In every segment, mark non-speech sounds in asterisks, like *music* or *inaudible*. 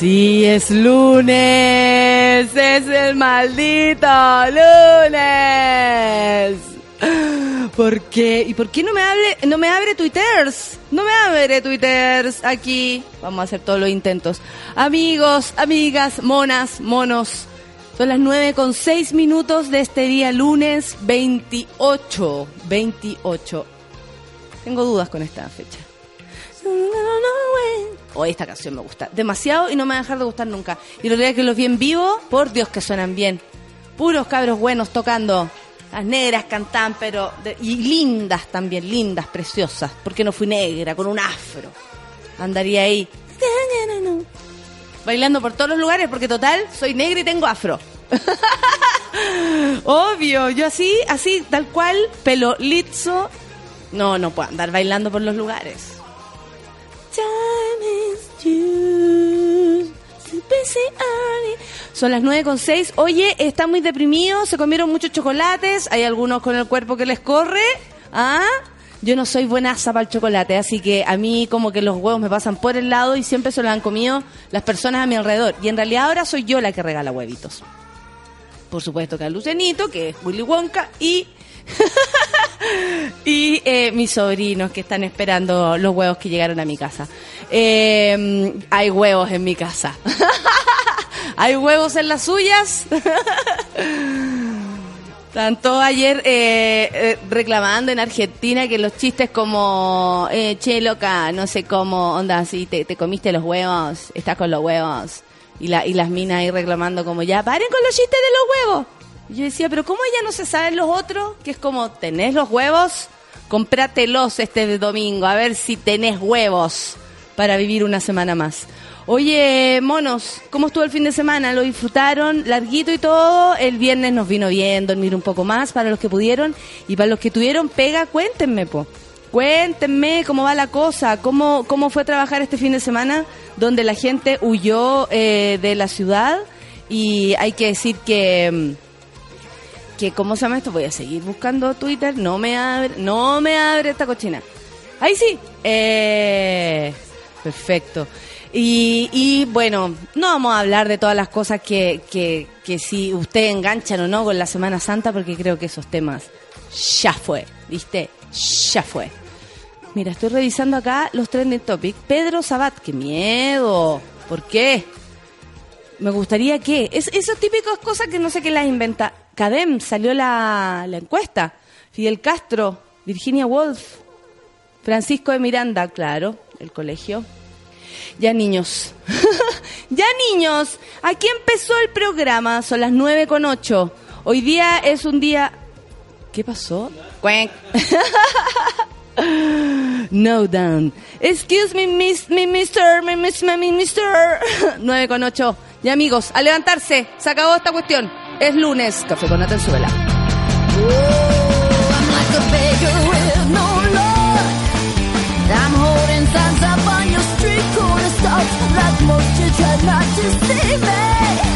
Sí, es lunes, es el maldito lunes. ¿Por qué? ¿Y por qué no me abre, no me abre Twitters? No me abre Twitters aquí. Vamos a hacer todos los intentos. Amigos, amigas, monas, monos. Son las 9 con 6 minutos de este día lunes 28. 28. Tengo dudas con esta fecha. Hoy esta canción me gusta demasiado y no me va a dejar de gustar nunca. Y días que los vi en vivo, por Dios que suenan bien. Puros cabros buenos tocando. Las negras cantan, pero. y lindas también, lindas, preciosas. Porque no fui negra, con un afro. Andaría ahí. Bailando por todos los lugares, porque total, soy negra y tengo afro. *laughs* Obvio, yo así, así, tal cual, pelo liso. No, no puedo andar bailando por los lugares. Son las 9 con 6. Oye, están muy deprimidos, se comieron muchos chocolates, hay algunos con el cuerpo que les corre. ¿Ah? Yo no soy buena para el chocolate, así que a mí como que los huevos me pasan por el lado y siempre se los han comido las personas a mi alrededor. Y en realidad ahora soy yo la que regala huevitos. Por supuesto que a Lucenito, que es Willy Wonka, y *laughs* y eh, mis sobrinos que están esperando los huevos que llegaron a mi casa. Eh, hay huevos en mi casa. *laughs* ¿Hay huevos en las suyas? *laughs* Tanto ayer eh, reclamando en Argentina que los chistes como, che, loca, no sé cómo, onda, si te, te, comiste los huevos, estás con los huevos. Y, la, y las minas ahí reclamando como, ya, paren con los chistes de los huevos. Yo decía, pero ¿cómo ella no se saben los otros? Que es como, ¿tenés los huevos? Cómpratelos este domingo, a ver si tenés huevos para vivir una semana más. Oye, monos, ¿cómo estuvo el fin de semana? ¿Lo disfrutaron? Larguito y todo. El viernes nos vino bien dormir un poco más para los que pudieron. Y para los que tuvieron pega, cuéntenme, po. Cuéntenme cómo va la cosa, cómo, cómo fue trabajar este fin de semana, donde la gente huyó eh, de la ciudad. Y hay que decir que mm, que ¿cómo se llama esto? Voy a seguir buscando Twitter, no me abre, no me abre esta cochina. Ahí sí. Eh, perfecto. Y, bueno, no vamos a hablar de todas las cosas que, que, que si usted enganchan o no con la Semana Santa, porque creo que esos temas ya fue, ¿viste? Ya fue. Mira, estoy revisando acá los trending topics. Pedro Sabat, qué miedo. ¿Por qué? Me gustaría que... Es, esos típicos cosas que no sé qué las inventa. Cadem salió la, la encuesta. Fidel Castro, Virginia Woolf, Francisco de Miranda, claro, el colegio. Ya niños, *laughs* ya niños, aquí empezó el programa, son las nueve con ocho. Hoy día es un día... ¿Qué pasó? *laughs* no down. Excuse me, miss, me, mister, me, miss, me, mister. *laughs* 9 con 8. Ya amigos, a levantarse. Se acabó esta cuestión. Es lunes. Café con Atenzuela. I'm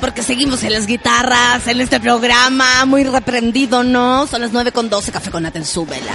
porque seguimos en las guitarras, en este programa, muy reprendido, ¿no? Son las 9 con 12, café con Naten, súbela.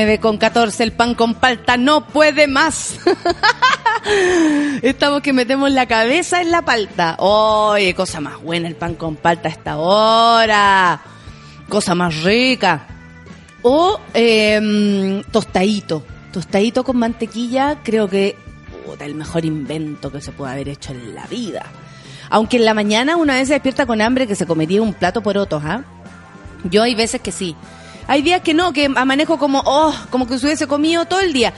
9 con 14, el pan con palta no puede más. *laughs* Estamos que metemos la cabeza en la palta. Oye, cosa más buena el pan con palta a esta hora. Cosa más rica. O eh, tostadito. Tostadito con mantequilla, creo que puta, el mejor invento que se puede haber hecho en la vida. Aunque en la mañana una vez se despierta con hambre que se comería un plato por otro, ¿ah? Yo hay veces que sí. Hay días que no, que manejo como, oh, como que se hubiese comido todo el día,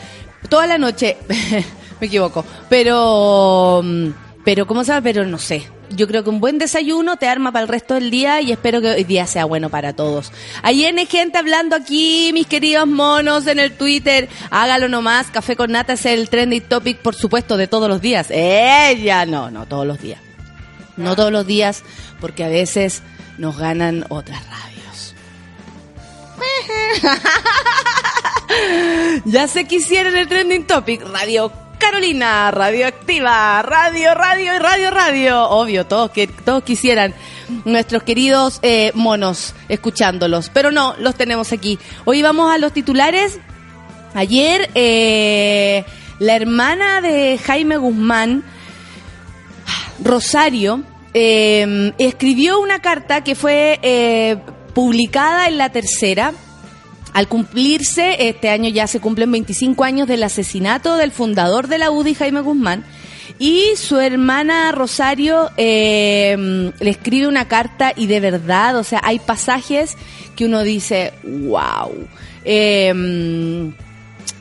toda la noche. *laughs* Me equivoco. Pero, mm, pero, ¿cómo llama? Pero no sé. Yo creo que un buen desayuno te arma para el resto del día y espero que hoy día sea bueno para todos. Hay viene gente hablando aquí, mis queridos monos, en el Twitter. Hágalo nomás. Café con nata es el trending topic, por supuesto, de todos los días. Ella, no, no, todos los días. No todos los días, porque a veces nos ganan otras radios. *laughs* ya sé que hicieron el trending topic. Radio Carolina, Radioactiva, Radio, Radio y Radio, Radio. Obvio, todos, que, todos quisieran nuestros queridos eh, monos escuchándolos. Pero no, los tenemos aquí. Hoy vamos a los titulares. Ayer, eh, la hermana de Jaime Guzmán, Rosario, eh, escribió una carta que fue publicada en la tercera. Al cumplirse, este año ya se cumplen 25 años del asesinato del fundador de la UDI, Jaime Guzmán, y su hermana Rosario eh, le escribe una carta y de verdad, o sea, hay pasajes que uno dice, wow. Eh,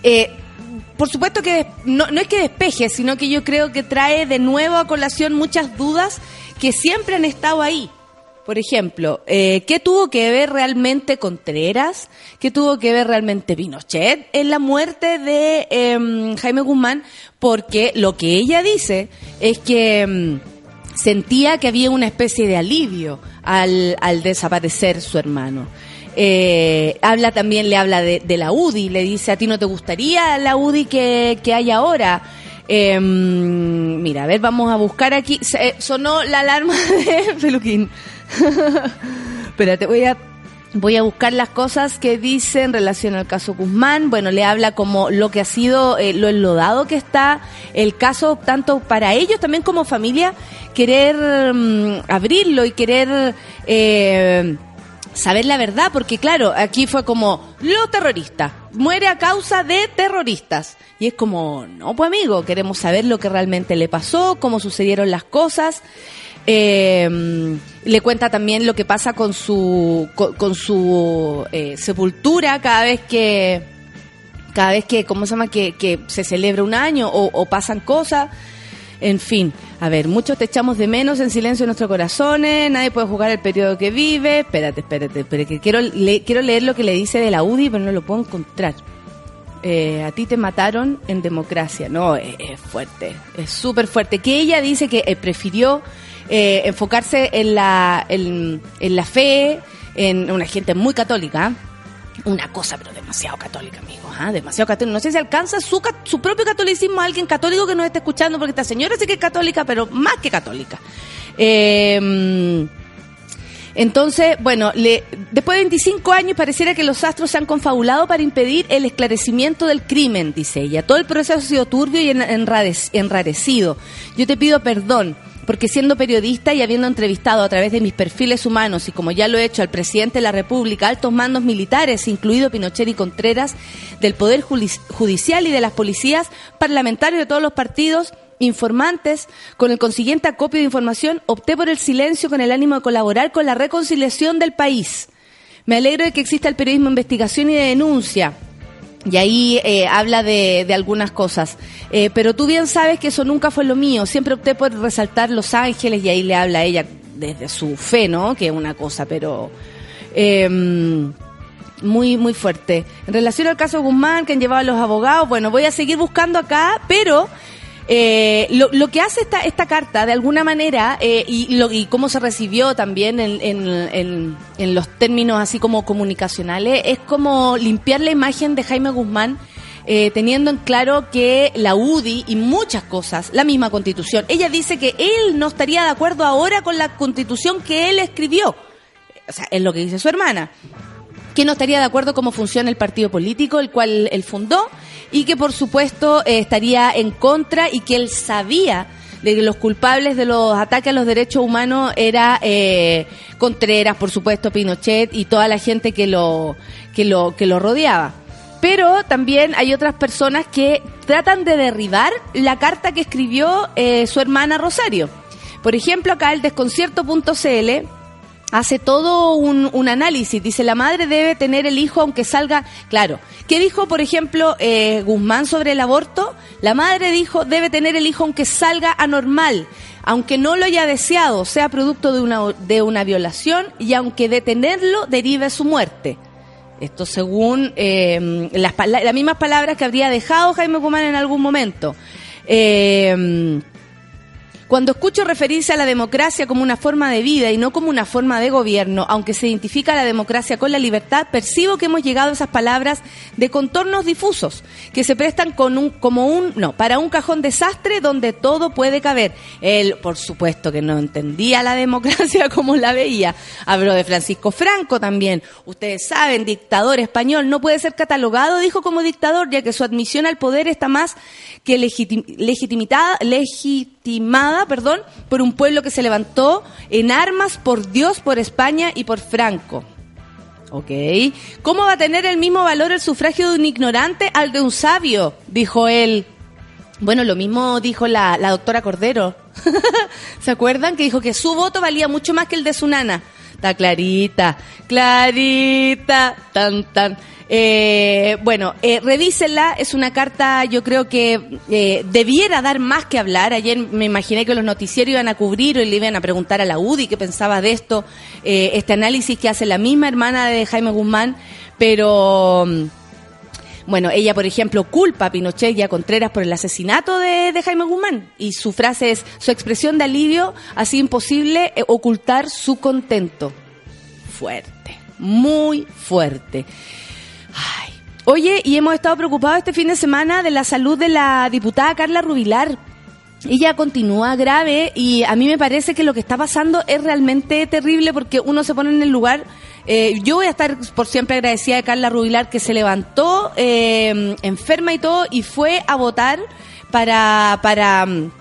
eh, por supuesto que no, no es que despeje, sino que yo creo que trae de nuevo a colación muchas dudas que siempre han estado ahí. Por ejemplo, eh, ¿qué tuvo que ver realmente Contreras? ¿Qué tuvo que ver realmente Pinochet en la muerte de em, Jaime Guzmán? Porque lo que ella dice es que em, sentía que había una especie de alivio al, al desaparecer su hermano. Eh, habla también, le habla de, la UDI, le dice, ¿a ti no te gustaría la UDI que, que hay ahora? Eh, mira, a ver, vamos a buscar aquí. Eh, sonó la alarma *laughs* de Peluquín. *laughs* Espérate, voy a Voy a buscar las cosas que dice en relación al caso Guzmán. Bueno, le habla como lo que ha sido, eh, lo enlodado que está el caso, tanto para ellos también como familia, querer mm, abrirlo y querer eh, saber la verdad, porque claro, aquí fue como, los terroristas, muere a causa de terroristas. Y es como, no, pues amigo, queremos saber lo que realmente le pasó, cómo sucedieron las cosas. Eh, le cuenta también lo que pasa con su con, su eh, sepultura cada vez que cada vez que cómo se llama que, que se celebra un año o, o, pasan cosas. En fin a ver muchos te echamos de menos en silencio en nuestros corazones nadie puede jugar el periodo que vive. Espérate espérate espérate quiero le, quiero leer lo que le dice de la UDI pero no lo puedo encontrar. Eh, a ti te mataron en democracia. No es, es fuerte es súper fuerte. Que ella dice que eh, prefirió eh, enfocarse en la, en, la fe, en una gente muy católica. Una cosa, pero demasiado católica, amigo. ¿ah? Demasiado católica. No sé si alcanza su, su propio catolicismo a alguien católico que nos esté escuchando, porque esta señora sí que es católica, pero más que católica. Eh, entonces, bueno, le, después de 25 años pareciera que los astros se han confabulado para impedir el esclarecimiento del crimen, dice ella. Todo el proceso ha sido turbio y enrarecido. Yo te pido perdón porque siendo periodista y habiendo entrevistado a través de mis perfiles humanos y como ya lo he hecho al presidente de la República, altos mandos militares, incluido Pinochet y Contreras, del Poder Judicial y de las policías, parlamentarios de todos los partidos, informantes, con el consiguiente acopio de información, opté por el silencio con el ánimo de colaborar con la reconciliación del país. Me alegro de que exista el periodismo de investigación y de denuncia, y ahí eh, habla de, de, algunas cosas. Eh, pero tú bien sabes que eso nunca fue lo mío. Siempre opté por resaltar Los Ángeles y ahí le habla a ella desde su fe, ¿no? Que es una cosa, pero... Eh, muy, muy fuerte. En relación al caso Guzmán, que han llevado a los abogados, bueno, voy a seguir buscando acá, pero eh, lo, lo, que hace esta, esta carta, de alguna manera, eh, y, lo, y cómo se recibió también en, en, en, en, los términos así como comunicacionales, es como limpiar la imagen de Jaime Guzmán. Eh, teniendo en claro que la UDI y muchas cosas, la misma constitución, ella dice que él no estaría de acuerdo ahora con la constitución que él escribió. O sea, es lo que dice su hermana que no estaría de acuerdo cómo funciona el partido político, el cual él fundó, y que por supuesto eh, estaría en contra y que él sabía de que los culpables de los ataques a los derechos humanos era eh, Contreras, por supuesto, Pinochet y toda la gente que lo, que lo, que lo rodeaba. Pero también hay otras personas que tratan de derribar la carta que escribió eh, su hermana Rosario. Por ejemplo, acá el desconcierto.cl hace todo un, análisis. Dice, la madre debe tener el hijo aunque salga... Claro, ¿qué dijo, por ejemplo, eh, Guzmán sobre el aborto? La madre dijo, debe tener el hijo aunque salga anormal, aunque no lo haya deseado, sea producto de una, de una violación y aunque detenerlo derive su muerte. Esto según eh, las, las mismas palabras que habría dejado Jaime Guzmán en algún momento. Eh, cuando escucho referirse a la democracia como una forma de vida y no como una forma de gobierno, aunque se identifica la democracia con la libertad, percibo que hemos llegado a esas palabras de contornos difusos, que se prestan con un, como un, no, para un cajón desastre donde todo puede caber. Él, por supuesto que no entendía la democracia *laughs* como la veía. Habló de Francisco Franco también. Ustedes saben, dictador español no puede ser catalogado, dijo como dictador, ya que su admisión al poder está más que legitim, legitimada, legitimada perdón, por un pueblo que se levantó en armas por Dios, por España y por Franco. Ok. ¿Cómo va a tener el mismo valor el sufragio de un ignorante al de un sabio? Dijo él. Bueno, lo mismo dijo la, la doctora Cordero. *laughs* ¿Se acuerdan? Que dijo que su voto valía mucho más que el de su nana. Está clarita, clarita, tan, tan. Eh, bueno, eh, revísenla, es una carta, yo creo que eh, debiera dar más que hablar. Ayer me imaginé que los noticieros iban a cubrir y le iban a preguntar a la UDI qué pensaba de esto, este análisis que hace la misma hermana de Jaime Guzmán, pero... Bueno, ella, por ejemplo, culpa a Pinochet y a Contreras por el asesinato de, de Jaime Guzmán. Y su frase es, su expresión de alivio, así imposible eh, ocultar su contento. Fuerte, muy fuerte. Ay. Oye, y hemos estado preocupados este fin de semana de la salud de la diputada Carla Rubilar. Ella continúa grave y a mí me parece que lo que está pasando es realmente terrible porque uno se pone en el lugar. eh, yo voy a estar por siempre agradecida de Carla Rubilar que se levantó eh, enferma y todo y fue a votar para para mm,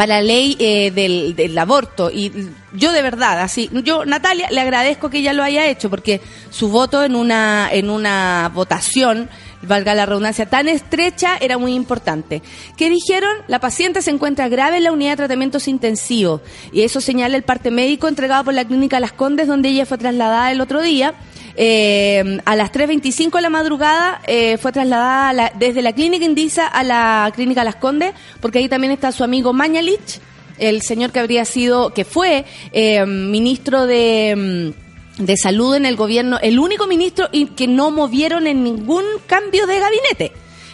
para la ley eh, del, del aborto. Y yo de verdad así yo Natalia le agradezco que ella lo haya hecho porque su voto en una en una votación valga la redundancia tan estrecha era muy importante. ¿Qué dijeron la paciente se encuentra grave en la unidad de tratamientos intensivos y eso señala el parte médico entregado por la clínica Las Condes donde ella fue trasladada el otro día eh, a las 3.25 de la madrugada eh, fue trasladada la- desde la clínica Indisa a la clínica Las Condes, porque ahí también está su amigo Mañalich, el señor que habría sido, que fue eh, ministro de, mm, de salud en el gobierno, el único ministro que no movieron en ningún cambio de gabinete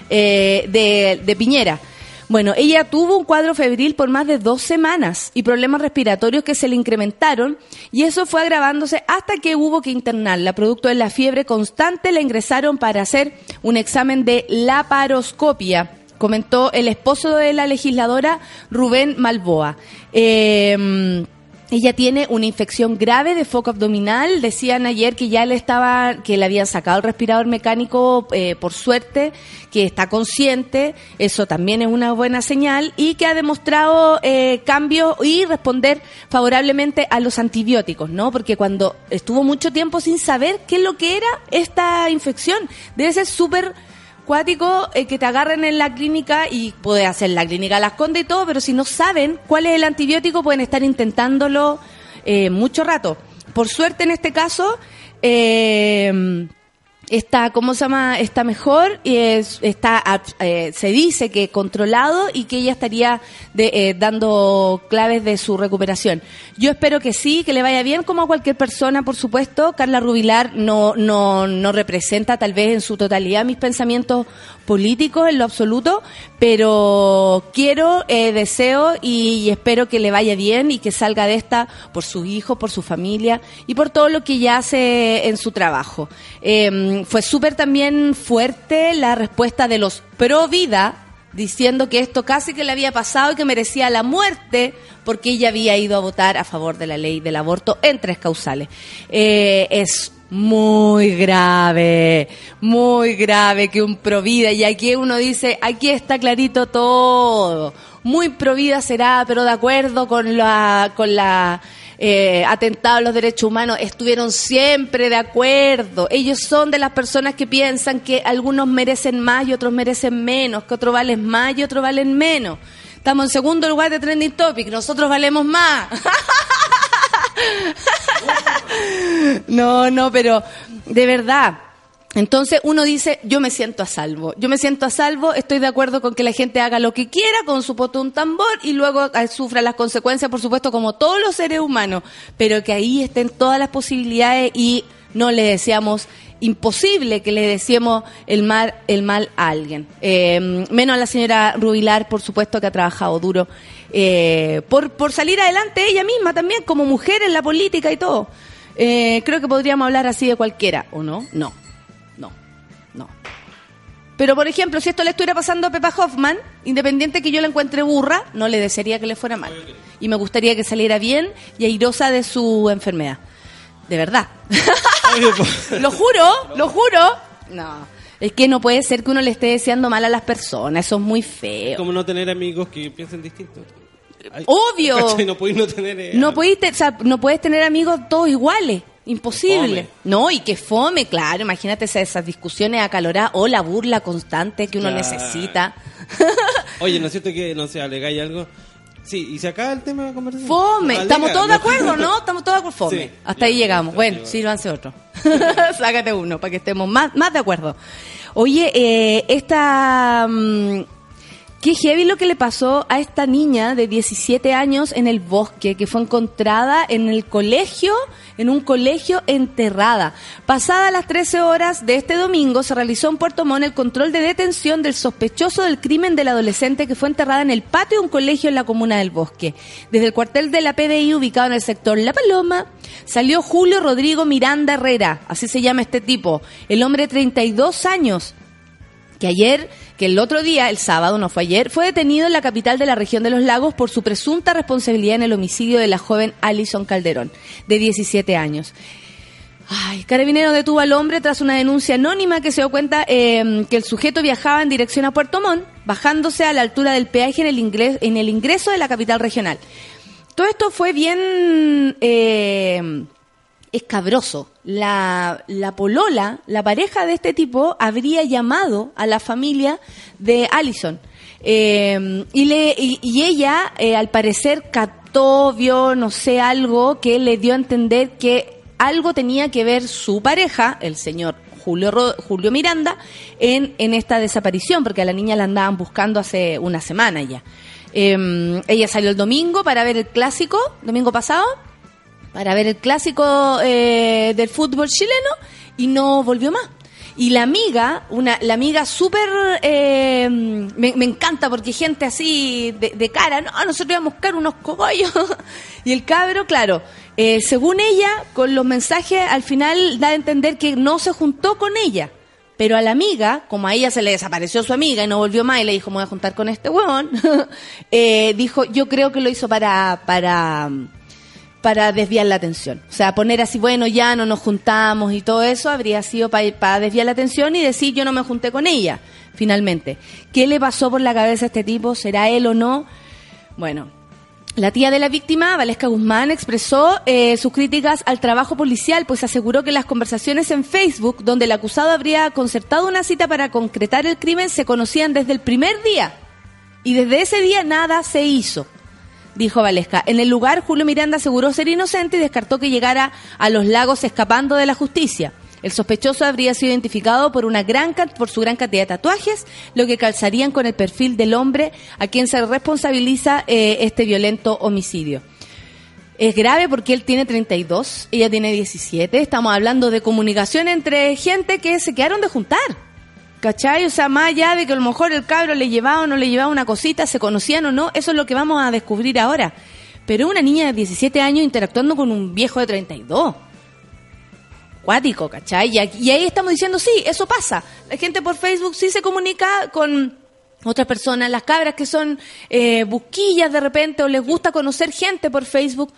eh, de, de Piñera. Bueno, ella tuvo un cuadro febril por más de dos semanas y problemas respiratorios que se le incrementaron y eso fue agravándose hasta que hubo que internarla. Producto de la fiebre constante la ingresaron para hacer un examen de laparoscopia, comentó el esposo de la legisladora Rubén Malboa. Eh, ella tiene una infección grave de foco abdominal. Decían ayer que ya le estaba, que le habían sacado el respirador mecánico eh, por suerte, que está consciente. Eso también es una buena señal y que ha demostrado eh, cambios y responder favorablemente a los antibióticos, ¿no? Porque cuando estuvo mucho tiempo sin saber qué es lo que era esta infección, debe ser súper cuático eh, que te agarren en la clínica y puede hacer la clínica las condes y todo, pero si no saben cuál es el antibiótico pueden estar intentándolo eh, mucho rato. Por suerte en este caso eh, está, ¿cómo se llama? Está mejor y es, está, eh, se dice que controlado y que ella estaría de, eh, dando claves de su recuperación. Yo espero que sí, que le vaya bien como a cualquier persona, por supuesto. Carla Rubilar no, no, no representa tal vez en su totalidad mis pensamientos políticos en lo absoluto, pero quiero, eh, deseo y, espero que le vaya bien y que salga de esta por sus hijos, por su familia y por todo lo que ella hace en su trabajo. Eh, fue súper también fuerte la respuesta de los pro vida diciendo que esto casi que le había pasado y que merecía la muerte porque ella había ido a votar a favor de la ley del aborto en tres causales. Eh, muy grave, muy grave que un provida, y aquí uno dice, aquí está clarito todo. Muy provida será, pero de acuerdo con la, con la eh, atentado a los derechos humanos, estuvieron siempre de acuerdo. Ellos son de las personas que piensan que algunos merecen más y otros merecen menos, que otros valen más y otros valen menos. Estamos en segundo lugar de Trending Topic, nosotros valemos más. *laughs* *laughs* No, no, pero de verdad. Entonces uno dice, yo me siento a salvo, yo me siento a salvo, estoy de acuerdo con que la gente haga lo que quiera con su poto tambor y luego eh, sufra las consecuencias, por supuesto, como todos los seres humanos, pero que ahí estén todas las posibilidades y no le deseamos imposible que le deseemos el mal, el mal a alguien. Eh, menos a la señora Rubilar, por supuesto, que ha trabajado duro eh, por, por salir adelante ella misma también, como mujer en la política y todo. Eh, creo que podríamos hablar así de cualquiera, ¿o no? No, no, no. Pero, por ejemplo, si esto le estuviera pasando a Pepa Hoffman, independiente que yo la encuentre burra, no le desearía que le fuera mal. Y me gustaría que saliera bien y airosa de su enfermedad. De verdad. *laughs* lo juro, lo juro. No. Es que no puede ser que uno le esté deseando mal a las personas. Eso es muy feo. Como no tener amigos que piensen distinto. Ay, Obvio. *laughs* ¿cachai? No podéis no tener. eh, No podéis te- o sea, no puedes tener amigos todos iguales. Imposible. Fome. No, y que fome, claro. Imagínate esas, discusiones acaloradas o la burla constante que uno Claro. necesita. *laughs* Oye, ¿no es cierto que, no sé, alegáis algo? Sí, y se acaba el tema de la conversación. Fome. Alega, Estamos todos de acuerdo, ¿no? *laughs* Estamos todos de acuerdo. Fome. Sí. Hasta ahí llegamos. Bueno, ya. sírvanse otro. Sácate uno para que estemos más, más de acuerdo. Oye, eh, esta... Qué heavy lo que le pasó a esta niña de 17 años en el bosque, que fue encontrada en el colegio, en un colegio enterrada. Pasada las 13 horas de este domingo, se realizó en Puerto Montt el control de detención del sospechoso del crimen del adolescente que fue enterrada en el patio de un colegio en la comuna del bosque. Desde el cuartel de la PDI ubicado en el sector La Paloma, salió Julio Rodrigo Miranda Herrera, así se llama este tipo, el hombre de 32 años, que ayer, que el otro día, el sábado, no fue ayer, fue detenido en la capital de la región de los lagos por su presunta responsabilidad en el homicidio de la joven Alison Calderón, de 17 años. Ay, Carabinero detuvo al hombre tras una denuncia anónima que se dio cuenta eh, que el sujeto viajaba en dirección a Puerto Montt, bajándose a la altura del peaje en el, ingreso, en el ingreso de la capital regional. Todo esto fue bien eh, escabroso. La, la polola, la pareja de este tipo, habría llamado a la familia de Allison. Eh, y, le, y, y ella, eh, al parecer, captó, vio, no sé, algo que le dio a entender que algo tenía que ver su pareja, el señor Julio, Julio Miranda, en, en esta desaparición, porque a la niña la andaban buscando hace una semana ya. Eh, ella salió el domingo para ver el clásico, domingo pasado, para ver el clásico eh, del fútbol chileno y no volvió más. Y la amiga, una, la amiga súper, eh, me, encanta porque gente así de, de cara, no, nosotros íbamos a buscar unos cogollos. *laughs* y el cabro, claro, eh, según ella, con los mensajes al final da a entender que no se juntó con ella. Pero a la amiga, como a ella se le desapareció su amiga y no volvió más y le dijo, me voy a juntar con este huevón, *laughs* eh, dijo, yo creo que lo hizo para, para, para desviar la atención. O sea, poner así, bueno, ya no nos juntamos y todo eso habría sido para desviar la atención y decir yo no me junté con ella, finalmente. ¿Qué le pasó por la cabeza a este tipo? ¿Será él o no? Bueno, la tía de la víctima, Valesca Guzmán, expresó eh, sus críticas al trabajo policial, pues aseguró que las conversaciones en Facebook, donde el acusado habría concertado una cita para concretar el crimen, se conocían desde el primer día. Y desde ese día nada se hizo dijo Valesca. En el lugar, Julio Miranda aseguró ser inocente y descartó que llegara a los lagos escapando de la justicia. El sospechoso habría sido identificado por, una gran, por su gran cantidad de tatuajes, lo que calzarían con el perfil del hombre a quien se responsabiliza eh, este violento homicidio. Es grave porque él tiene 32, ella tiene 17. Estamos hablando de comunicación entre gente que se quedaron de juntar. ¿Cachai? O sea, más allá de que a lo mejor el cabro le llevaba o no le llevaba una cosita, se conocían o no, eso es lo que vamos a descubrir ahora. Pero una niña de 17 años interactuando con un viejo de 32. Cuático, ¿cachai? Y, aquí- y ahí estamos diciendo, sí, eso pasa. La gente por Facebook sí se comunica con otras personas, las cabras que son eh, busquillas de repente o les gusta conocer gente por Facebook,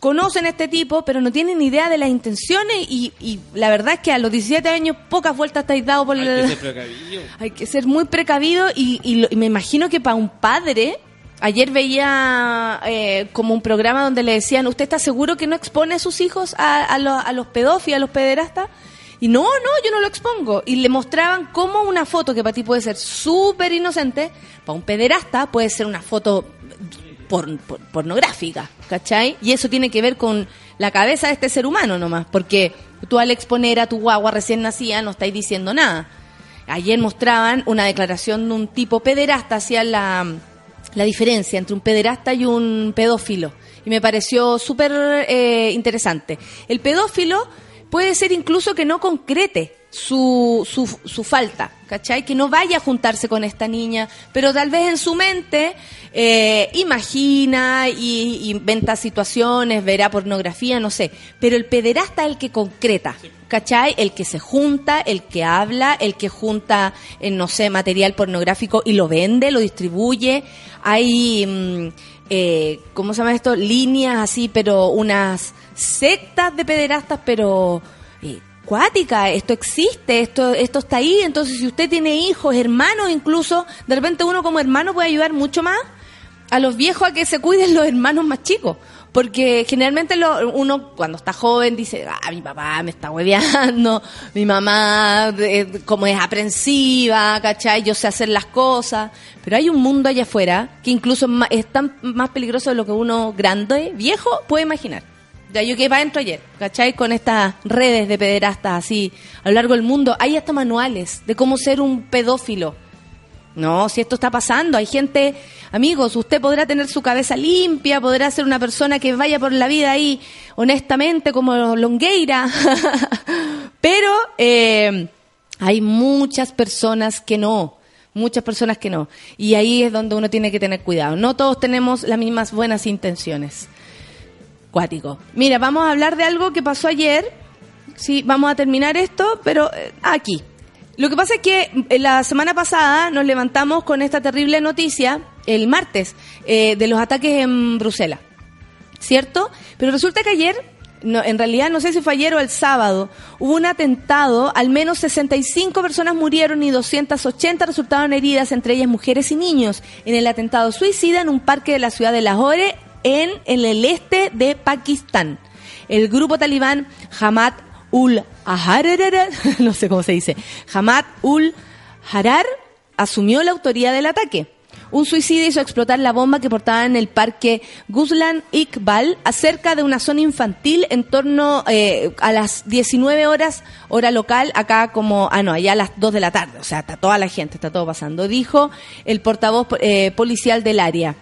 conocen a este tipo, pero no tienen idea de las intenciones y, y la verdad es que a los 17 años pocas vueltas estáis dado por Hay el... que ser precavido. Hay que ser muy precavido y, y lo- y me imagino que para un padre, ayer veía eh, como un programa donde le decían, ¿usted está seguro que no expone a sus hijos a, a lo- a los pedófilos, a los pederastas? Y no, no, yo no lo expongo. Y le mostraban cómo una foto que para ti puede ser súper inocente, para un pederasta puede ser una foto por- por- pornográfica, ¿cachai? Y eso tiene que ver con la cabeza de este ser humano nomás, porque tú al exponer a tu guagua recién nacida no estáis diciendo nada. Ayer mostraban una declaración de un tipo pederasta, hacía la, la diferencia entre un pederasta y un pedófilo. Y me pareció súper eh, interesante. El pedófilo puede ser incluso que no concrete su, su, su falta, ¿cachai? Que no vaya a juntarse con esta niña, pero tal vez en su mente eh, imagina y inventa situaciones, verá pornografía, no sé. Pero el pederasta es el que concreta, ¿cachai? El que se junta, el que habla, el que junta, eh, no sé, material pornográfico y lo vende, lo distribuye. Hay, mm, eh, ¿cómo se llama esto? Líneas así, pero unas sectas de pederastas, pero cuática, esto existe, esto, esto está ahí, entonces si usted tiene hijos, hermanos incluso, de repente uno como hermano puede ayudar mucho más a los viejos a que se cuiden los hermanos más chicos. Porque generalmente lo- uno cuando está joven dice, ah, mi papá me está hueveando, *laughs* mi mamá eh, como es aprensiva, ¿cachai? Yo sé hacer las cosas. Pero hay un mundo allá afuera que incluso es, es tan más peligroso de lo que uno grande, viejo, puede imaginar. Ya yo que para adentro ayer, ¿cachai? Con estas redes de pederastas así a lo largo del mundo. Hay hasta manuales de cómo ser un pedófilo. No, si esto está pasando, hay gente, amigos, usted podrá tener su cabeza limpia, podrá ser una persona que vaya por la vida ahí honestamente como Longueira, *laughs* pero eh, hay muchas personas que no, muchas personas que no. Y ahí es donde uno tiene que tener cuidado. No todos tenemos las mismas buenas intenciones. Mira, vamos a hablar de algo que pasó ayer. Sí, vamos a terminar esto, pero eh, aquí. Lo que pasa es que eh, la semana pasada nos levantamos con esta terrible noticia, el martes, eh, de los ataques en Bruselas. ¿Cierto? Pero resulta que ayer, no, en realidad no sé si fue ayer o el sábado, hubo un atentado, al menos 65 personas murieron y 280 resultaron heridas, entre ellas mujeres y niños, en el atentado suicida en un parque de la ciudad de Lahore, en, el este de Pakistán. El grupo talibán Hamad ul Ahrar, *laughs* no sé cómo se dice, Hamad ul Harar asumió la autoría del ataque. Un suicidio hizo explotar la bomba que portaba en el parque Guzlan Iqbal, acerca de una zona infantil en torno eh, a las 19 horas, hora local, acá como, ah no, allá a las 2 de la tarde, o sea, está toda la gente, está todo pasando, dijo el portavoz eh, policial del área.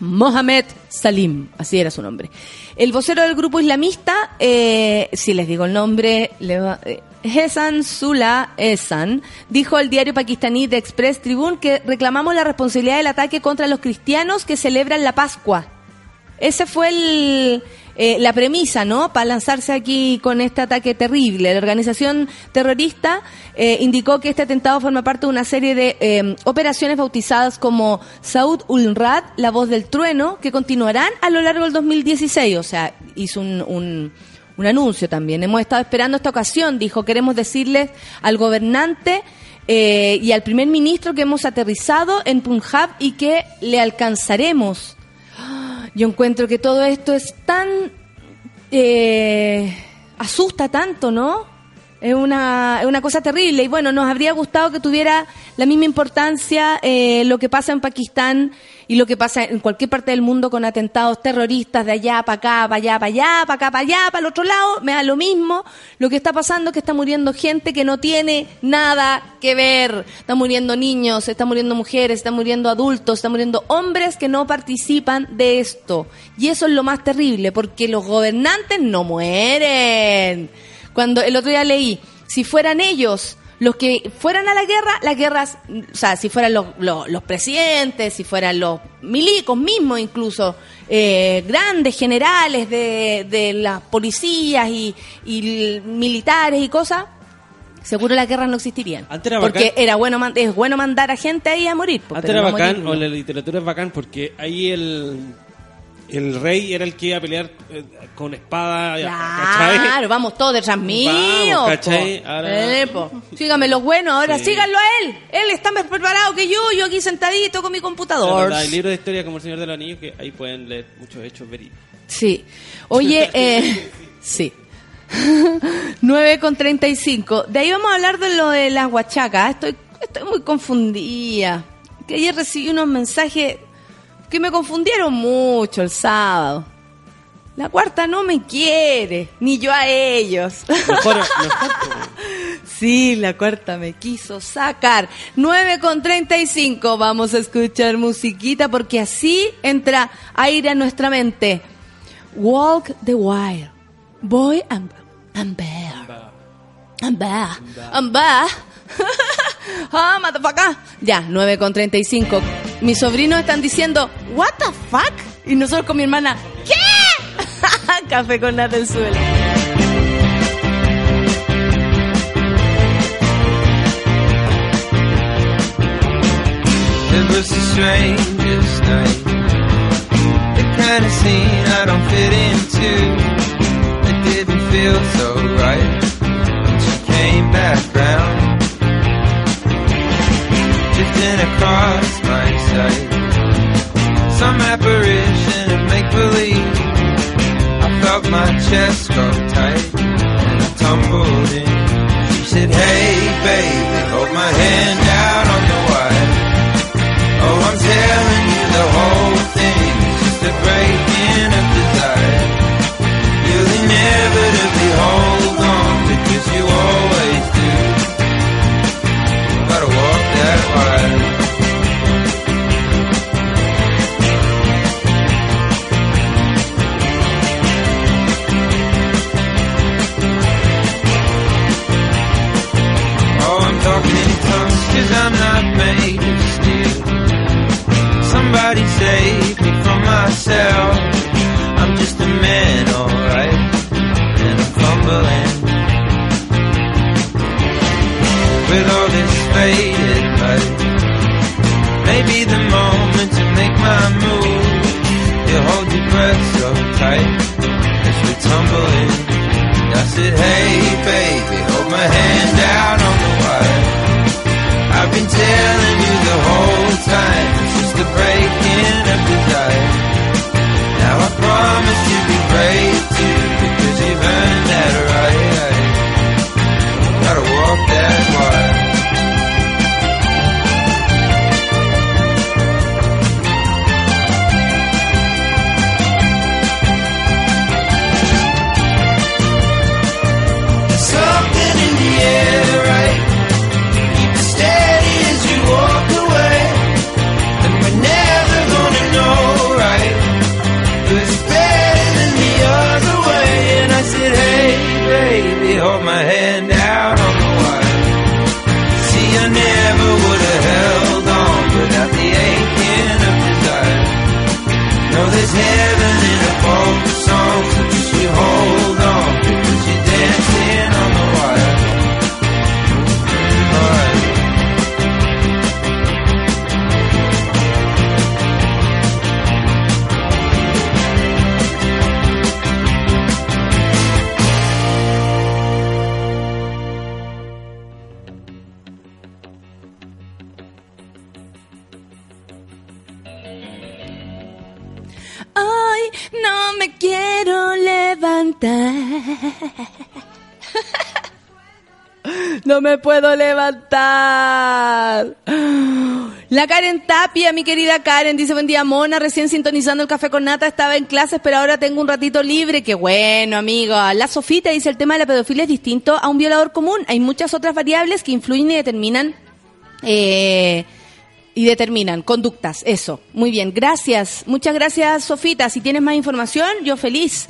Mohamed Salim, así era su nombre. El vocero del grupo islamista, eh, si les digo el nombre, le va, eh, Hesan Sula Esan, dijo al diario pakistaní The Express Tribune que reclamamos la responsabilidad del ataque contra los cristianos que celebran la Pascua. Ese fue el, eh, la premisa, ¿no? Para lanzarse aquí con este ataque terrible. La organización terrorista eh, indicó que este atentado forma parte de una serie de eh, operaciones bautizadas como Saud ul-Rad, la voz del trueno, que continuarán a lo largo del 2016. O sea, hizo un, un, un anuncio también. Hemos estado esperando esta ocasión, dijo, queremos decirles al gobernante eh, y al primer ministro que hemos aterrizado en Punjab y que le alcanzaremos. Yo encuentro que todo esto es tan... eh, asusta tanto, ¿no? Es una, es una cosa terrible y bueno, nos habría gustado que tuviera la misma importancia eh, lo que pasa en Pakistán y lo que pasa en cualquier parte del mundo con atentados terroristas de allá para acá, para allá, para allá, para acá, para allá, para el otro lado, me da lo mismo. Lo que está pasando es que está muriendo gente que no tiene nada que ver. Están muriendo niños, están muriendo mujeres, están muriendo adultos, están muriendo hombres que no participan de esto. Y eso es lo más terrible, porque los gobernantes no mueren. Cuando el otro día leí, si fueran ellos los que fueran a la guerra, las guerras, o sea, si fueran los, los, los presidentes, si fueran los milicos mismos incluso, eh, grandes generales de, de las policías y, y militares y cosas, seguro las guerras no existirían. Antes era porque bacán. era bueno es bueno mandar a gente ahí a morir. pues, Antes era no bacán, morir, o la literatura es bacán, porque ahí el, el rey era el que iba a pelear eh, con espada. ¿cachai? Claro, vamos todos detrás mío. Vamos, ¿cachai? Ahora- Eh. Síganme los buenos, ahora Sí. síganlo a él. Él está más preparado que yo, yo aquí sentadito con mi computador. Hay libros de historia como El Señor de los Anillos que ahí pueden leer muchos hechos verídicos. Sí. Oye, *laughs* eh, sí. *laughs* 9 con 35. De ahí vamos a hablar de lo de las huachacas. Estoy, estoy muy confundida. Que ayer recibí unos mensajes que me confundieron mucho el sábado. La cuarta no me quiere, ni yo a ellos. Mejor, *laughs* mejor. Sí, la cuarta me quiso sacar. 9 con 35. Vamos a escuchar musiquita porque así entra aire a nuestra mente. Walk the Wild. Boy and, and Bear. And Bear. And Bear. Ah, motherfucker. Ya, 9 con 35. Mis sobrinos están diciendo, what the fuck? Y nosotros con mi hermana, ¿qué? *laughs* Café con nata en suelo. It was the strangest night. The kind of scene I don't fit into. It didn't feel so right. When she came back round, drifting across my sight. Some apparition of make believe. I felt my chest go tight and I tumbled in. She said, Hey baby, hold my hand out myself. I'm just a man, alright, and I'm fumbling. With all this faded light, maybe the moment to make my move. You hold your breath so tight as we tumble in. I said, hey baby, hold my hand out on the wire. I've been telling you the whole time, it's just the breaking of desire promise to be brave. No me puedo levantar. La Karen Tapia, mi querida Karen, dice buen día, Mona, recién sintonizando el café con nata, estaba en clases, pero ahora tengo un ratito libre. Qué bueno, amigo. La Sofita dice el tema de la pedofilia es distinto a un violador común. Hay muchas otras variables que influyen y determinan eh, y determinan conductas, eso. Muy bien, gracias. Muchas gracias, Sofita. Si tienes más información, yo feliz.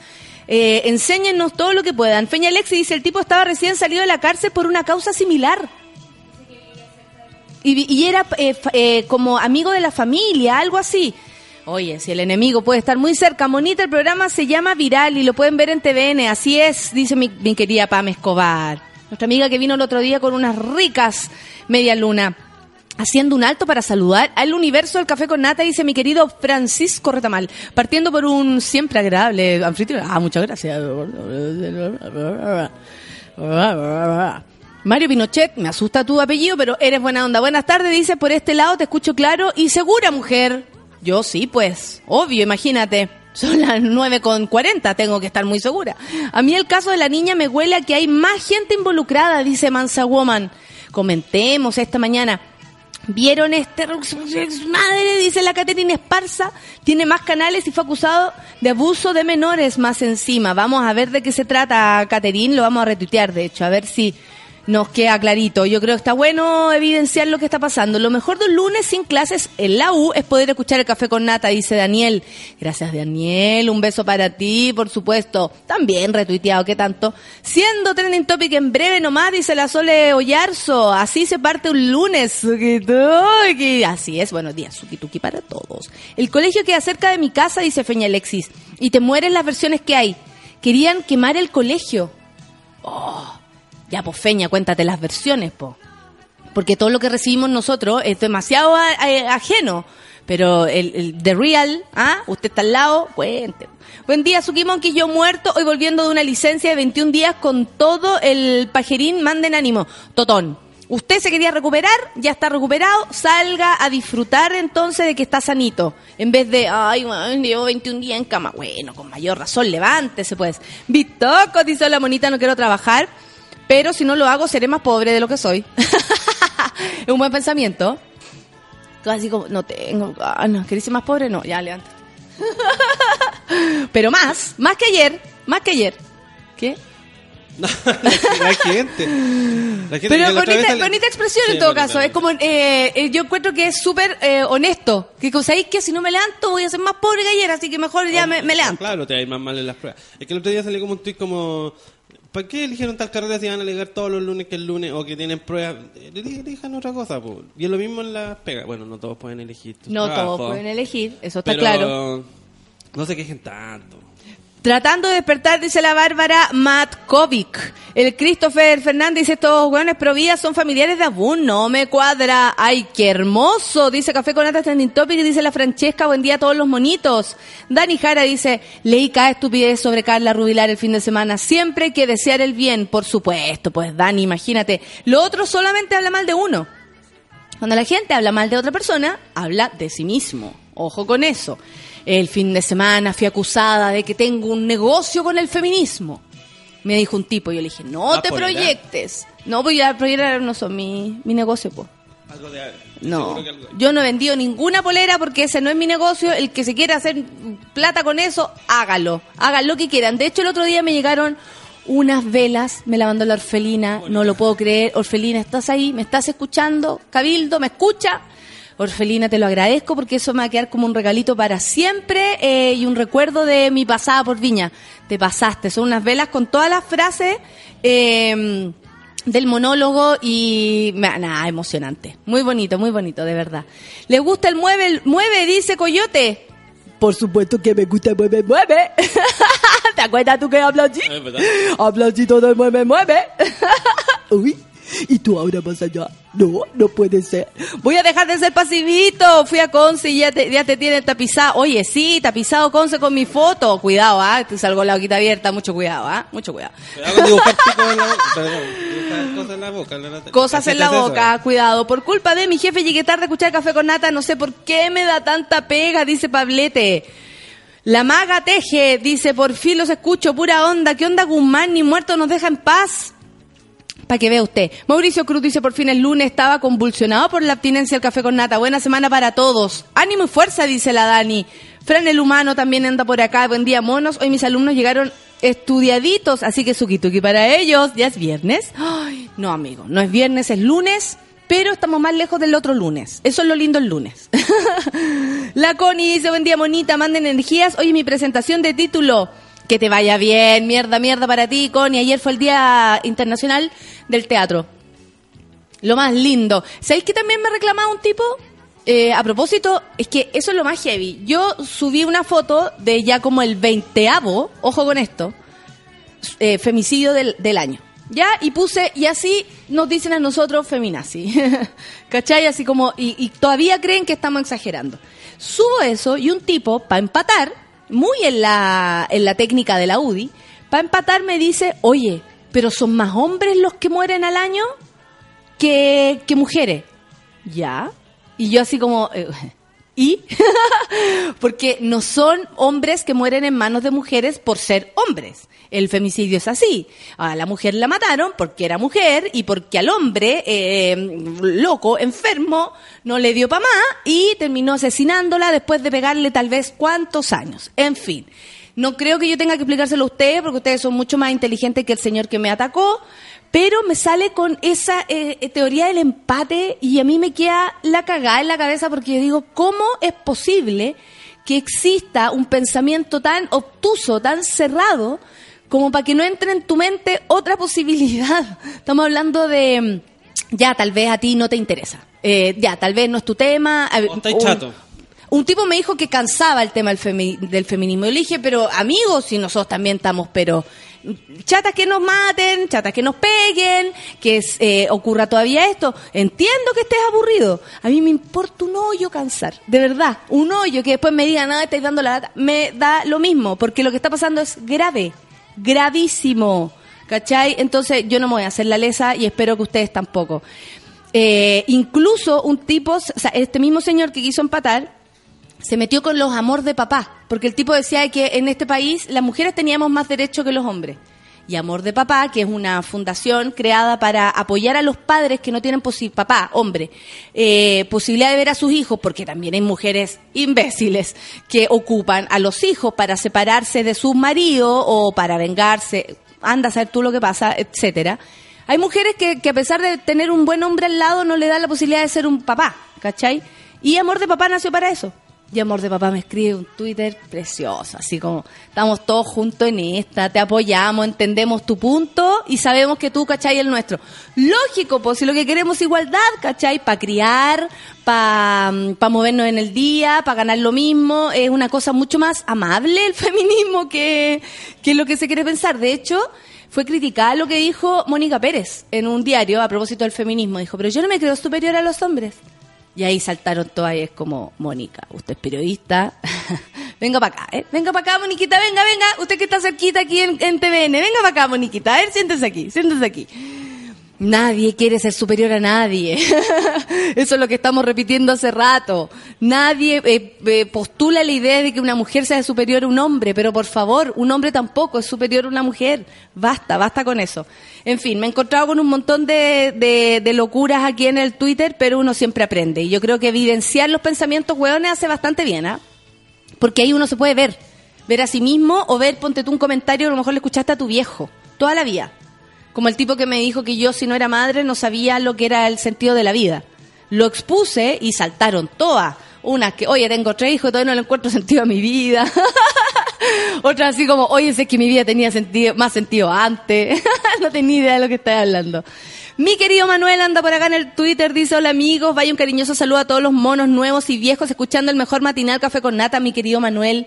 Eh, enséñennos todo lo que puedan. Feña Alexi dice, el tipo estaba recién salido de la cárcel por una causa similar. Y, era eh, eh, como amigo de la familia, algo así. Oye, si el enemigo puede estar muy cerca, Monita, el programa se llama Viral y lo pueden ver en TVN. Así es, dice mi, querida Pam Escobar. Nuestra amiga que vino el otro día con unas ricas media luna. Haciendo un alto para saludar al universo del café con nata, dice mi querido Francisco Retamal. Partiendo por un siempre agradable anfitrión. Ah, muchas gracias. Mario Pinochet, me asusta tu apellido, pero eres buena onda. Buenas tardes, dice, por este lado te escucho claro y segura, mujer. Yo sí, pues, obvio, imagínate. Son las 9 con 40, tengo que estar muy segura. A mí el caso de la niña me huele a que hay más gente involucrada, dice Mansa Woman. Comentemos esta mañana. ¿Vieron este madre? Dice la Caterina Esparza. Tiene más canales y fue acusado de abuso de menores más encima. Vamos a ver de qué se trata, Caterín. Lo vamos a retuitear, de hecho, a ver si nos queda clarito. Yo creo que está bueno evidenciar lo que está pasando. Lo mejor de un lunes sin clases en la U es poder escuchar el café con nata, dice Daniel. Gracias, Daniel. Un beso para ti, por supuesto. También retuiteado, ¿qué tanto? Siendo trending topic en breve nomás, dice la Sole Ollarzo. Así se parte un lunes. Así es, buenos días, Suki-tuki para todos. El colegio queda cerca de mi casa, dice Feña Alexis. Y te mueren las versiones que hay. Querían quemar el colegio. Ya, pues Feña, cuéntate las versiones, po. Porque todo lo que recibimos nosotros es demasiado ajeno. Pero el, el The Real, ¿ah? Usted está al lado, cuente. Buen día, Suki Monkey, yo muerto, hoy volviendo de una licencia de 21 días con todo el pajerín, manden ánimo. Totón, usted se quería recuperar, ya está recuperado, salga a disfrutar entonces de que está sanito. En vez de, ay, weón, llevo 21 días en cama. Bueno, con mayor razón, levántese pues. Bitoco, dice la monita, no quiero trabajar. Pero si no lo hago, seré más pobre de lo que soy. es *laughs* un buen pensamiento. Casi como, no tengo ganas. ¿Querés ser más pobre? No, ya, levántate. *laughs* Pero más, más que ayer, más que ayer. ¿Qué? *laughs* la gente. La gente Pero que la bonita, bonita expresión Sí, en todo bonita, caso. Es como, eh, eh, yo encuentro que es súper eh, honesto. Que sabéis que si no me levanto voy a ser más pobre que ayer, así que mejor ya me, me levanto. Claro, te va a ir más mal en las pruebas. Es que el otro día salió como un tweet como ¿Para qué eligieron tal carrera si van a alegar todos los lunes que el lunes o que tienen pruebas? Eli- Elijan otra cosa, po. Y es lo mismo en las pegas. Bueno, no todos pueden elegir. tus No trabajos, todos pueden elegir, eso está pero claro. No se quejen tanto. Tratando de despertar, dice la Bárbara Matkovic. El Christopher Fernández dice, estos hueones pro vida son familiares de Abun. No me cuadra. Ay, qué hermoso. Dice Café con Nata Trending Topic. Dice la Francesca, buen día a todos los monitos. Dani Jara dice, leí cada estupidez sobre Carla Rubilar el fin de semana. Siempre que desear el bien, por supuesto. Pues Dani, imagínate. Lo otro solamente habla mal de uno. Cuando la gente habla mal de otra persona, habla de sí mismo. Ojo con eso. El fin de semana fui acusada de que tengo un negocio con el feminismo. Me dijo un tipo y yo le dije, no ¿Vas te proyectes. No, pues ya proyectar no son mi, mi negocio, pues. Algo de No, seguro que algo- yo no he vendido ninguna polera porque ese no es mi negocio. El que se quiera hacer plata con eso, hágalo. Hagan lo que quieran. De hecho, el otro día me llegaron unas velas, me la mandó la orfelina, no lo puedo creer. Orfelina, ¿estás ahí? ¿Me estás escuchando? Cabildo, ¿me escucha? Orfelina, te lo agradezco porque eso me va a quedar como un regalito para siempre eh, y un recuerdo de mi pasada por Viña. Te pasaste, son unas velas con todas las frases. eh, del monólogo y nada, emocionante. Muy bonito, muy bonito, de verdad. ¿Le gusta el mueve, el mueve, dice Coyote? Por supuesto que me gusta el mueve, mueve. *laughs* ¿Te acuerdas tú que hablas así? Es verdad. Hablas así todo el mueve, mueve. *laughs* Uy, ¿y tú ahora vas allá? No, no puede ser. Voy a dejar de ser pasivito. Fui a Conce y ya te, ya te tienen tapizado. Oye, sí, tapizado Conce con mi foto. Cuidado, ¿ah? Te salgo la boquita abierta. Mucho cuidado, ¿ah? Mucho cuidado. Cosas en la boca. Cosas en la boca, cuidado. Por culpa de mi jefe llegué tarde a escuchar café con nata, no sé por qué me da tanta pega, dice Pablete. La maga teje, dice, por fin los escucho, pura onda. ¿Qué onda Guzmán? Ni muerto nos deja en paz. Para que vea usted. Mauricio Cruz dice, por fin el lunes estaba convulsionado por la abstinencia del café con nata. Buena semana para todos. Ánimo y fuerza, dice la Dani. Fran el humano también anda por acá. Buen día, monos. Hoy mis alumnos llegaron estudiaditos, así que suki tuki para ellos. ¿Ya es viernes? Ay, no, amigo, no es viernes, es lunes. Pero estamos más lejos del otro lunes. Eso es lo lindo el lunes. *laughs* La Connie dice, buen día, monita, manden energías. Oye, mi presentación de título. Que te vaya bien, mierda, mierda para ti, Connie. Ayer fue el Día Internacional del Teatro. Lo más lindo. ¿Sabéis que también me reclamaba un tipo? Eh, a propósito, es que eso es lo más heavy. Yo subí una foto de ya como el veinteavo, ojo con esto, eh, femicidio del, del año. ¿Ya? Y puse, y así nos dicen a nosotros feminazi. *laughs* ¿Cachai? Así como, y, y todavía creen que estamos exagerando. Subo eso y un tipo, para empatar, muy en la, en la técnica de la UDI, para empatar me dice, oye, pero son más hombres los que mueren al año que, que mujeres. ¿Ya? Y yo así como, eh, *laughs* ¿y? *laughs* Porque no son hombres que mueren en manos de mujeres por ser hombres. El femicidio es así. A la mujer la mataron porque era mujer y porque al hombre, eh, loco, enfermo, no le dio pa' más y terminó asesinándola después de pegarle tal vez cuántos años. En fin. No creo que yo tenga que explicárselo a ustedes porque ustedes son mucho más inteligentes que el señor que me atacó, pero me sale con esa eh, eh, teoría del empate y a mí me queda la cagada en la cabeza porque yo digo, ¿cómo es posible que exista un pensamiento tan obtuso, tan cerrado, como para que no entre en tu mente otra posibilidad? *laughs* Estamos hablando de, ya, tal vez a ti no te interesa, Eh, ya, tal vez no es tu tema. O estáis un- chato. un tipo me dijo que cansaba el tema del, femi- del feminismo. Yo le dije, pero amigos, si nosotros también estamos, pero chatas que nos maten, chatas que nos peguen, que eh, ocurra todavía esto. Entiendo que estés aburrido. A mí me importa un hoyo cansar, de verdad. Un hoyo que después me digan, nada, estáis dando la lata. Me da lo mismo, porque lo que está pasando es grave, gravísimo. ¿Cachai? Entonces yo no me voy a hacer la lesa y espero que ustedes tampoco. Eh, incluso un tipo, o sea, este mismo señor que quiso empatar, se metió con los amor de papá, porque el tipo decía que en este país las mujeres teníamos más derecho que los hombres. Y Amor de Papá, que es una fundación creada para apoyar a los padres que no tienen papá, hombre, eh, posibilidad de ver a sus hijos, porque también hay mujeres imbéciles que ocupan a los hijos para separarse de su marido o para vengarse, anda a saber tú lo que pasa, etcétera. Hay mujeres que, que a pesar de tener un buen hombre al lado no le dan la posibilidad de ser un papá, ¿cachai? Y Amor de Papá nació para eso Y Amor de Papá me escribe un Twitter precioso, así como estamos todos juntos en esta, te apoyamos, entendemos tu punto y sabemos que tú, ¿cachai? El nuestro. Lógico, pues si lo que queremos es igualdad, ¿cachai? Para criar, para movernos en el día, para ganar lo mismo, es una cosa mucho más amable el *laughs* feminismo que, que lo que se quiere pensar. De hecho, fue criticada lo que dijo Mónica Pérez en un diario a propósito del feminismo. Dijo, pero yo no me creo superior a los hombres. Y ahí saltaron todas y es como, Mónica, usted es periodista, *laughs* venga para acá, ¿eh? Venga para acá, Moniquita, venga, venga, usted que está cerquita aquí en, en venga para acá, Moniquita, a ver, siéntese aquí, siéntese aquí. Nadie quiere ser superior a nadie. *laughs* Eso es lo que estamos repitiendo hace rato. Nadie eh, eh, postula la idea de que una mujer sea superior a un hombre, pero por favor, un hombre tampoco es superior a una mujer. Basta, basta con eso. En fin, me he encontrado con un montón de, de, locuras aquí en el Twitter, pero uno siempre aprende. Y yo creo que evidenciar los pensamientos hueones hace bastante bien, ¿ah? Porque ahí uno se puede ver. Ver a sí mismo o ver, ponte tú un comentario, a lo mejor le escuchaste a tu viejo. Toda la vida. Como el tipo que me dijo que yo, si no era madre, no sabía lo que era el sentido de la vida. Lo expuse y saltaron todas. Unas que, oye, tengo tres hijos y todavía no le encuentro *laughs* sentido a mi vida. *laughs* Otras así como, oye, sé que mi vida tenía sentido, más sentido antes. *laughs* no tenía idea de lo que estoy hablando. Mi querido Manuel anda por acá en el Twitter, dice, hola amigos, vaya un cariñoso saludo a todos los monos nuevos y viejos escuchando el mejor matinal Café con Nata, mi querido Manuel.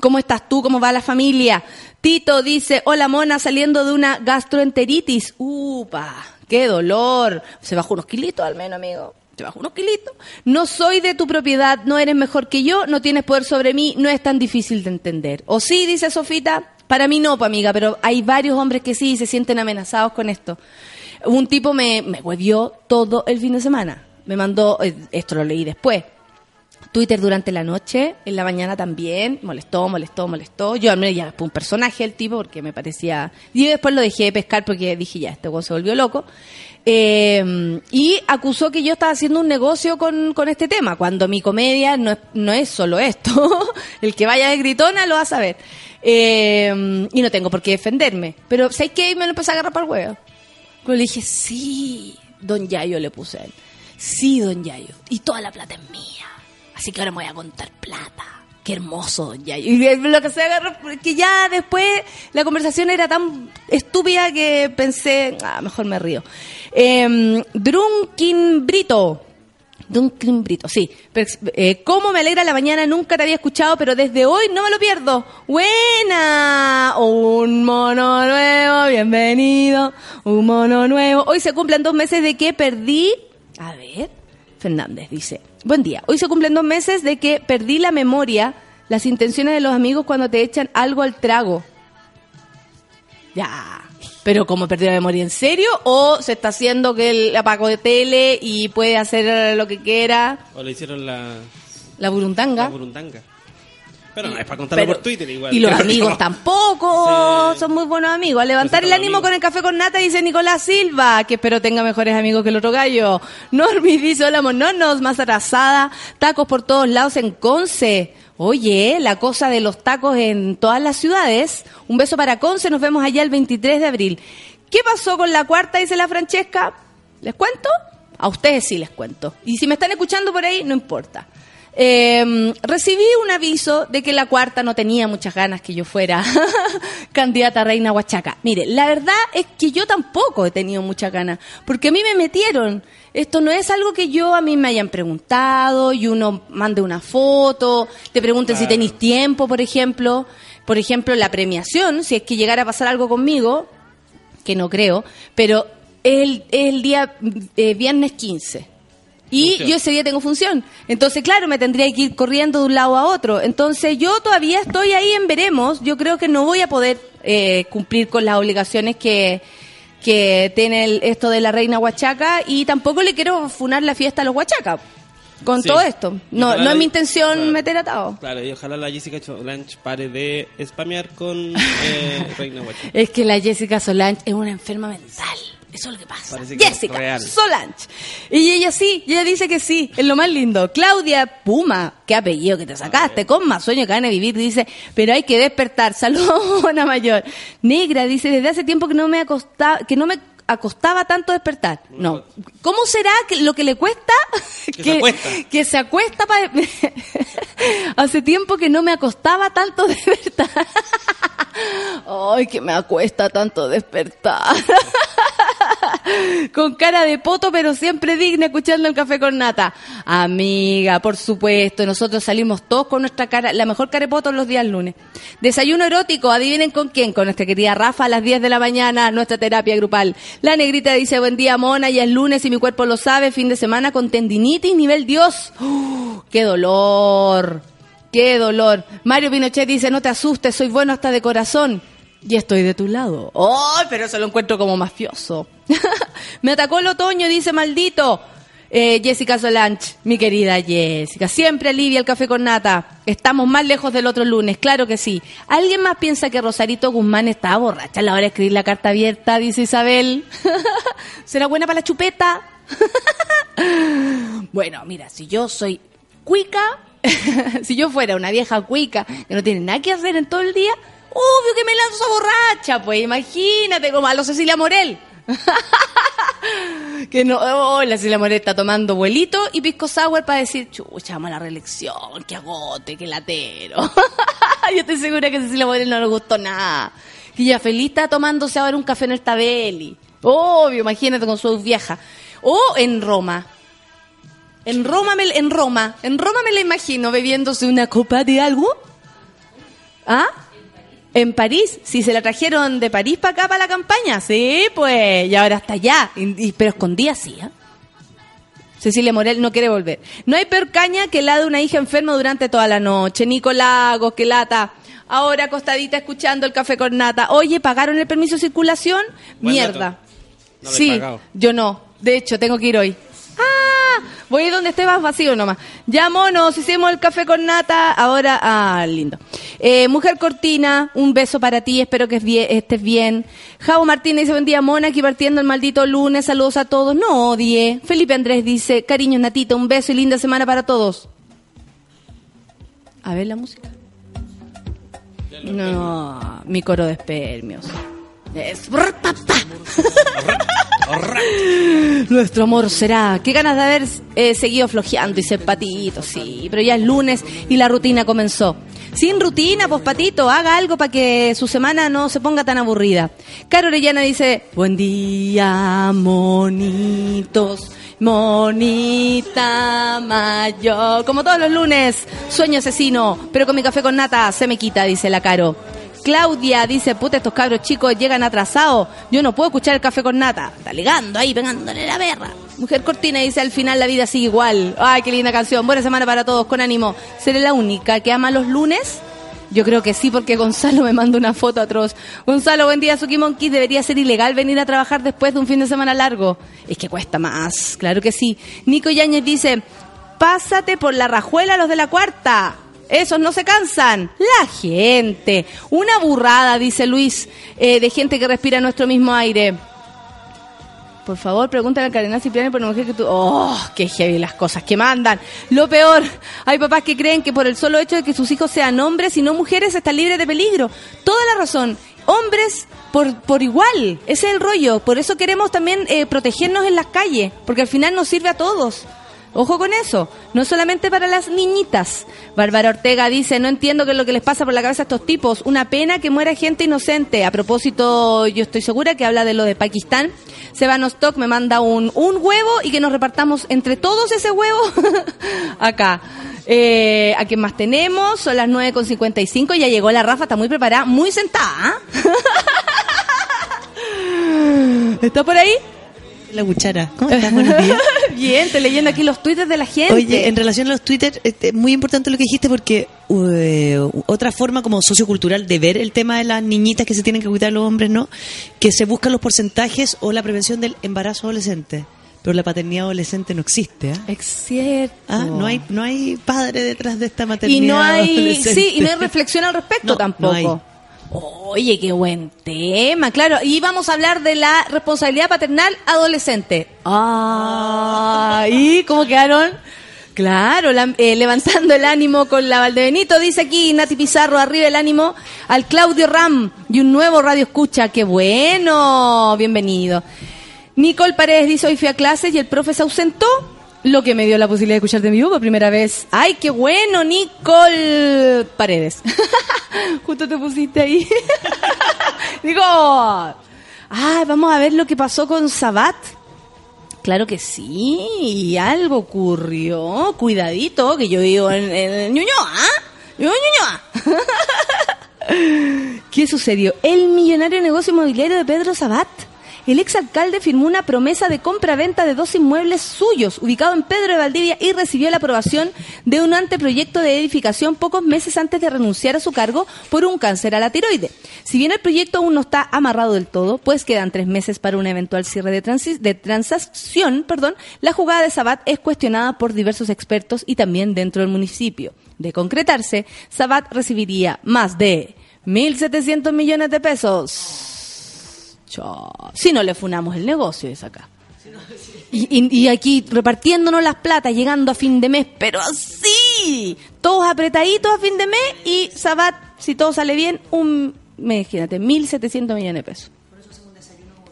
¿Cómo estás tú? ¿Cómo va la familia? Tito dice, hola mona, saliendo de una gastroenteritis. Upa, qué dolor. Se bajó unos kilitos al menos, amigo. Se bajó unos kilitos. No soy de tu propiedad, no eres mejor que yo, no tienes poder sobre mí, no es tan difícil de entender. ¿O sí, dice Sofita? Para mí no, pa, amiga, pero hay varios hombres que sí se sienten amenazados con esto. Un tipo me, me huevió todo el fin de semana. Me mandó, eh, esto lo leí después, Twitter durante la noche, en la mañana también, molestó, molestó, molestó. Yo al menos ya un personaje el tipo porque me parecía... Y después lo dejé de pescar porque dije, ya, este se volvió loco. Eh, y acusó que yo estaba haciendo un negocio con, con este tema, cuando mi comedia no es, no es solo esto. *laughs* el que vaya de gritona lo va a saber. Eh, y no tengo por qué defenderme. Pero ¿sabes qué? Me lo empecé a agarrar para el huevo. Pero le dije, sí, don Yayo le puse a él. Sí, don Yayo. Y toda la plata es mía. Así que ahora me voy a contar plata. Qué hermoso, Yayo. Y lo que se agarró, que ya después la conversación era tan estúpida que pensé, ah, mejor me río. Eh, Drunkin Brito. Dunkin Brito, sí. Pero, eh, ¿Cómo me alegra la mañana? Nunca te había escuchado, pero desde hoy no me lo pierdo. Buena. Un mono nuevo, bienvenido. Un mono nuevo. Hoy se cumplen dos meses de que perdí. A ver. Fernández dice, buen día, hoy se cumplen dos meses de que perdí la memoria, las intenciones de los amigos cuando te echan algo al trago. Ya, pero como perdió la memoria en serio o se está haciendo que el apagó de tele y puede hacer lo que quiera, O le hicieron la, la la burundanga. Pero no, es para contarlo Pero- por Twitter igual. Y los amigos tampoco Sí. son muy buenos amigos. A levantar el ánimo amigos. con el café con nata, dice Nicolás Silva, que espero tenga mejores amigos que el otro gallo. Normi *laughs* dice, hola mononos, más atrasada, tacos por todos lados en Conce. Oye, la cosa de los tacos en todas las ciudades. Un beso para Conce, nos vemos allá el 23 de abril. ¿Qué pasó con la cuarta, dice la Francesca? ¿Les cuento? A ustedes sí les cuento. Y si me están escuchando por ahí, no importa. Eh, recibí un aviso de que la cuarta no tenía muchas ganas que yo fuera *laughs* candidata a reina Huachaca. Mire, la verdad es que yo tampoco he tenido muchas ganas, porque a mí me metieron. Esto no es algo que yo a mí me hayan preguntado y uno mande una foto, te pregunten si tenéis tiempo, por ejemplo. Por ejemplo, la premiación, si es que llegara a pasar algo conmigo, que no creo, pero es el, el día eh, viernes 15. Y Función. yo ese día tengo función. Entonces, claro, me tendría que ir corriendo de un lado a otro. Entonces, yo todavía estoy ahí en veremos. Yo creo que no voy a poder eh, cumplir con las obligaciones que, que tiene el- esto de la reina Huachaca y tampoco le quiero funar la fiesta a los Huachacas con Sí. todo esto. No, no es mi intención claro. meter atado. Claro, y ojalá la Jessica Solange pare de spamear con *laughs* eh, Reina Guacha. Es que la Jessica Solange es una enferma mental. Eso es lo que pasa. Parece que es Jessica real. Solange. Y ella sí, y ella dice que sí, es lo más lindo. Claudia Puma, qué apellido que te sacaste, con más sueño que van a vivir, dice, pero hay que despertar. *laughs* Saludos, buena mayor. Negra dice, desde hace tiempo que no me ha costado, que no me acostaba tanto despertar. No. ¿Cómo será que lo que le cuesta *laughs* Que se acuesta. que se acuesta para *laughs* Hace tiempo que no me acostaba tanto despertar. Ay, que me acuesta tanto despertar. *laughs* con cara de poto, pero siempre digna escuchando el café con nata. Amiga, por supuesto, nosotros salimos todos con nuestra cara, la mejor cara de poto los días lunes. Desayuno erótico, adivinen con quién, con nuestra querida Rafa a las 10 de la mañana, nuestra terapia grupal. La negrita dice, buen día, mona, ya es lunes y mi cuerpo lo sabe, fin de semana con tendinitis, nivel Dios. ¡Oh, ¡Qué dolor! ¡Qué dolor! Mario Pinochet dice, no te asustes, soy bueno hasta de corazón. Y estoy de tu lado. ¡Ay, pero eso lo encuentro como mafioso! *laughs* Me atacó el otoño, dice maldito. Eh, Jessica Solange, mi querida Jessica. Siempre alivia el café con nata. Estamos más lejos del otro lunes, claro que sí. ¿Alguien más piensa que Rosarito Guzmán estaba borracha a la hora de escribir la carta abierta? Dice Isabel. *laughs* ¿Será buena para la chupeta? *laughs* bueno, mira, si yo soy cuica, si yo fuera una vieja cuica que no tiene nada que hacer en todo el día, obvio que me lanzo a borracha, pues imagínate como a lo Cecilia Morel. *laughs* que no, oh, la Cecilia Morel está tomando vuelito y pisco sour para decir, chucha, vamos a la reelección, que agote, que latero. *laughs* Yo estoy segura que Cecilia Morel no le gustó nada. Que ella feliz está tomándose ahora un café en el Tabeli. Obvio, imagínate con su vieja. O en Roma. En Roma, me, en Roma, en Roma me la imagino bebiéndose una copa de algo. ¿Ah? En París, si se la trajeron de París para acá para la campaña, sí, pues, y ahora está allá, y- y- pero escondida sí, ¿ah? Cecilia Morel no quiere volver. No hay peor caña que la de una hija enferma durante toda la noche. Nicolagos, que lata. Ahora acostadita escuchando el café con nata. Oye, ¿pagaron el permiso de circulación? Mierda. No sí, yo no. De hecho, tengo que ir hoy. Voy a ir donde esté más vacío nomás. Ya, monos, hicimos el café con nata. Ahora, ah, lindo. Eh, Mujer Cortina, un beso para ti. Espero que estés bien. Javo Martínez dice, buen día, mona, aquí partiendo el maldito lunes. Saludos a todos. No odie. Felipe Andrés dice, cariños, Natita, un beso y linda semana para todos. A ver la música. No, mi coro de espermios. Es... *laughs* Nuestro amor será. Qué ganas de haber eh, seguido flojeando ser patito, sí. Pero ya es lunes y la rutina comenzó. Sin rutina, pues patito, haga algo para que su semana no se ponga tan aburrida. Caro Orellana dice, buen día, monitos. Monita mayor. Como todos los lunes, sueño asesino, pero con mi café con nata se me quita, dice la Caro. Claudia dice, puta, estos cabros chicos llegan atrasados. Yo no puedo escuchar el café con nata. Está ligando ahí, pegándole la berra. Mujer Cortina dice, al final la vida sigue igual. Ay, qué linda canción. Buena semana para todos, con ánimo. ¿Seré la única que ama los lunes? Yo creo que sí, porque Gonzalo me manda una foto atroz. Gonzalo, buen día, Suki Monkey. Debería ser ilegal venir a trabajar después de un fin de semana largo. Es que cuesta más, claro que sí. Nico Yáñez dice, pásate por la rajuela los de la cuarta. Esos no se cansan. La gente. Una burrada, dice Luis, eh, de gente que respira nuestro mismo aire. Por favor, pregúntale al cardenal Cipriano por una mujer que tú... ¡Oh, qué heavy las cosas que mandan! Lo peor, hay papás que creen que por el solo hecho de que sus hijos sean hombres y no mujeres están libres de peligro. Toda la razón. Hombres por, por igual. Ese es el rollo. Por eso queremos también eh, protegernos en las calles, porque al final nos sirve a todos. Ojo con eso, no solamente para las niñitas. Bárbara Ortega dice, no entiendo qué es lo que les pasa por la cabeza a estos tipos. Una pena que muera gente inocente. A propósito, yo estoy segura que habla de lo de Pakistán. Seba Nostok me manda un, un huevo y que nos repartamos entre todos ese huevo *laughs* acá. Eh, ¿A quién más tenemos? Son las 9.55, ya llegó la Rafa, está muy preparada, muy sentada. ¿ah? *laughs* ¿Está por ahí? La cuchara. ¿Cómo estás? *laughs* Buenos días. Bien, te leyendo aquí los twitters de la gente. Oye, en relación a los Twitter, este, muy importante lo que dijiste porque eh, otra forma como sociocultural de ver el tema de las niñitas que se tienen que cuidar los hombres, ¿no? Que se buscan los porcentajes o la prevención del embarazo adolescente. Pero la paternidad adolescente no existe, ¿ah? Es cierto. Ah, no hay no hay padre detrás de esta maternidad y no hay adolescente. sí y no hay reflexión al respecto No, tampoco no hay. Oye qué buen tema claro. Y vamos a hablar de la responsabilidad paternal adolescente. Ah y cómo quedaron Claro, la- eh, levantando el ánimo con la Valdebenito, dice aquí Nati Pizarro, arriba el ánimo al Claudio Ram y un nuevo radio escucha, qué bueno, bienvenido. Nicole Paredes dice, hoy fui a clases y el profe se ausentó, lo que me dio la posibilidad de escucharte en vivo por primera vez. ¡Ay, qué bueno, Nicole Paredes! *laughs* Justo te pusiste ahí. *laughs* Digo, ah, vamos a ver lo que pasó con Sabat. Claro que sí, algo ocurrió. Cuidadito, que yo vivo en, en Ñuñoa. ¿ah? *laughs* ¿Qué sucedió? El millonario negocio inmobiliario de Pedro Sabat. El exalcalde firmó una promesa de compra-venta de dos inmuebles suyos, ubicados en Pedro de Valdivia, y recibió la aprobación de un anteproyecto de edificación pocos meses antes de renunciar a su cargo por un cáncer a la tiroide. Si bien el proyecto aún no está amarrado del todo, pues quedan tres meses para un eventual cierre de, de transacción, perdón, la jugada de Sabat es cuestionada por diversos expertos y también dentro del municipio. De concretarse, Sabat recibiría más de 1.700 millones de pesos. Chao. Si no le funamos el negocio, es acá. Y, aquí repartiéndonos las platas, llegando a fin de mes, pero así, todos apretaditos a fin de mes y Sabat, si todo sale bien, un, imagínate, 1.700 millones de pesos.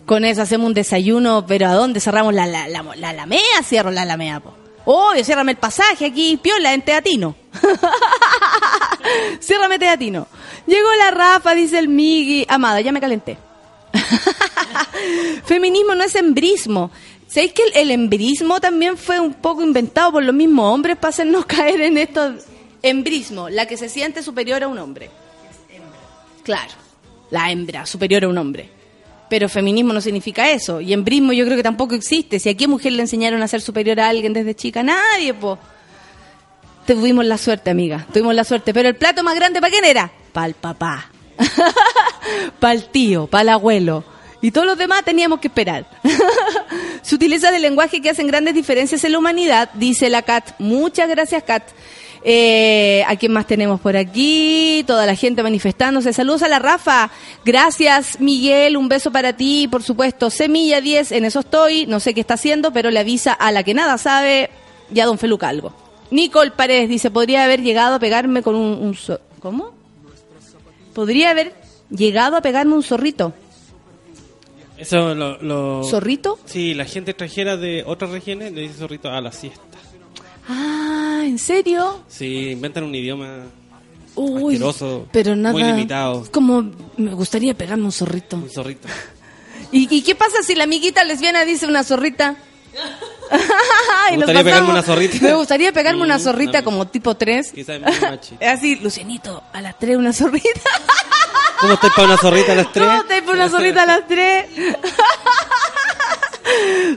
Con eso hacemos un desayuno, pero ¿a dónde cerramos la, la, la, la? Cierro la Alamea, po. Obvio, ciérrame el pasaje aquí, piola, en Teatino. *laughs* ciérrame Teatino. Llegó la Rafa, dice el Migi. Amada, ya me calenté. *laughs* Feminismo no es embrismo. ¿Sabéis que el, el embrismo también fue un poco inventado por los mismos hombres para hacernos *laughs* caer en esto? Embrismo, la que se siente superior a un hombre. Claro, la hembra, superior a un hombre. Pero feminismo no significa eso. Y embrismo yo creo que tampoco existe. Si a qué mujer le enseñaron a ser superior a alguien desde chica, nadie, po. Tuvimos la suerte, amiga. Tuvimos la suerte. Pero el plato más grande, ¿para quién era? Para el papá. *laughs* para el tío, para el abuelo. Y todos los demás teníamos que esperar. *laughs* Se utiliza del lenguaje que hacen grandes diferencias en la humanidad, dice la Kat. Muchas gracias, Kat. Eh, ¿A quién más tenemos por aquí? Toda la gente manifestándose. Saludos a la Rafa. Gracias, Miguel. Un beso para ti, por supuesto. Semilla 10, en eso estoy. No sé qué está haciendo, pero le avisa a la que nada sabe y a don Feluca algo. Nicole Paredes dice, podría haber llegado a pegarme con un... un ¿Cómo? Podría haber llegado a pegarme un zorrito. Eso lo, lo- ¿Zorrito? Sí, la gente extranjera de otras regiones le dice zorrito a la siesta. Ah, ¿en serio? Sí, inventan un idioma Uy, asqueroso, pero nada. muy limitado. Como me gustaría pegarme un zorrito. Un zorrito. *laughs* ¿Y, y qué pasa si la amiguita lesbiana dice una zorrita? Me gustaría pegarme una zorrita. Me gustaría pegarme una zorrita como tipo 3. Quizás. *laughs* Así, Lucianito, a las 3 una zorrita. *laughs* ¿Cómo estoy para una zorrita a las tres? ¿Cómo te por una zorrita a las 3? *laughs*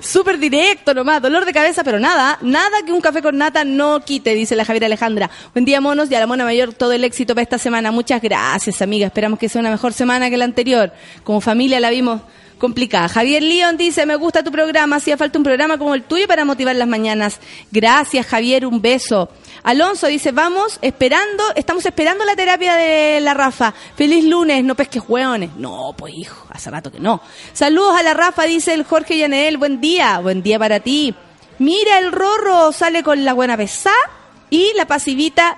Súper directo nomás, dolor de cabeza, pero nada, nada que un café con nata no quite, dice la Javiera Alejandra. Buen día, monos, y a la mona mayor todo el éxito para esta semana. Muchas gracias, amiga. Esperamos que sea una mejor semana que la anterior. Como familia la vimos complicada. Javier León dice, me gusta tu programa, hacía falta un programa como el tuyo para motivar las mañanas. Gracias, Javier, un beso. Alonso dice, vamos esperando, estamos esperando la terapia de la Rafa. Feliz lunes, no pesques hueones. No, pues hijo, hace rato que no. Saludos a la Rafa, dice el Jorge Yanel, buen día, buen día para ti. Mira, el Rorro sale con la buena pesá y la pasivita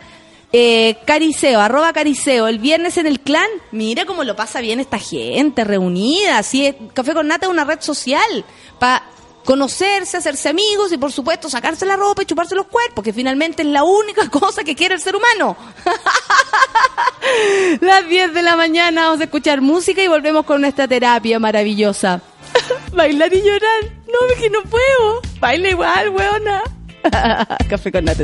eh, Cariceo, arroba Cariceo, el viernes en el clan. Mira cómo lo pasa bien esta gente reunida. Así Café con Nata es una red social para conocerse, hacerse amigos y por supuesto sacarse la ropa y chuparse los cuerpos, que finalmente es la única *laughs* cosa que quiere el ser humano. *laughs* Las 10 de la mañana vamos a escuchar música y volvemos con nuestra terapia maravillosa. *laughs* Bailar y llorar. No, es que no puedo. Baila igual, weona. Café con Nata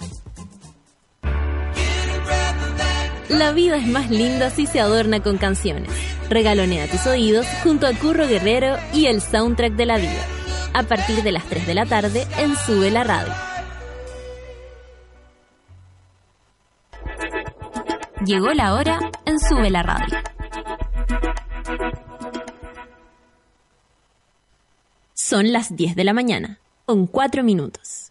La vida es más linda si se adorna con canciones. Regalonea tus oídos junto a Curro Guerrero y el soundtrack de la vida. A partir de las 3 de la tarde en Sube la Radio. Llegó la hora en Sube la Radio. Son las 10 de la mañana, con 4 minutos.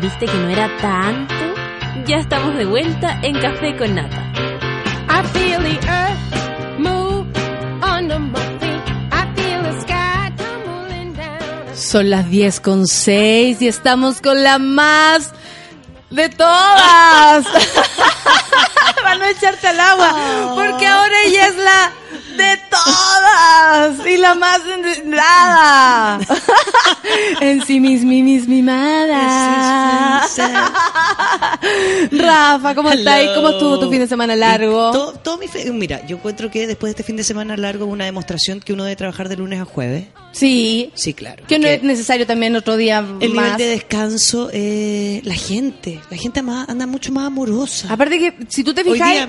¿Viste que no era tanto? Ya estamos de vuelta en Café con Nata. I feel the earth move under my feet. I feel the sky tumbling down. Son las 10 con 6 y estamos con la más de todas. *laughs* Para no echarte al agua. Porque ahora ella es la de todas y la más enredada. *laughs* en sí mismi mismimada. Rafa, ¿cómo estás? ¿Cómo estuvo tu fin de semana largo? Todo, todo mi fe- Mira, yo encuentro que después de este fin de semana largo una demostración que uno debe trabajar de lunes a jueves. Sí. Sí, claro. Que no es necesario también otro día el nivel más. de descanso, eh, la gente, la gente más- anda mucho más amorosa. Aparte que si tú te fijas,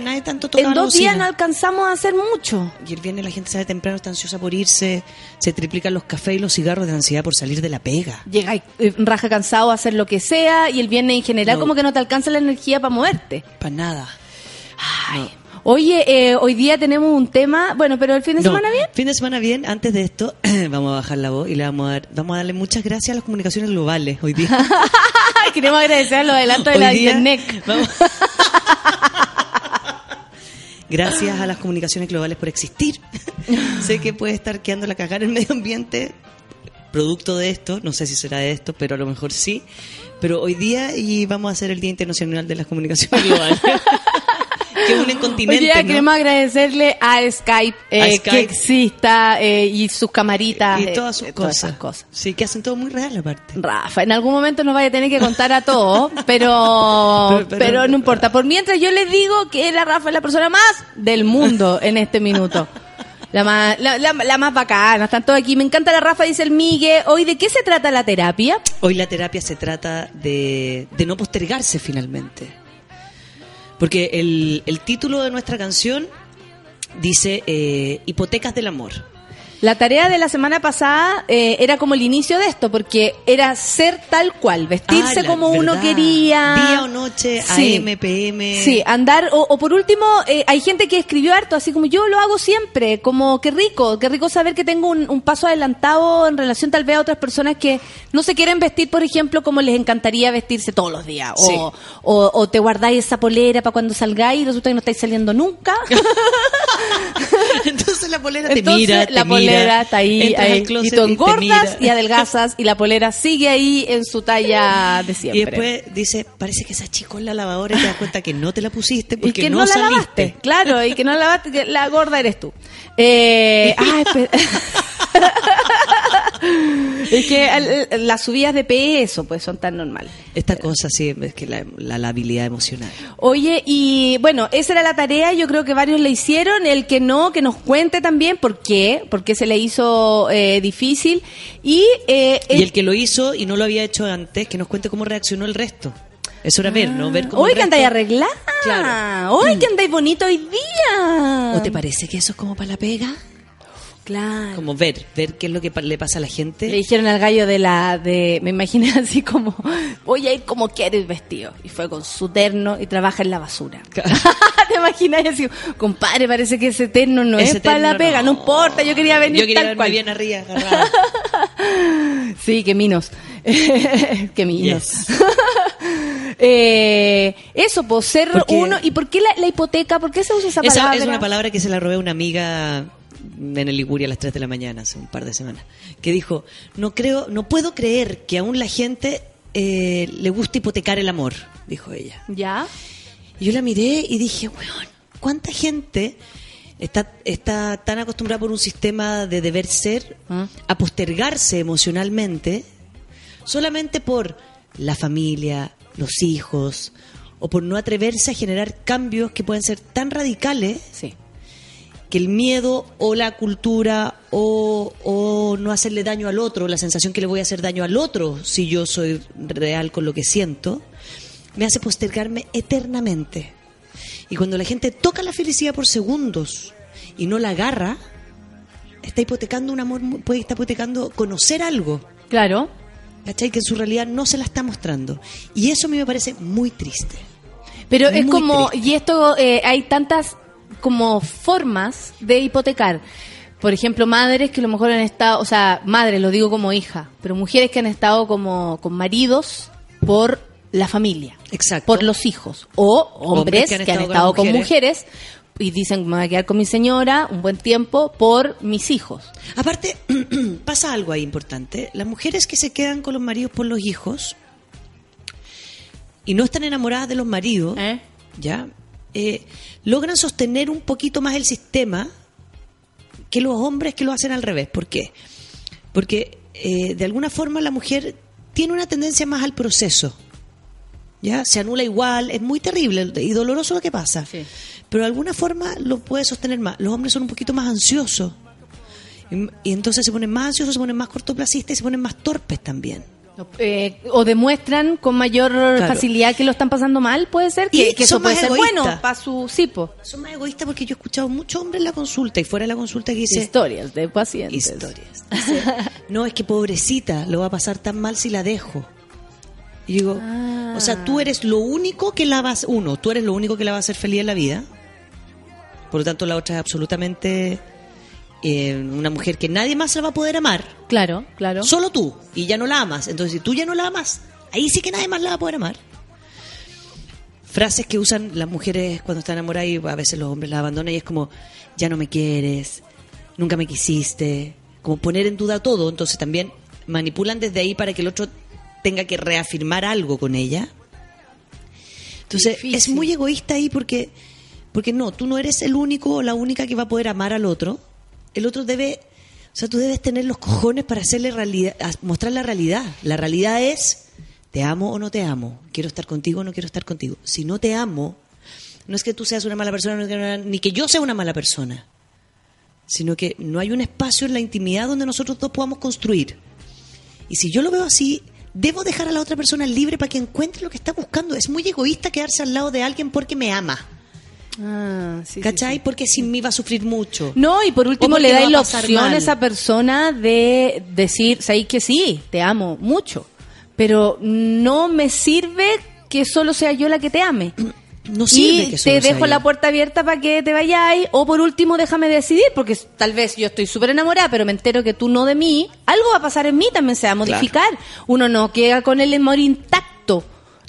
en dos días no alcanzamos a hacer mucho. El viernes la gente sale temprano, está ansiosa por irse, se triplican los cafés y los cigarros de ansiedad por salir de la pega. Llega eh, raja cansado a hacer lo que sea y el viernes en general No. como que no te alcanza la energía para moverte. Para nada. Ay. Oye, eh, hoy día tenemos un tema, bueno, pero el fin de No, semana bien. Fin de semana bien. Antes de esto, *clears throat* vamos a bajar la voz y le vamos a, dar, vamos a darle muchas gracias a las comunicaciones globales hoy día. *laughs* Queremos agradecer los adelantos de Hoy la día internet. vamos- *laughs* Gracias a las comunicaciones globales por existir. *laughs* sé que puede estar quedando la cagar el medio ambiente producto de esto, no sé si será de esto, pero a lo mejor sí. Pero hoy día y vamos a hacer el Día Internacional de las Comunicaciones *laughs* Globales. Que unen continentes, ¿no? queremos agradecerle a Skype, eh, A Skype. que exista eh, y sus camaritas. y eh, todas sus eh, cosas. cosas. Sí, que hacen todo muy real aparte. Rafa, en algún momento nos vaya a tener que contar a todos, *laughs* pero, Pero- pero, pero- no importa. Por mientras yo les digo que la Rafa es la persona más del mundo *laughs* en este minuto. La más, la, la- la más bacana, están todos aquí. Me encanta la Rafa, dice el Migue. Hoy, ¿de qué se trata la terapia? Hoy la terapia se trata de, de no postergarse finalmente. Porque el, el título de nuestra canción dice eh, Hipotecas del Amor. La tarea de la semana pasada eh, era como el inicio de esto, porque era ser tal cual, vestirse Ah, la como uno quería. Día o noche, Sí. AM, PM. Sí, andar, o, o por último, eh, hay gente que escribió harto, así como yo lo hago siempre, como qué rico, qué rico saber que tengo un, un paso adelantado en relación tal vez a otras personas que no se quieren vestir, por ejemplo, como les encantaría vestirse todos los días. O, Sí. o, o te guardáis esa polera para cuando salgáis y resulta que no estáis saliendo nunca. *laughs* Entonces la polera te Entonces, mira, te la mira, polera está ahí, ahí, y tú y engordas y adelgazas y la polera sigue ahí en su talla de siempre. Y después dice, parece que se achicó en la lavadora y te das cuenta que no te la pusiste y porque que no, no, la saliste. lavaste, claro, y que no la lavaste, que la gorda eres tú. Eh, *laughs* ah, *laughs* es que las subidas de peso pues son tan normales. Esta cosa sí, es que la, la labilidad emocional. Oye, y bueno, esa era la tarea, yo creo que varios le hicieron, el que no, que nos cuente también por qué, por qué se le hizo eh, difícil. Y, eh, Y el- el que lo hizo y no lo había hecho antes, que nos cuente cómo reaccionó el resto. Eso era ver, ¿no? Ver cómo Hoy el que andáis arreglada. Claro. Hoy que andáis bonito hoy día. ¿O te parece que eso es como para la pega? Claro. Como ver, ver qué es lo que le pasa a la gente. Le dijeron al gallo de la, de, me imaginé *laughs* así como, voy a ir como quieres vestido. Y fue con su terno y trabaja en la basura. *laughs* ¿Te imaginas así? Compadre, parece que ese terno no Ese es para la pega, no. no. importa, yo quería venir Yo quería tal cual. bien arriba, *laughs* agarrada. Sí, qué minos. qué minos. Yes. Eh, eso, pues ser uno. ¿Y por qué la, la hipoteca? ¿Por qué se usa esa Esa palabra? es una palabra que se la robé a una amiga en el Liguria a las 3 de la mañana, hace un par de semanas, que dijo, no creo, no puedo creer que aún la gente eh, le guste hipotecar el amor, dijo ella. ¿Ya? Y yo la miré y dije, weón, ¿cuánta gente está, está tan acostumbrada por un sistema de deber ser ¿Ah? a postergarse emocionalmente solamente por la familia, los hijos, o por no atreverse a generar cambios que pueden ser tan radicales Sí. Que el miedo o la cultura o, o no hacerle daño al otro, la sensación que le voy a hacer daño al otro si yo soy real con lo que siento, me hace postergarme eternamente. Y cuando la gente toca la felicidad por segundos y no la agarra, está hipotecando un amor, puede estar hipotecando conocer algo, Claro. ¿cachai? Que en su realidad no se la está mostrando. Y eso a mí me parece muy triste. Pero es como, triste. y esto, eh, hay tantas como formas de hipotecar. Por ejemplo, madres que a lo mejor han estado, o sea, madres, lo digo como hija, pero mujeres que han estado como con maridos por la familia, Exacto. por los hijos, o hombres, que han estado, con, mujeres. y dicen, me voy a quedar con mi señora un buen tiempo por mis hijos. Aparte, *clears throat* pasa algo ahí importante. Las mujeres que se quedan con los maridos por los hijos y no están enamoradas de los maridos, ¿Eh? ¿ya? Eh, logran sostener un poquito más el sistema que los hombres que lo hacen al revés. ¿Por qué? Porque eh, de alguna forma la mujer tiene una tendencia más al proceso. ¿Ya? Se anula igual, es muy terrible y doloroso lo que pasa. Sí. Pero de alguna forma lo puede sostener más. Los hombres son un poquito más ansiosos. Y, y entonces se ponen más ansiosos, se ponen más cortoplacistas y se ponen más torpes también. Eh, o demuestran con mayor facilidad que lo están pasando mal, puede ser que, eso puede más ser bueno para su cipo. Son más egoístas porque yo he escuchado muchos hombres en la consulta y fuera de la consulta que dice... Historias de pacientes. historias. Dice, no, es que pobrecita, lo va a pasar tan mal si la dejo. Y digo, Ah. o sea, tú eres lo único que la vas, uno, tú eres lo único que la va a hacer feliz en la vida. Por lo tanto, la otra es absolutamente eh, una mujer que nadie más la va a poder amar. Claro, claro. Solo tú. Y ya no la amas. Entonces, si tú ya no la amas, ahí sí que nadie más la va a poder amar. Frases que usan las mujeres cuando están enamoradas y a veces los hombres las abandonan y es como, ya no me quieres, nunca me quisiste. Como poner en duda todo. Entonces también manipulan desde ahí para que el otro tenga que reafirmar algo con ella. Entonces Difícil. es muy egoísta ahí porque, porque no, tú no eres el único o la única que va a poder amar al otro. El otro debe, o sea, tú debes tener los cojones para hacerle realidad, mostrar la realidad. La realidad es, te amo o no te amo, quiero estar contigo o no quiero estar contigo. Si no te amo, no es que tú seas una mala persona, ni que yo sea una mala persona, sino que no hay un espacio en la intimidad donde nosotros dos podamos construir. Y si yo lo veo así, debo dejar a la otra persona libre para que encuentre lo que está buscando. Es muy egoísta quedarse al lado de alguien porque me ama. Ah, sí, ¿Cachai? sí. Porque sin mí va a sufrir mucho. No, y por último le dais la opción mal. a esa persona de decir, sabéis que sí, te amo mucho, pero no me sirve que solo sea yo la que te ame. *clears throat* No sirve y que solo te sea dejo yo. la puerta abierta para que te vayáis, o por último déjame decidir, porque tal vez yo estoy súper enamorada, pero me entero que tú no de mí, algo va a pasar en mí, también se va a modificar. Uno no queda con el amor intacto.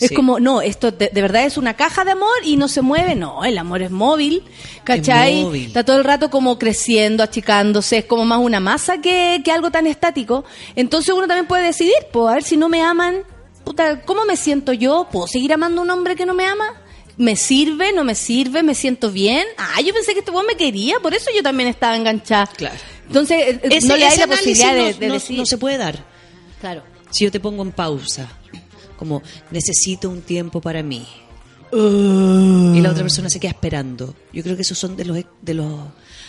Es Sí. como, no, esto de, de verdad es una caja de amor y no se mueve. No, el amor es móvil, ¿cachai? Es móvil. Está todo el rato como creciendo, achicándose, es como más una masa que, que algo tan estático. Entonces uno también puede decidir, pues a ver si no me aman, puta, ¿cómo me siento yo? ¿Puedo seguir amando a un hombre que no me ama? ¿Me sirve? ¿No me sirve? ¿Me siento bien? Ah, yo pensé que este weón me quería, por eso yo también estaba enganchada. Claro. Entonces, eh, Ese- no le hay la posibilidad de, no- de no- decir. no se puede dar. Claro. Si yo te pongo en pausa, como necesito un tiempo para mí. Y la otra persona se queda esperando. Yo creo que esos son de los, de los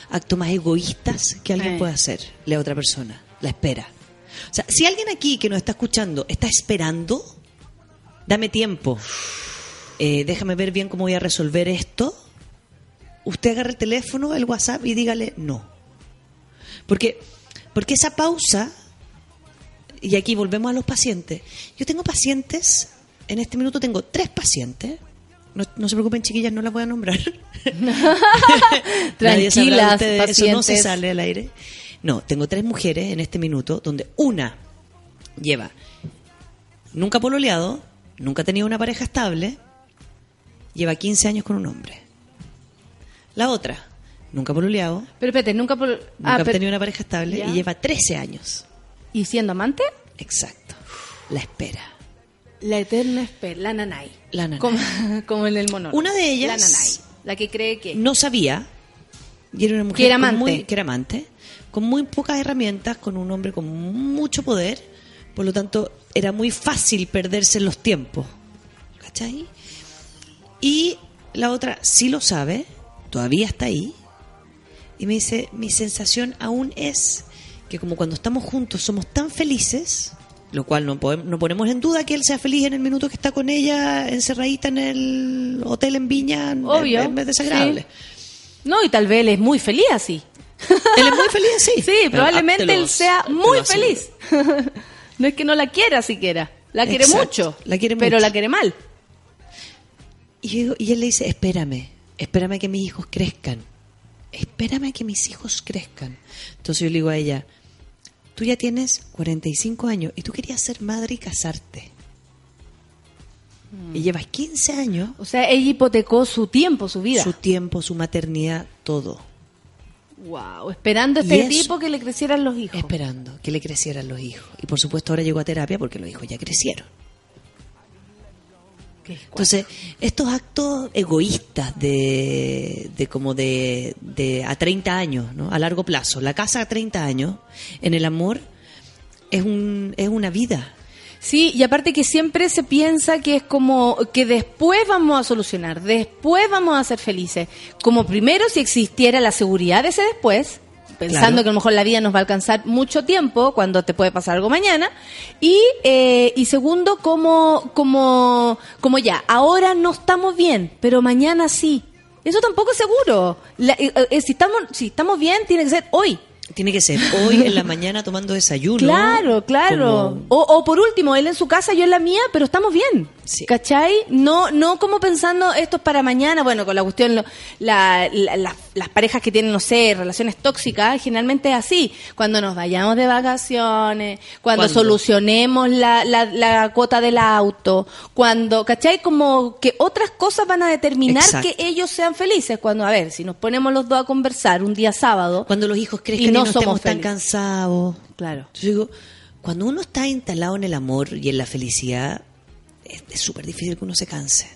actos más egoístas que alguien Eh. puede hacer, la otra persona. La espera. O sea, si alguien aquí que nos está escuchando está esperando, dame tiempo. Eh, déjame ver bien cómo voy a resolver esto. Usted agarra el teléfono, el WhatsApp y dígale no. Porque, porque esa pausa y aquí volvemos a los pacientes. Yo tengo pacientes, en este minuto tengo tres pacientes. No, no se preocupen, chiquillas, no las voy a nombrar. *laughs* De Tranquilas, ustedes, Eso no se sale al aire. No, tengo tres mujeres en este minuto donde una lleva nunca pololeado, nunca ha tenido una pareja estable, lleva 15 años con un hombre. La otra, nunca pololeado, Pero espérate, nunca nunca ah, ha pero- tenido una pareja estable Ya. y lleva 13 años. ¿Y siendo amante? Exacto. La espera. La eterna espera, la nanay. La nanay. Como, *laughs* como en el monólogo. Una de ellas- La nanay. La que cree que... no sabía y era una mujer Que era amante. muy- que era amante con muy pocas herramientas con un hombre con mucho poder por lo tanto era muy fácil perderse en los tiempos ¿cachai? y la otra sí lo sabe todavía está ahí y me dice mi sensación aún es que como cuando estamos juntos somos tan felices lo cual no, podemos, no ponemos en duda que él sea feliz en el minuto que está con ella encerradita en el hotel en Viña Obvio, es, es desagradable No, y tal vez él es muy feliz así. él es muy feliz así. Sí, *laughs* Pero, ah, probablemente te lo- él sea muy feliz. *laughs* no es que no la quiera siquiera. La quiere Exacto, mucho. la quiere Pero mucho. la quiere mal. Y, yo digo- y él le dice, espérame, espérame a que mis hijos crezcan. Espérame a que mis hijos crezcan. Entonces yo le digo a ella, tú ya tienes 45 años y tú querías ser madre y casarte. Y llevas 15 años, O sea, ella hipotecó su tiempo, su vida. su tiempo, su maternidad, todo, Wow, esperando a este eso- tipo que le crecieran los hijos. esperando que le crecieran los hijos. Y por supuesto ahora llegó a terapia porque los hijos ya crecieron. Entonces, estos actos egoístas de, de como de, de a 30 años, ¿no? A largo plazo. La casa a 30 años, en el amor, es, un, es una vida. Sí, y aparte que siempre se piensa que es como que después vamos a solucionar, después vamos a ser felices. Como primero, si existiera la seguridad de ese después, pensando Claro. que a lo mejor la vida nos va a alcanzar mucho tiempo, cuando te puede pasar algo mañana. Y, eh, y segundo, como, como, como ya, ahora no estamos bien, pero mañana sí. Eso tampoco es seguro. La- eh, eh, si, estamos, si estamos bien, tiene que ser hoy. Tiene que ser hoy en la mañana tomando desayuno. *laughs* Claro, claro. como- O, o por último, él en su casa, yo en la mía, pero estamos bien. Sí. ¿Cachai? No, no como pensando esto es para mañana, bueno, con la cuestión, lo- la- la- la- las parejas que tienen, no sé, relaciones tóxicas, generalmente es así. Cuando nos vayamos de vacaciones, cuando ¿Cuándo? solucionemos la, la, la cuota del auto, cuando, ¿cachai? Como que otras cosas van a determinar Exacto. que ellos sean felices. Cuando, a ver, si nos ponemos los dos a conversar un día sábado, Cuando los hijos crezcan Y y no no, somos tan cansados. claro. Yo digo, cuando uno está instalado en el amor y en la felicidad, es súper difícil que uno se canse.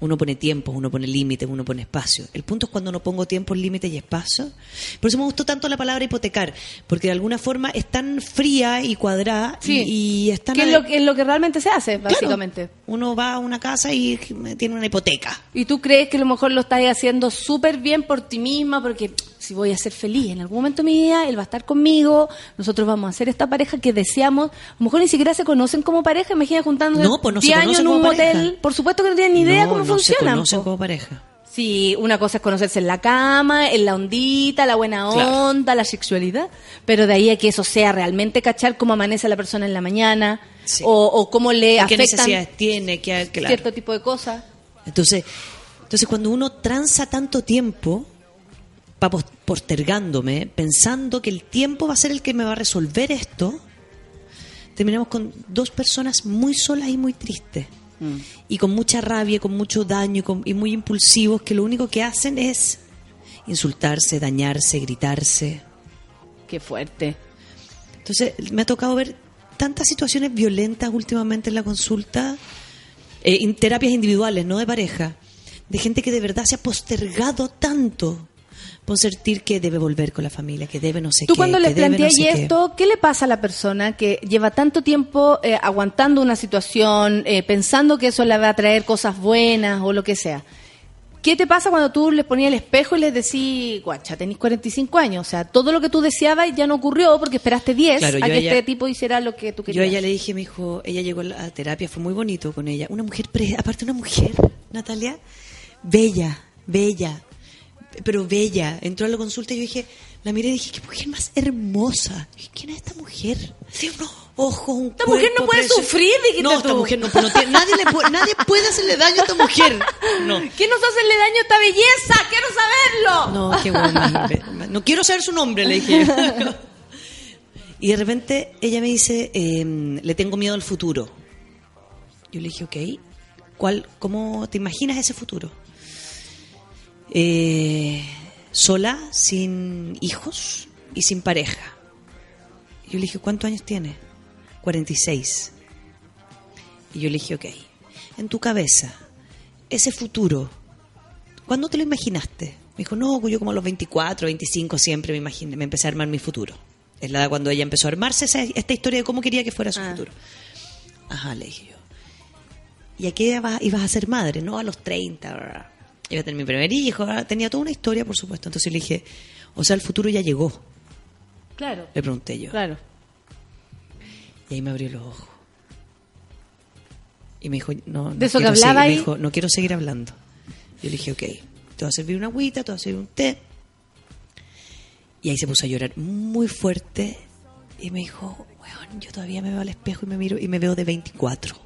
Uno pone tiempos, uno pone límites, uno pone espacio. El punto es cuando no pongo tiempos, límites y espacio. Por eso me gustó tanto la palabra hipotecar, porque de alguna forma es tan fría y cuadrada Sí. y, y es tan... Que es lo, que- es lo que realmente se hace, Claro. básicamente. Uno va a una casa y tiene una hipoteca. Y tú crees que a lo mejor lo estás haciendo súper bien por ti misma, porque si voy a ser feliz en algún momento de mi vida, él va a estar conmigo, nosotros vamos a ser esta pareja que deseamos. A lo mejor ni siquiera se conocen como pareja, imagina juntándose No, pues no se 10 años en un motel. pareja. Por supuesto que no tienen ni idea no, cómo no se funcionan. conocen po. como pareja. Sí, una cosa es conocerse en la cama, en la ondita, la buena Claro. onda, la sexualidad, pero de ahí a que eso sea realmente cachar cómo amanece la persona en la mañana Sí. o, o cómo le ¿Qué afectan necesidades tiene? ¿Qué, claro. cierto tipo de cosas. Entonces, entonces cuando uno transa tanto tiempo, pos- postergándome, pensando que el tiempo va a ser el que me va a resolver esto, terminamos con dos personas muy solas y muy tristes. Y con mucha rabia, con mucho daño y, con- y muy impulsivos que lo único que hacen es insultarse, dañarse, gritarse. Qué fuerte. Entonces, me ha tocado ver tantas situaciones violentas últimamente en la consulta, eh, en terapias individuales, no de pareja, de gente que de verdad se ha postergado tanto por sentir que debe volver con la familia, que debe no sé Tú qué. cuando que le no planteas sé esto, ¿qué le pasa a la persona que lleva tanto tiempo eh, aguantando una situación, eh, pensando que eso le va a traer cosas buenas o lo que sea? ¿Qué te pasa cuando tú les ponías el espejo y les decís, guacha, tenés 45 años? O sea, todo lo que tú deseabas ya no ocurrió porque esperaste 10 Claro, a yo que ella- este tipo hiciera lo que tú Yo querías. a ella le dije, me dijo, ella llegó a la terapia, fue muy bonito con ella. Una mujer, pre- aparte una mujer, Natalia, bella, bella, pero bella. Entró a la consulta y yo dije, la miré y dije, qué mujer más hermosa. Dije, ¿Quién es esta mujer? Así unos ojos, un Esta mujer no puede precioso. sufrir, dijiste No, esta tú. mujer no, no tiene- nadie, le puede, nadie puede hacerle daño a esta mujer. No. ¿Qué nos hace daño a esta belleza? ¡Quiero saberlo! No, qué bueno. No quiero saber su nombre, le dije. Y de repente ella me dice, eh, le tengo miedo al futuro. Yo le dije, ok, ¿cuál, ¿cómo te imaginas ese futuro? Eh, sola, sin hijos y sin pareja. Yo le dije, ¿cuántos años tiene? 46. Y yo le dije, ok, en tu cabeza, ese futuro, ¿Cuándo te lo imaginaste? Me dijo, no, yo como a los 24, 25 siempre me imaginé, me empecé a armar mi futuro. Es la edad cuando ella empezó a armarse esa- esta historia de cómo quería que fuera su Ah. futuro. Ajá, le dije yo. ¿Y a qué edad ibas a ser madre? No, a los 30. Iba a tener mi primer hijo. bla, Tenía toda una historia, por supuesto. Entonces le dije, o sea, el futuro ya llegó. Claro, Le pregunté yo. claro. Y ahí me abrió los ojos. Y me dijo, no, no ¿De eso que hablaba seguir- me ahí? dijo, no quiero seguir hablando. Yo le dije, ok, te voy a servir una agüita, te voy a servir un té. Y ahí se puso a llorar muy fuerte y me dijo, weón, yo todavía me veo al espejo y me miro y me veo de 24.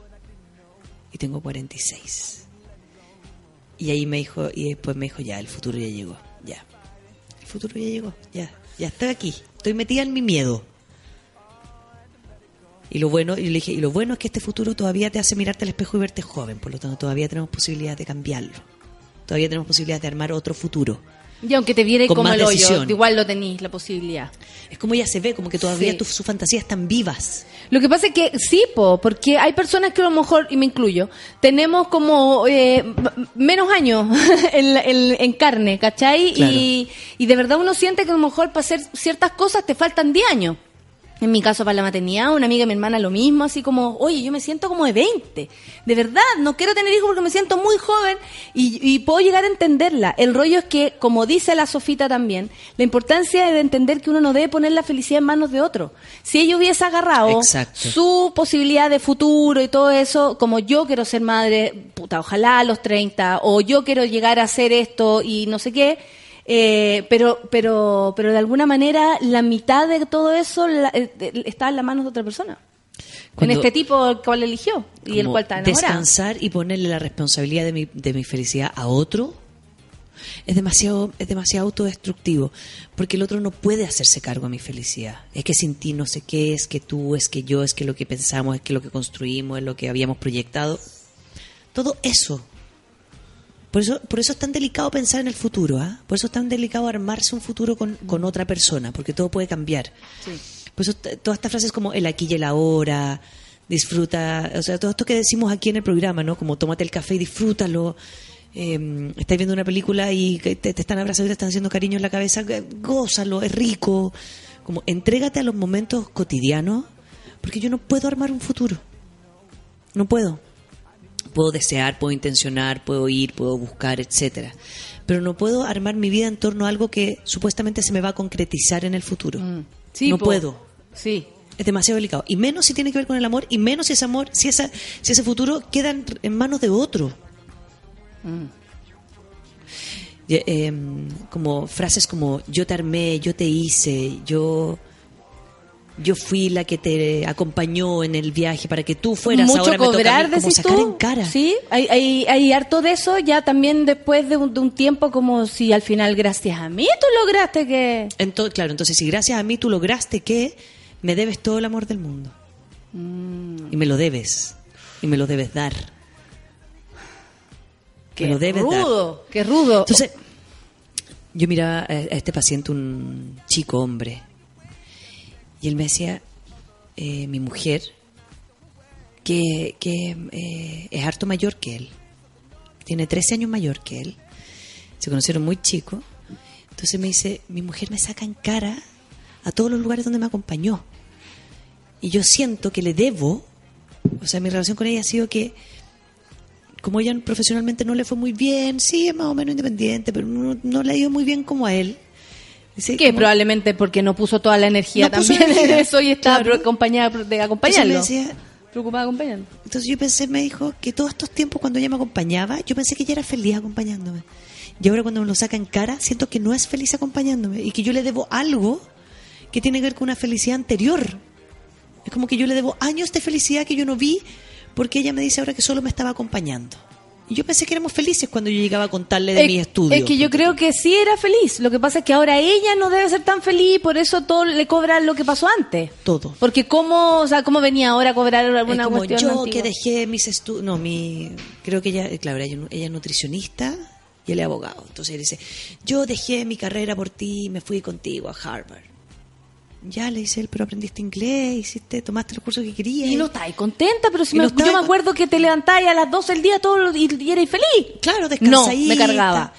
Y tengo 46. Y ahí me dijo, y después me dijo, ya, el futuro ya llegó, ya. El futuro ya llegó, ya, ya estoy aquí. Estoy metida en mi miedo. Y lo bueno, y le dije, y lo bueno es que este futuro todavía te hace mirarte al espejo y verte joven, por lo tanto todavía tenemos posibilidad de cambiarlo. Todavía tenemos posibilidad de armar otro futuro. Y aunque te viere Con como el hoyo, igual lo tenís, la posibilidad. Es como ella se ve, como que todavía Sí. tus sus fantasías están vivas. Lo que pasa es que sí, po, porque hay personas que a lo mejor, y me incluyo, tenemos como eh, menos años *laughs* en, la- en- en carne, ¿cachai? Claro. Y, y de verdad uno siente que a lo mejor para hacer ciertas cosas te faltan 10 años. En mi caso, para la maternidad, una amiga de mi hermana lo mismo, así como, oye, yo me siento como de 20. De verdad, no quiero tener hijos porque me siento muy joven y, y puedo llegar a entenderla. El rollo es que, como dice la Sofita también, la importancia es de entender que uno no debe poner la felicidad en manos de otro. Si ella hubiese agarrado Exacto. su posibilidad de futuro y todo eso, como yo quiero ser madre, puta, ojalá a los 30, o yo quiero llegar a hacer esto y no sé qué, eh, pero, pero, pero de alguna manera la mitad de todo eso la- eh, está en las manos de otra persona. Cuando- en este tipo el cual eligió y el cual está enamorado. descansar y ponerle la responsabilidad de mi, de mi felicidad a otro es demasiado es demasiado autodestructivo porque el otro no puede hacerse cargo de mi felicidad es que sin ti no sé qué es que tú es que yo es que lo que pensamos es que lo que construimos es lo que habíamos proyectado todo eso por eso por eso es tan delicado pensar en el futuro ¿ah? por eso es tan delicado armarse un futuro con, con otra persona porque todo puede cambiar por eso todas estas frases como el aquí y el ahora, disfruta, o sea, todo esto que decimos aquí en el programa, ¿no? Como tómate el café y disfrútalo. Eh, estás viendo una película y te están abrazando y te están haciendo cariño en la cabeza, eh, gózalo, es rico. Como entrégate a los momentos cotidianos, porque yo no puedo armar un futuro. No puedo. Puedo desear, puedo intencionar, puedo ir, puedo buscar, etcétera. Pero no puedo armar mi vida en torno a algo que supuestamente se me va a concretizar en el futuro. Sí, no po. puedo. Sí. Es demasiado delicado. Y menos si tiene que ver con el amor, y menos si ese amor, si, esa, si ese futuro queda en, en manos de otro. Y, eh, como frases como yo te armé, yo te hice, yo yo fui la que te acompañó en el viaje para que tú fueras Mucho ahora me toca a cobrar, mí, como sacar tú. en cara. Sí, hay, hay, hay harto de eso ya también después de un, de un tiempo como si al final gracias a mí tú lograste que... Entonces, claro, entonces si gracias a mí tú lograste que me debes todo el amor del mundo. Mm. Y me lo debes. Y me lo debes dar. Qué me lo debes dar. rudo, qué rudo. Entonces, yo miraba a este paciente, un chico hombre, y él me decía, eh, mi mujer, que, eh, es harto mayor que él, tiene 13 años mayor que él, se conocieron muy chicos, entonces me dice, mi mujer me saca en cara a todos los lugares donde me acompañó, y yo siento que le debo, o sea, mi relación con ella ha sido que como ella profesionalmente no le fue muy bien, sí, es más o menos independiente, pero no le ha ido muy bien como a él. Que probablemente porque no puso toda la energía No también en eso y estaba claro. acompañada de acompañarlo. me decía- Preocupada de acompañarlo. entonces yo pensé, me dijo que todos estos tiempos cuando ella me acompañaba, yo pensé que ella era feliz acompañándome. Y ahora cuando me lo saca en cara, siento que no es feliz acompañándome y que yo le debo algo que tiene que ver con una felicidad anterior. Es como que yo le debo años de felicidad que yo no vi porque ella me dice ahora que solo me estaba acompañando. Y yo pensé que éramos felices cuando yo llegaba a contarle de Es- mis estudios. Es que yo creo que sí era feliz. Lo que pasa es que ahora ella no debe ser tan feliz, por eso todo le cobra lo que pasó antes. Todo. Porque cómo, o sea, cómo venía ahora a cobrar Es alguna como cuestión yo antigua? que dejé mis estudios, no, mi, creo que ella, claro, ella, ella es nutricionista y él es abogado. Entonces él dice, yo dejé mi carrera por ti y me fui contigo a Harvard. Ya le dice él, pero aprendiste inglés, hiciste, tomaste el curso que querías. Y no estáis contenta, pero si me- no yo me acuerdo que te levantáis a las 12 del día todo y, y erais feliz. Claro, No, descansadita. me cargaba.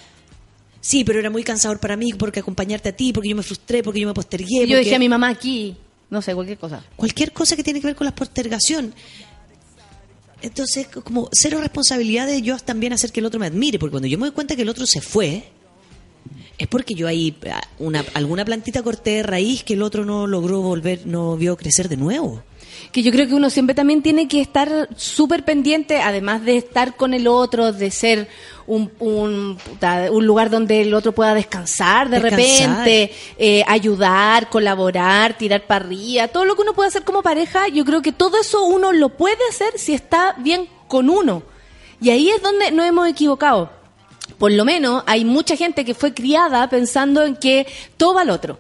Sí, pero era muy cansador para mí porque acompañarte a ti, porque yo me frustré, porque yo me postergué. Yo dejé a mi mamá aquí. No sé, cualquier cosa. cualquier cosa que tiene que ver con la postergación. Entonces, como cero responsabilidad de yo también hacer que el otro me admire, porque cuando yo me doy cuenta que el otro se fue, es porque yo ahí ah, una, alguna plantita corté de raíz que el otro no logró volver, no vio crecer de nuevo. Que yo creo que uno siempre también tiene que estar súper pendiente, además de estar con el otro, de ser un, un, lugar donde el otro pueda descansar de Descansar. repente, eh, ayudar, colaborar, tirar parrilla, todo lo que uno puede hacer como pareja, yo creo que todo eso uno lo puede hacer si está bien con uno. Y ahí es donde nos hemos equivocado. Por lo menos hay mucha gente que fue criada pensando en que todo va al otro.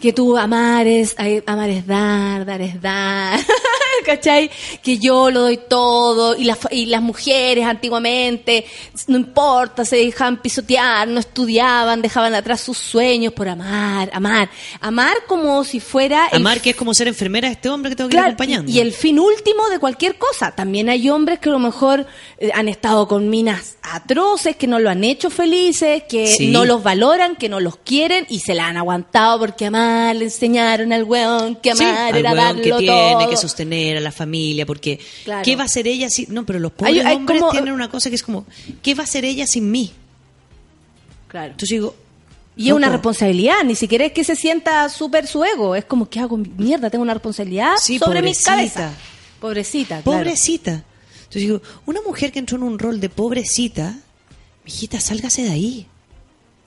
Que tú amar es, dar, dar es dar. *laughs* *laughs* ¿Cachai? Que yo lo doy todo. Y las, y las mujeres antiguamente, no importa, se dejaban pisotear, no estudiaban, dejaban atrás sus sueños por amar, amar. Amar como si fuera... el Amar que es como ser enfermera de este hombre que tengo que ir acompañando. y, el fin último de cualquier cosa. También hay hombres que a lo mejor eh, han estado con minas atroces, que no lo han hecho felices, que Sí. no los valoran, que no los quieren y se la han aguantado porque amar le enseñaron al weón que amar era darlo que tiene todo. que sostener a la familia, porque Claro. ¿qué va a hacer ella si no? Pero los pobres Hay- hay hombres como- tienen una cosa que es como ¿qué va a hacer ella sin mí? Claro. Entonces digo Y es una responsabilidad, ni siquiera es que se sienta súper su ego, es como que hago mierda, tengo una responsabilidad Sí, sobre mi cabeza. Pobrecita, claro. Pobrecita. Entonces digo, una mujer que entró en un rol de pobrecita, mijita, sálgase de ahí.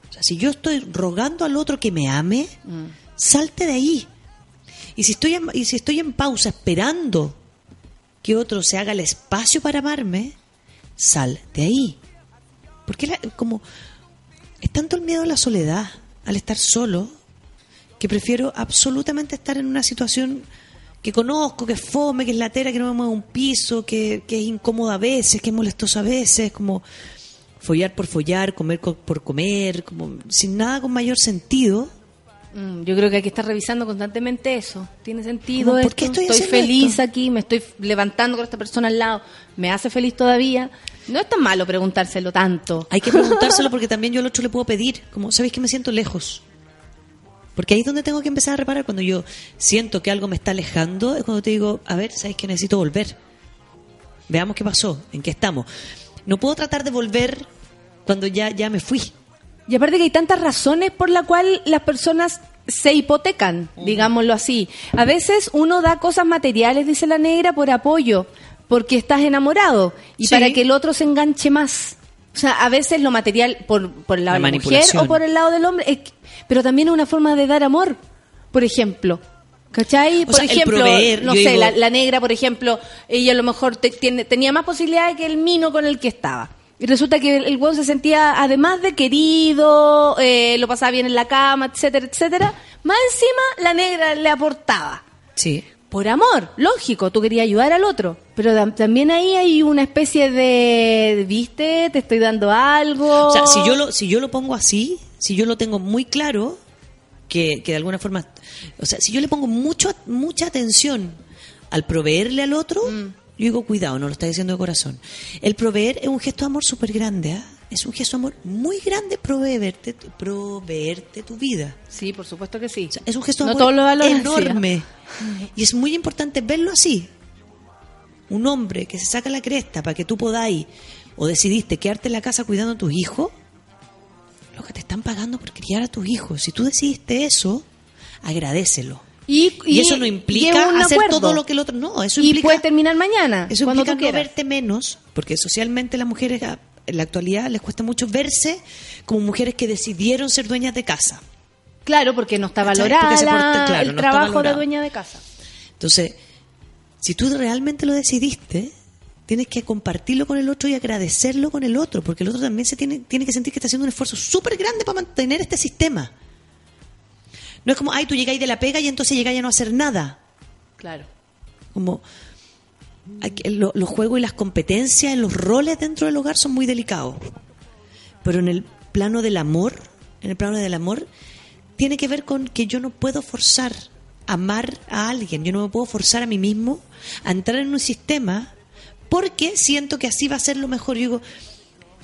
O sea, si yo estoy rogando al otro que me ame, salte de ahí. Y si estoy en, y si estoy en pausa esperando que otro se haga el espacio para amarme, sal de ahí. Porque la- como es tanto el miedo a la soledad, al estar solo, que prefiero absolutamente estar en una situación que conozco, que es fome, que es latera, que no me mueve un piso, que, que es incómoda a veces, que es molestosa a veces, como follar por follar, comer co- por comer, como sin nada con mayor sentido. Mm, Yo creo que hay que estar revisando constantemente eso. ¿Tiene sentido. ¿Por esto? qué estoy feliz esto? aquí, me estoy levantando con esta persona al lado. ¿Me hace feliz todavía? No es tan malo preguntárselo tanto. Hay que preguntárselo porque *laughs* también yo al otro le puedo pedir, como, ¿sabéis que me siento lejos? Porque ahí es donde tengo que empezar a reparar. Cuando yo siento que algo me está alejando, es cuando te digo, a ver, ¿sabéis que necesito volver? Veamos qué pasó, en qué estamos. No puedo tratar de volver cuando ya, ya me fui. Y aparte que hay tantas razones por las cuales las personas se hipotecan, digámoslo así. A veces uno da cosas materiales, dice la negra, por apoyo, porque estás enamorado y Sí. para que el otro se enganche más. O sea, a veces lo material por, por el lado La de la mujer o por el lado del hombre, es pero también es una forma de dar amor, por ejemplo. ¿Cachai? O Por sea, ejemplo, proveer, no sé, digo- la, la negra, por ejemplo, ella a lo mejor te- tiene- tenía más posibilidades que el mino con el que estaba. Y resulta que el, el se sentía, además de querido, eh, lo pasaba bien en la cama, etcétera, etcétera. Más encima, la negra le aportaba. Sí. Por amor, lógico, tú querías ayudar al otro. Pero tam- también ahí hay una especie de, ¿viste? Te estoy dando algo. O sea, si yo lo, si yo lo pongo así, si yo lo tengo muy claro, que, que de alguna forma, o sea, si yo le pongo mucho, mucha atención al proveerle al otro, Mm. Yo digo, cuidado, no lo está diciendo de corazón. El proveer es un gesto de amor súper grande, ¿ah? Es un gesto de amor muy grande proveerte, proveerte tu vida. Sí, por supuesto que sí. O sea, es un gesto de No amor lo así, ¿ah? enorme. Y es muy importante verlo así. Un hombre que se saca la cresta para que tú podáis o decidiste quedarte en la casa cuidando a tus hijos, lo que te están pagando por criar a tus hijos. Si tú decidiste eso, agradecelo. Y, Y, eso no y implica hacer acuerdo. todo lo que el otro. No, eso y implica. puede terminar mañana, Eso cuando implica tú no verte menos, porque socialmente las mujeres a- en la actualidad les cuesta mucho verse como mujeres que decidieron ser dueñas de casa. Claro, porque no está valorada Porque se la- porta- claro, el no trabajo de dueña de casa. Entonces, si tú realmente lo decidiste, tienes que compartirlo con el otro y agradecerlo con el otro, porque el otro también se tiene, tiene que sentir que está haciendo un esfuerzo súper grande para mantener este sistema. No es como, ay, tú llegáis de la pega y entonces llegáis a no hacer nada. Claro. Como lo- los juegos y las competencias, los roles dentro del hogar son muy delicados. Pero en el plano del amor, en el plano del amor, tiene que ver con que yo no puedo forzar a amar a alguien, yo no me puedo forzar a mí mismo a entrar en un sistema porque siento que así va a ser lo mejor. Yo digo,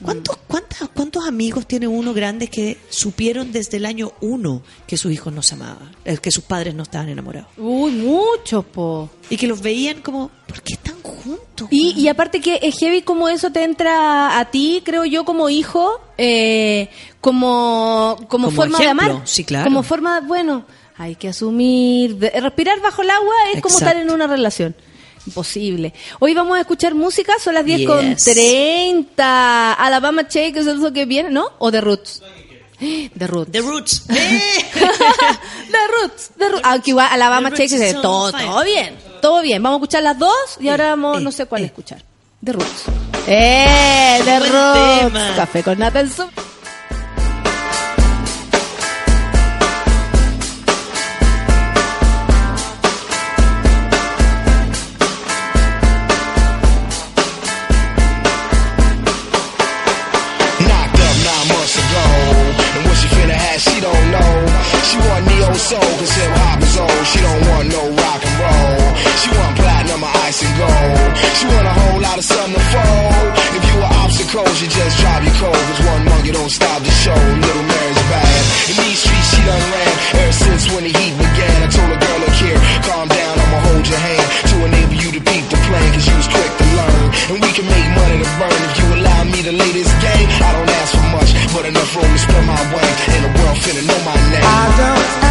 ¿cuántos, cuántas, ¿cuántos amigos tiene uno grandes que supieron desde el año uno que sus hijos no se amaban, eh, que sus padres no estaban enamorados? Uy, mucho, po. Y que los veían como, ¿por qué están juntos? Y, weón?" y aparte que es heavy como eso te entra a ti, creo yo, como hijo, eh, como, como, Como forma de amar. sí, claro. Como forma, bueno, hay que asumir, respirar bajo el agua es como estar en una relación. Imposible. Hoy vamos a escuchar música, son las 10 con Yes. 30. Alabama Shake, ¿es eso que viene? ¿No? ¿O The Roots? The Roots. The Roots. *laughs* The Roots, The Roots. Aunque igual Alabama Shake dice todo, todo bien, todo bien. Vamos a escuchar las dos y ahora vamos, eh, no sé cuál eh. escuchar. The Roots. ¡Eh! The Roots. Café con nata en su- soul, cause hip hop is old. She don't want no rock and roll. She want platinum or ice and gold. She want a whole lot of something to fold. If you were obstacles, you just drop your cold. Cause one monkey don't stop the show. Little Mary's bad. In these streets, she done ran ever since when the heat began. I told a girl, look here, calm down, I'ma hold your hand to enable you to beat the plan. Cause you was quick to learn. And we can make money to burn if you allow me to lay this game. I don't ask for much, but enough room to spread my wings. And the world finna know my name. I don't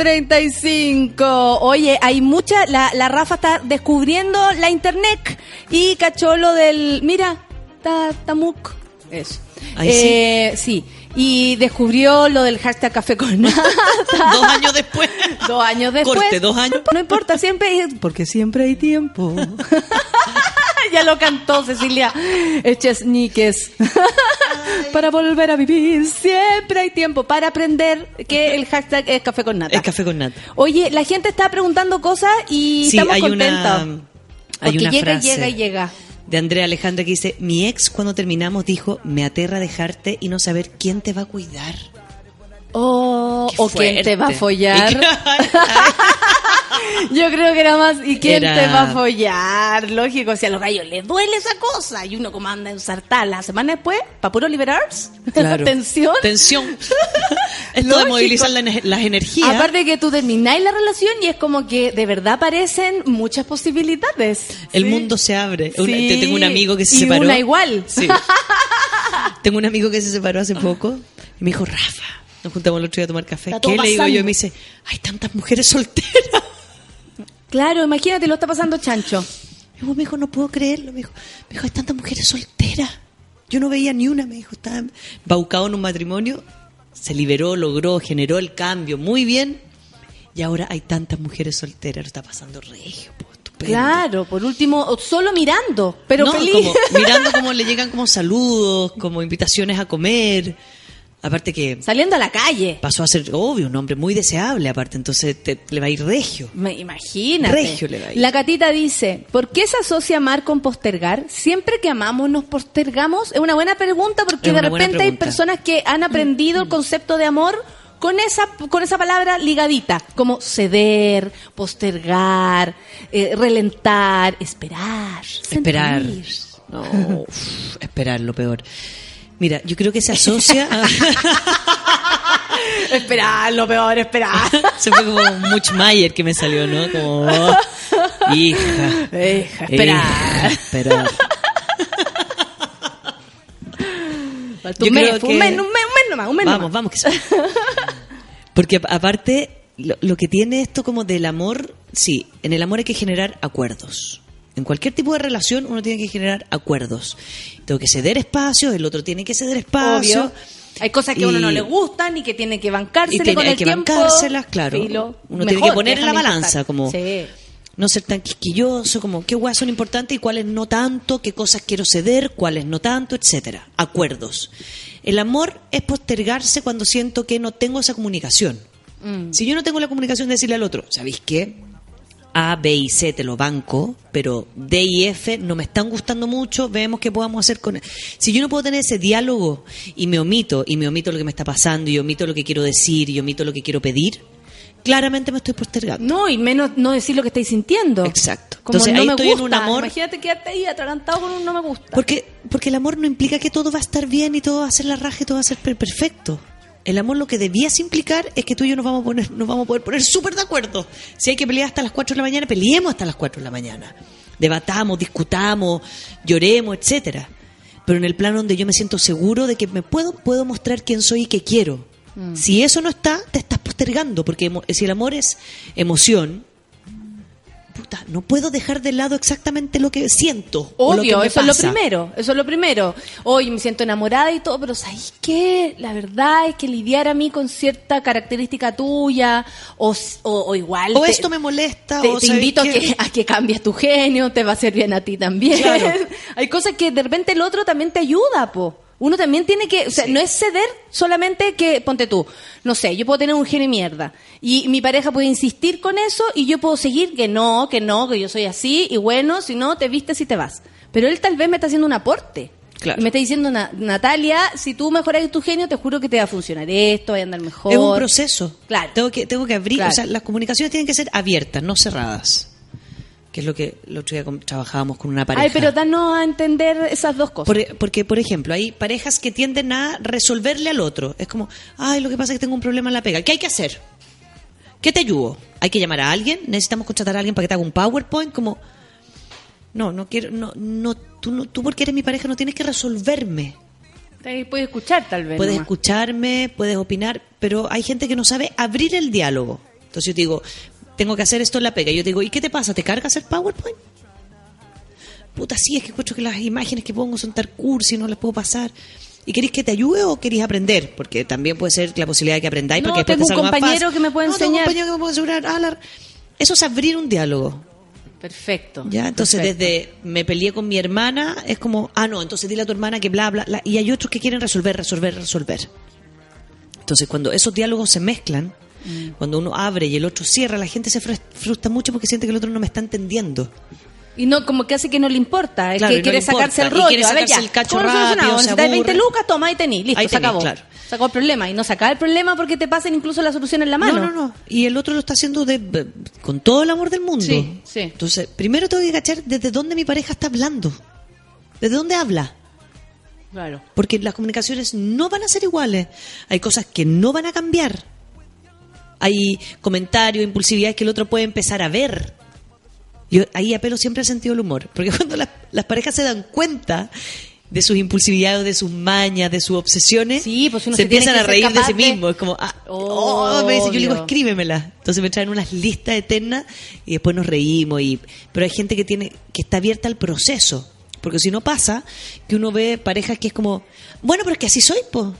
8.35. Oye, hay mucha, la, la Rafa está descubriendo la internet y cacholo del, mira, Tatamuk. Eso. Ay, eh, sí. Y descubrió lo del hashtag café con *laughs* dos años después. Dos años después. Corte, dos años. No importa, siempre porque siempre hay tiempo. *laughs* ya lo cantó Cecilia Eches Níquez. *laughs* para volver a vivir, siempre hay tiempo para aprender que el hashtag es café con nata. Es café con nata. Oye, la gente está preguntando cosas y Sí, estamos hay contentos. una, hay porque una llega frase y llega y llega. de Andrea Alejandra que dice, mi ex cuando terminamos dijo, me aterra dejarte y no saber quién te va a cuidar. Oh, o quién te va a follar. *laughs* *laughs* Yo creo que era más, ¿y quién Era- te va a follar? Lógico, si a los gallos les duele esa cosa y uno como anda en sartán la semana después, para puro liberarse, *laughs* Claro. tensión. Tensión. Esto de movilizar la las energías. Aparte que tú termináis la relación y es como que de verdad aparecen muchas posibilidades. el Sí. mundo se abre. Una- Sí. tengo un amigo que se Y separó. una igual. Sí. tengo un amigo que se separó hace poco y me dijo, Rafa, nos juntamos el otro día a tomar café. ¿Qué todo le digo pasando. yo? Y me dice, hay tantas mujeres solteras. Claro, imagínate, lo está pasando chancho. Y me dijo, no puedo creerlo. Me dijo, me dijo, hay tantas mujeres solteras. Yo no veía ni una. Me dijo, estaba baucado en un matrimonio. Se liberó, logró, generó el cambio muy bien. Y ahora hay tantas mujeres solteras. Lo está pasando regio. po. Estupendo. Claro, por último, solo mirando, pero No, feliz. como *laughs* mirando cómo le llegan como saludos, como invitaciones a comer. Aparte que Saliendo a la calle. pasó a ser, obvio, un hombre muy deseable, aparte, entonces te- le va a ir regio. Me imagínate. Regio le va a ir. La catita dice, ¿por qué se asocia amar con postergar? Siempre que amamos nos postergamos. Es una buena pregunta porque de repente hay personas que han aprendido el concepto de amor con esa con esa palabra ligadita, como ceder, postergar, eh, relentar, esperar, Esperar. sentir. No, uf, esperar lo peor. Mira, yo creo que se asocia a... *laughs* Esperar, lo peor, esperar. *laughs* se fue como Muchmayer que me salió, ¿no? Como... oh, hija. Esperar. hija, esperar. Falta *laughs* Yo un mes, creo un que- mes, un mes, un mes nomás, un mes Vamos, nomás. vamos, que sí. Porque aparte, lo, lo que tiene esto como del amor, sí, en el amor hay que generar acuerdos. En cualquier tipo de relación uno tiene que generar acuerdos. Tengo que ceder espacio, el otro tiene que ceder espacio. Obvio. Hay cosas que a uno no le gustan y que tiene que bancársela Y tiene- con hay el que tiempo. bancárselas, claro. Filo, Uno tiene que poner en la balanza, como Sí. no ser tan quisquilloso, como qué guas son importantes y cuáles no tanto, qué cosas quiero ceder, cuáles no tanto, etcétera. Acuerdos. El amor es postergarse cuando siento que no tengo esa comunicación. Mm. Si yo no tengo la comunicación de decirle al otro, ¿sabéis qué? A, B y C te lo banco, pero D y F no me están gustando mucho, vemos qué podamos hacer con... Si yo no puedo tener ese diálogo y me omito, y me omito lo que me está pasando, y omito lo que quiero decir, y omito lo que quiero pedir, claramente me estoy postergando. No, y menos no decir lo que estáis sintiendo. Exacto. Como Entonces, no ahí me estoy en un amor- Imagínate quedarte ahí atragantado con un no me gusta. Porque, porque el amor no implica que todo va a estar bien y todo va a ser la raja y todo va a ser per- perfecto. El amor lo que debías implicar es que tú y yo nos vamos a, poner, nos vamos a poder poner súper de acuerdo. Si hay que pelear hasta las 4 de la mañana, peleemos hasta las 4 de la mañana. Debatamos, discutamos, lloremos, etcétera. Pero en el plano donde yo me siento seguro de que me puedo, puedo mostrar quién soy y qué quiero. Si eso no está, te estás postergando, porque si el amor es emoción, puta, no puedo dejar de lado exactamente lo que siento. o lo que Obvio, eso es lo primero, eso es lo primero. Hoy me siento enamorada y todo, pero ¿sabes qué? La verdad es que lidiar a mí con cierta característica tuya, o, o, o igual... O te- esto me molesta, te, o te ¿sabes invito a que, a que cambies tu genio, te va a hacer bien a ti también. Claro. *laughs* Hay cosas que de repente el otro también te ayuda, po. Uno también tiene que, o sea, no es ceder solamente que, ponte tú, no sé, yo puedo tener un genio mierda y mi pareja puede insistir con eso y yo puedo seguir que no, que no, que yo soy así y bueno, si no, te vistes y te vas. Pero él tal vez me está haciendo un aporte. Claro. Y me está diciendo, "Na- Natalia, si tú mejoras tu genio, te juro que te va a funcionar esto, va a andar mejor. Es un proceso. Claro. Tengo que, tengo que abrir, Claro. o sea, las comunicaciones tienen que ser abiertas, no cerradas. Que es lo que el otro día trabajábamos con una pareja. Ay, pero danos a entender esas dos cosas. Por- porque, por ejemplo, hay parejas que tienden a resolverle al otro. Es como, ay, lo que pasa es que tengo un problema en la pega. ¿Qué hay que hacer? ¿Qué te ayudo? ¿Hay que llamar a alguien? ¿Necesitamos contratar a alguien para que te haga un PowerPoint? Como, no, no quiero, no, no, tú, no, tú porque eres mi pareja no tienes que resolverme. Puedes escuchar tal vez. Puedes nomás. escucharme, puedes opinar, pero hay gente que no sabe abrir el diálogo. Entonces yo te digo, tengo que hacer esto en la pega. Y yo te digo, ¿y qué te pasa? ¿Te cargas el PowerPoint? Puta, sí, es que escucho que las imágenes que pongo son tal cursi, no las puedo pasar. ¿Y queréis que te ayude o queréis aprender? Porque también puede ser la posibilidad de que aprendáis. No, porque tengo te un más compañero que me puede No, tengo un enseñar. compañero que me puede asegurar. ah, Eso es abrir un diálogo. Perfecto. ¿Ya? Entonces, perfecto. desde me peleé con mi hermana, es como, ah, no, entonces dile a tu hermana que bla, bla, bla. Y hay otros que quieren resolver, resolver, resolver. Entonces, cuando esos diálogos se mezclan, Mm. cuando uno abre y el otro cierra, la gente se frus- frustra mucho porque siente que el otro no me está entendiendo. Y no, como que hace que no le importa, es Claro, y que no quiere importa, sacarse el y rollo. quiere a ver, sacarse ya, el cacho ¿cómo lo rápido, solucionamos? se Necesitáis 20 aburre. lucas, toma, ahí tení, listo, Ahí se tenés, acabó. claro. Se acabó el problema. Y no sacar el problema porque te pasen incluso la solución en la mano. No, no, no. Y el otro lo está haciendo de- con todo el amor del mundo. Sí, sí. Entonces, primero tengo que cachar desde dónde mi pareja está hablando. ¿Desde dónde habla? Claro. Porque las comunicaciones no van a ser iguales. Hay cosas que no van a cambiar. Hay comentarios, impulsividades que el otro puede empezar a ver. Yo ahí apelo siempre al sentido del humor. Porque *laughs* cuando las, las parejas se dan cuenta de sus impulsividades, de sus mañas, de sus obsesiones, Sí, pues se empiezan a reír de sí de- mismo. Es como, ah, oh, me dice, yo le digo, escríbemela. Entonces me traen unas listas eternas y después nos reímos. Y, pero hay gente que tiene que está abierta al proceso. Porque si no pasa, que uno ve parejas que es como, bueno, pero es que así soy, po.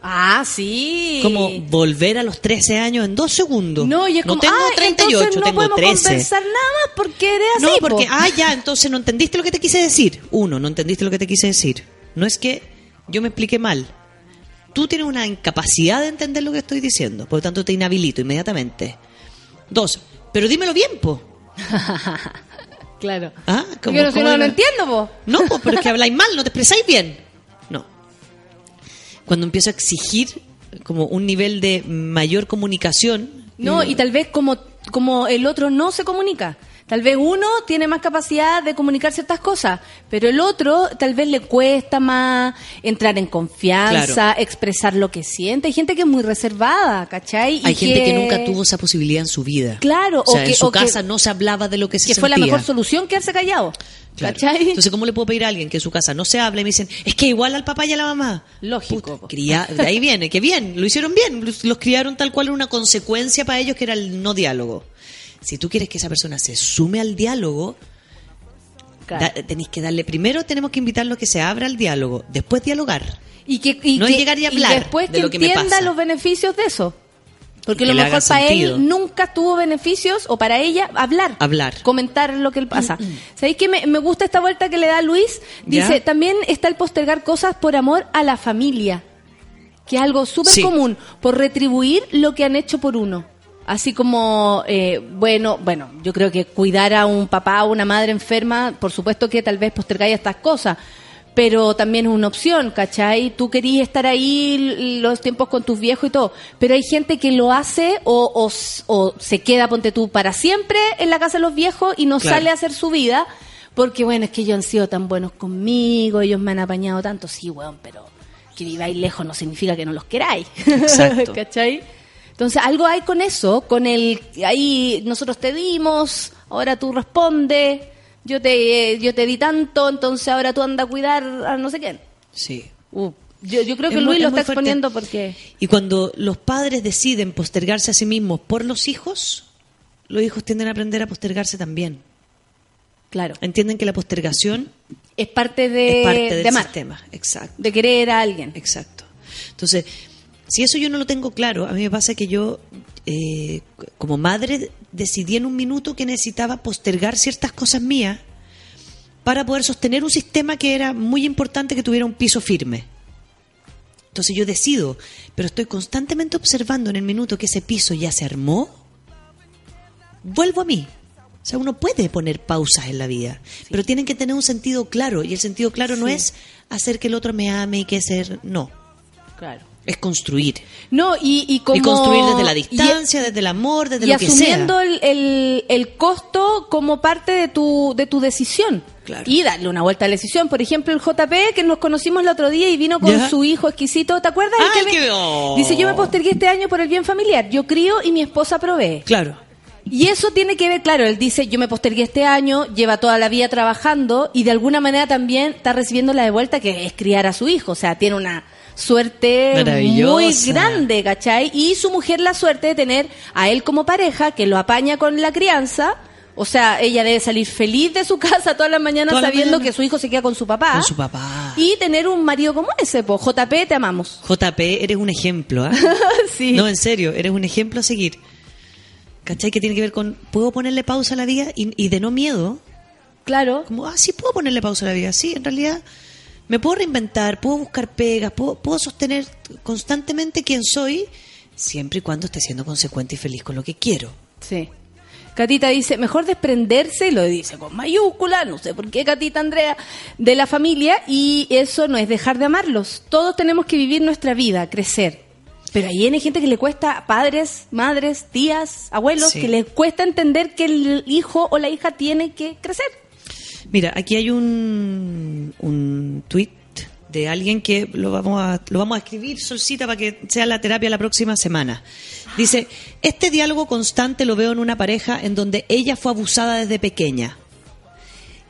Ah, sí. Como volver a los 13 años en dos segundos. No, y es como, tengo ah, 38, entonces no tengo podemos 13. conversar nada más porque eres así. No, po. porque, ah, ya, entonces no entendiste lo que te quise decir. Uno, no entendiste lo que te quise decir. No es que yo me expliqué mal. Tú tienes una incapacidad de entender lo que estoy diciendo, por lo tanto te inhabilito inmediatamente. Dos, pero dímelo bien, po. *laughs* Claro. ¿Ah? No, si no, no entiendo, po. No, po, pero es que habláis mal, no te expresáis bien. Cuando empiezo a exigir como un nivel de mayor comunicación. No, y tal vez como, como el otro no se comunica. Tal vez uno tiene más capacidad de comunicar ciertas cosas, pero el otro tal vez le cuesta más entrar en confianza, Claro. expresar lo que siente. Hay gente que es muy reservada, ¿cachai? Y Hay gente que nunca tuvo esa posibilidad en su vida. Claro, o sea, o que- en su que- casa no se hablaba de lo que se que fue la sentía. mejor solución quedarse callado. Claro. ¿Cachai? Entonces, ¿cómo le puedo pedir a alguien que en su casa no se hable y me dicen, es que igual al papá y a la mamá? Lógico. Puta, cría- de ahí viene, que bien, lo hicieron bien, los, los criaron tal cual una consecuencia para ellos que era el no diálogo. Si tú quieres que esa persona se sume al diálogo, Claro. da- tenéis que darle, primero tenemos que invitarlo a que se abra al diálogo, después dialogar. Y que, y No que- llegar y hablar después de que lo que me entienda pasa. los beneficios de eso. Porque lo mejor para sentido. él nunca tuvo beneficios o para ella hablar. Hablar. Comentar lo que le pasa. ¿Sabéis que me, me gusta esta vuelta que le da Luis? Dice, ¿Ya? también está el postergar cosas por amor a la familia. Que es algo súper Sí. común. Por retribuir lo que han hecho por uno. Así como, eh, bueno, bueno, yo creo que cuidar a un papá o una madre enferma, por supuesto que tal vez postergáis estas cosas, pero también es una opción, ¿cachai? Tú querías estar ahí los tiempos con tus viejos y todo, pero hay gente que lo hace o, o, o se queda, ponte tú, para siempre en la casa de los viejos y no Claro. sale a hacer su vida, porque bueno, es que ellos han sido tan buenos conmigo, ellos me han apañado tanto, sí, weón, pero que viváis lejos no significa que no los queráis. Exacto. *laughs* ¿Cachai? Entonces, algo hay con eso, con el ahí nosotros te dimos, ahora tú respondes, yo te yo te di tanto, entonces ahora tú anda a cuidar a no sé quién. Sí. Uh, yo, yo creo que Es muy- Luis lo es está exponiendo porque Y cuando los padres deciden postergarse a sí mismos por los hijos, los hijos tienden a aprender a postergarse también. claro, Entienden que la postergación es parte de, es parte del de sistema. Exacto. de querer a alguien. Exacto. Entonces, si eso yo no lo tengo claro, a mí me pasa que yo, eh, como madre, decidí en un minuto que necesitaba postergar ciertas cosas mías para poder sostener un sistema que era muy importante que tuviera un piso firme. Entonces yo decido, pero estoy constantemente observando en el minuto que ese piso ya se armó, vuelvo a mí. O sea, uno puede poner pausas en la vida, pero tienen que tener un sentido claro. Y el sentido claro no es hacer que el otro me ame y que ser. No, Claro. Es construir. No, y, y como y construir desde la y- distancia, desde el amor, desde y lo que asumiendo sea. el, el, el costo como parte de tu, de tu decisión. Claro. Y darle una vuelta a la decisión. Por ejemplo, el JP, que nos conocimos el otro día y vino con Ya. su hijo exquisito. ¿Te acuerdas? Ay, que oh. Dice, yo me postergué este año por el bien familiar. Yo crío y mi esposa provee. Claro. Y eso tiene que ver, claro, él dice, yo me postergué este año, lleva toda la vida trabajando y de alguna manera también está recibiendo la de vuelta que es criar a su hijo. O sea, tiene una suerte muy grande, ¿cachai? Y su mujer la suerte de tener a él como pareja que lo apaña con la crianza. O sea, ella debe salir feliz de su *laughs* casa todas las mañanas Todas las sabiendo mañanas. que su hijo se queda con su papá. Con su papá. Y tener un marido como ese, pues, JP, te amamos. JP, eres un ejemplo, ¿ah? *laughs* sí. No, en serio, eres un ejemplo a seguir. ¿Cachai? Que tiene que ver con, ¿puedo ponerle pausa a la vida? Y, y de no miedo, Claro. como, ah, sí, puedo ponerle pausa a la vida. Sí, en realidad me puedo reinventar, puedo buscar pegas, puedo, puedo sostener constantemente quién soy, siempre y cuando esté siendo consecuente y feliz con lo que quiero. Sí. Catita dice, mejor desprenderse, y lo dice con mayúscula, no sé por qué Catita Andrea, de la familia y eso no es dejar de amarlos. Todos tenemos que vivir nuestra vida, crecer. Pero ahí hay gente que le cuesta, padres, madres, tías, abuelos, Sí. que les cuesta entender que el hijo o la hija tiene que crecer. Mira, aquí hay un, un tweet de alguien que lo vamos a lo vamos a escribir solcita para que sea la terapia la próxima semana. Dice, este diálogo constante lo veo en una pareja en donde ella fue abusada desde pequeña.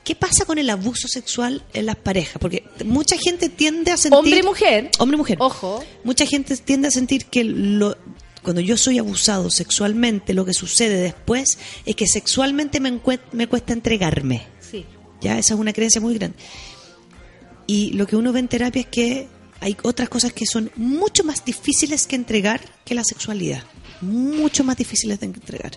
¿Qué pasa con el abuso sexual en las parejas? Porque mucha gente tiende a sentir... Hombre y mujer. Hombre y mujer. Ojo. Mucha gente tiende a sentir que lo, cuando yo soy abusado sexualmente, lo que sucede después es que sexualmente me, me cuesta entregarme. Ya, esa es una creencia muy grande. Y lo que uno ve en terapia es que hay otras cosas que son mucho más difíciles que entregar que la sexualidad. Mucho más difíciles de entregar.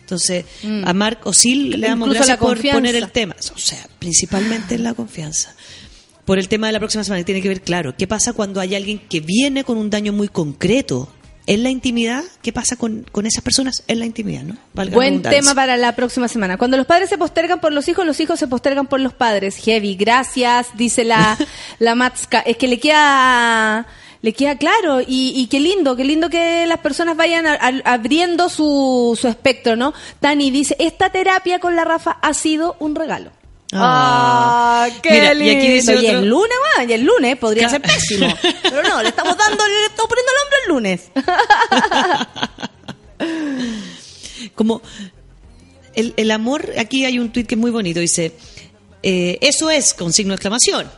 Entonces, a Mark Osil le damos Mm. Gracias la por poner el tema. O sea, principalmente en la confianza. Por el tema de la próxima semana, que tiene que ver, claro, ¿qué pasa cuando hay alguien que viene con un daño muy concreto en la intimidad? ¿Qué pasa con, con esas personas en la intimidad? ¿no? Valga Buen tema para la próxima semana. Cuando los padres se postergan por los hijos, los hijos se postergan por los padres. Heavy, gracias, dice la, *laughs* la Matska. Es que le queda, le queda claro y, y qué lindo, qué lindo que las personas vayan a- a- abriendo su, su espectro, ¿no? Tani dice, esta terapia con la Rafa ha sido un regalo. Ah. ¡Ah! ¡Qué Mira, y lindo! aquí dice Y el lunes, y el lunes podría ser pésimo. *laughs* Pero no, le estamos dando, le estamos poniendo el hombre el lunes. *laughs* Como el, el amor, aquí hay un tuit que es muy bonito, dice, eh, eso es, con signo de exclamación.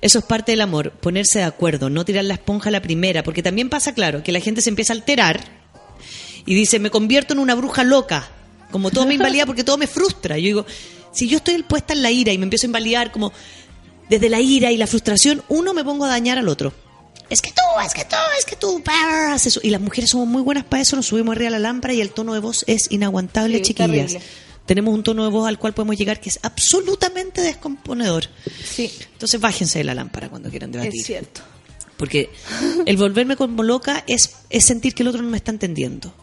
Eso es parte del amor, ponerse de acuerdo, no tirar la esponja a la primera, porque también pasa, claro, que la gente se empieza a alterar y dice, me convierto en una bruja loca, como todo me invalida porque todo me frustra. Yo digo, si yo estoy puesta en la ira y me empiezo a invalidar como desde la ira y la frustración, uno me pongo a dañar al otro. Es que tú, es que tú, es que tú, haces eso. Y las mujeres somos muy buenas para eso, nos subimos arriba de la lámpara y el tono de voz es inaguantable, Sí, chiquillas. terrible. Tenemos un tono de voz al cual podemos llegar que es absolutamente descomponedor. Sí, Entonces bájense de la lámpara cuando quieran debatir. es cierto. Porque el volverme como loca es, es sentir que el otro no me está entendiendo.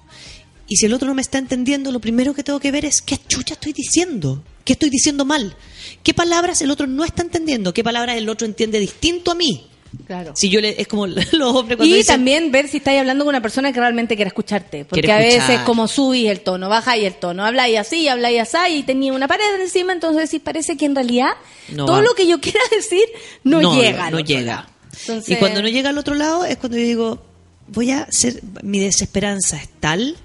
Y si el otro no me está entendiendo, lo primero que tengo que ver es qué chucha estoy diciendo. ¿Qué estoy diciendo mal? ¿Qué palabras el otro no está entendiendo? ¿Qué palabras el otro entiende distinto a mí? Claro. Si yo le, es como *laughs* los hombres cuando Y dicen, también ver si estáis hablando con una persona que realmente quiere escucharte. Porque a escuchar. veces como subís el tono, bajáis el tono, habláis así, habláis así y tenía una pared encima, entonces sí parece que en realidad No todo va. lo que yo quiera *laughs* decir no, llega. No llega. Entonces- Y cuando no llega al otro lado es cuando yo digo, voy a ser, mi desesperanza es tal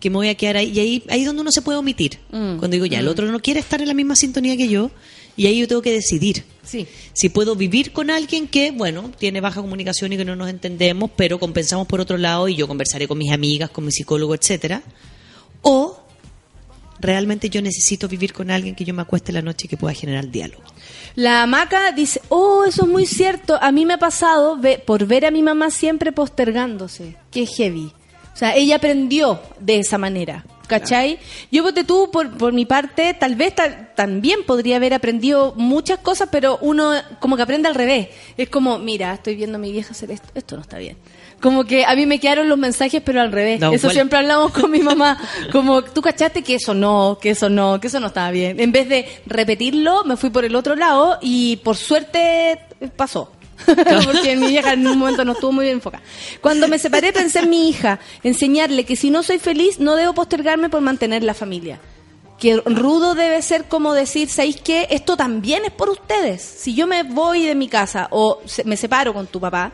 que me voy a quedar ahí. Y ahí, ahí es donde uno se puede omitir. Mm, Cuando digo, ya, el otro no quiere estar en la misma sintonía que yo, y ahí yo tengo que decidir. Sí. Si puedo vivir con alguien que, bueno, tiene baja comunicación y que no nos entendemos, pero compensamos por otro lado y yo conversaré con mis amigas, con mi psicólogo, etcétera. O realmente yo necesito vivir con alguien que yo me acueste la noche y que pueda generar diálogo. La hamaca dice, oh, eso es muy cierto. A mí me ha pasado ve- por ver a mi mamá siempre postergándose. Qué heavy. O sea, ella aprendió de esa manera. ¿Cachai? Yo, ponte tú, por, por mi parte, tal vez ta- también podría haber aprendido muchas cosas, pero uno como que aprende al revés. Es como, mira, estoy viendo a mi vieja hacer esto, esto no está bien. Como que a mí me quedaron los mensajes, pero al revés. Eso siempre hablamos con mi mamá. *laughs* Como, tú cachaste que eso no, que eso no, que eso no estaba bien. En vez de repetirlo, me fui por el otro lado y por suerte pasó. *laughs* Porque mi vieja en un momento no estuvo muy bien enfocada. Cuando me separé pensé en mi hija, enseñarle que si no soy feliz no debo postergarme por mantener la familia. Que rudo debe ser como decir, ¿sabéis qué? Esto también es por ustedes. Si yo me voy de mi casa o se- me separo con tu papá,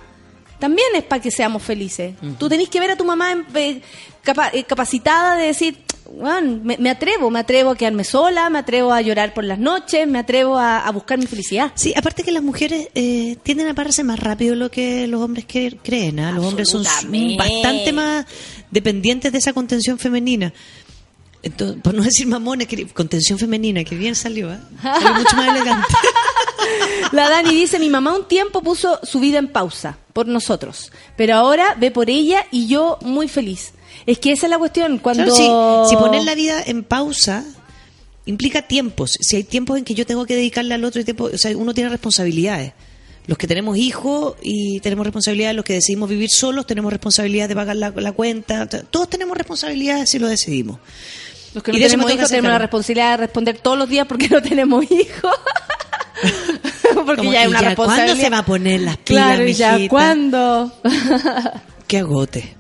también es para que seamos felices. Tú tenés que ver a tu mamá en- eh, capa- eh, capacitada de decir, "Weón, me, me atrevo, me atrevo a quedarme sola, me atrevo a llorar por las noches, me atrevo a, a buscar mi felicidad. Sí, aparte que las mujeres eh, tienden a pararse más rápido de lo que los hombres cre- creen. ¿ah? Los hombres son bastante más dependientes de esa contención femenina. Entonces, por no decir mamones, contención femenina, que bien salió, ¿ah? Salió *laughs* mucho más elegante. La Dani dice, mi mamá un tiempo puso su vida en pausa por nosotros, pero ahora ve por ella y yo muy feliz. Es que esa es la cuestión, cuando... Claro, si, si poner la vida en pausa implica tiempos. Si hay tiempos en que yo tengo que dedicarle al otro, y tiempo, o sea, uno tiene responsabilidades. Los que tenemos hijos y tenemos responsabilidades, los que decidimos vivir solos, tenemos responsabilidad de pagar la, la cuenta. Todos tenemos responsabilidades si lo decidimos. Los que no tenemos hijos tenemos la responsabilidad de responder todos los días porque no tenemos hijos. *laughs* porque Como, ya es ¿y una ya responsabilidad. cuándo se va a poner las pilas, Claro, ya? ¿cuándo? Que agote.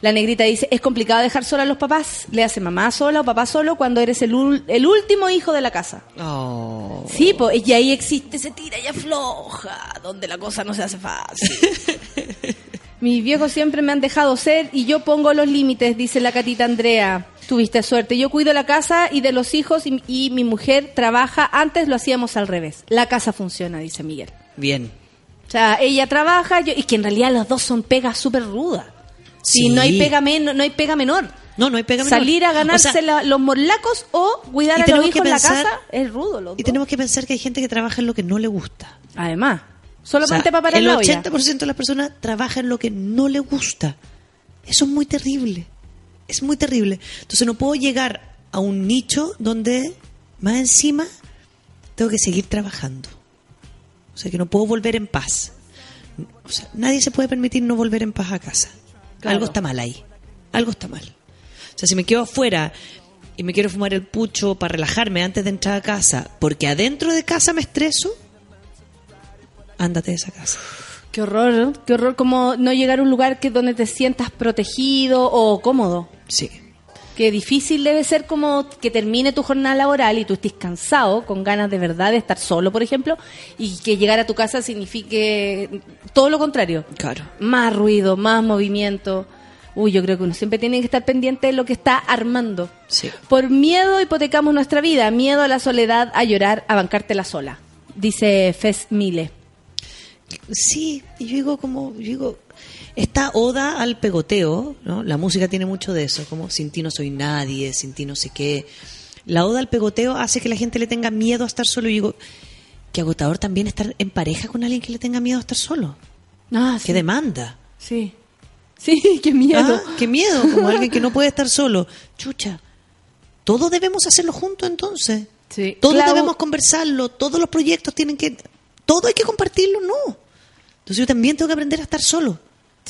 La negrita dice, es complicado dejar sola a los papás. Le hace mamá sola o papá solo cuando eres el, ul- el último hijo de la casa. Oh. Sí, pues, y ahí existe ese tira y afloja, donde la cosa no se hace fácil. *laughs* Mis viejos siempre me han dejado ser y yo pongo los límites, dice la catita Andrea. Tuviste suerte. Yo cuido la casa y de los hijos y, y mi mujer trabaja. Antes lo hacíamos al revés. La casa funciona, dice Miguel. Bien. O sea, ella trabaja yo, y que en realidad los dos son pegas súper rudas. Si Sí. no hay pega men- no hay pega menor. No, no hay pega menor. Salir a O ganarse sea, la- los morlacos o cuidar a los hijos en la casa es rudo. Los Y dos. tenemos que pensar que hay gente que trabaja en lo que no le gusta. Además, Solamente O sea, para parar el la olla. 80% de las personas trabaja en lo que no le gusta. Eso es muy terrible. Es muy terrible. Entonces no puedo llegar a un nicho donde más encima tengo que seguir trabajando. O sea que no puedo volver en paz. O sea, nadie se puede permitir no volver en paz a casa. Claro. Algo está mal ahí. Algo está mal. O sea, si me quedo afuera y me quiero fumar el pucho para relajarme antes de entrar a casa, porque adentro de casa me estreso, ándate de esa casa. Qué horror, ¿no? qué horror como no llegar a un lugar que donde te sientas protegido o cómodo. Sí. Qué difícil debe ser como que termine tu jornada laboral y tú estés cansado, con ganas de verdad de estar solo, por ejemplo, y que llegar a tu casa signifique todo lo contrario. Claro. Más ruido, más movimiento. Uy, yo creo que uno siempre tiene que estar pendiente de lo que está armando. Sí. Por miedo hipotecamos nuestra vida, miedo a la soledad, a llorar, a bancártela sola, dice Fez Mile. Sí, y yo digo como, yo digo, esta oda al pegoteo, ¿no? La música tiene mucho de eso, como sin ti no soy nadie, sin ti no sé qué. La oda al pegoteo hace que la gente le tenga miedo a estar solo. Y digo, que agotador también estar en pareja con alguien que le tenga miedo a estar solo. Ah, Qué demanda. Sí. Sí, *laughs* qué miedo. Ah, qué miedo, como alguien que no puede estar solo. Chucha, todos debemos hacerlo juntos entonces. Sí. Todos Clau- debemos conversarlo, todos los proyectos tienen que... Todo hay que compartirlo, no. Entonces yo también tengo que aprender a estar solo.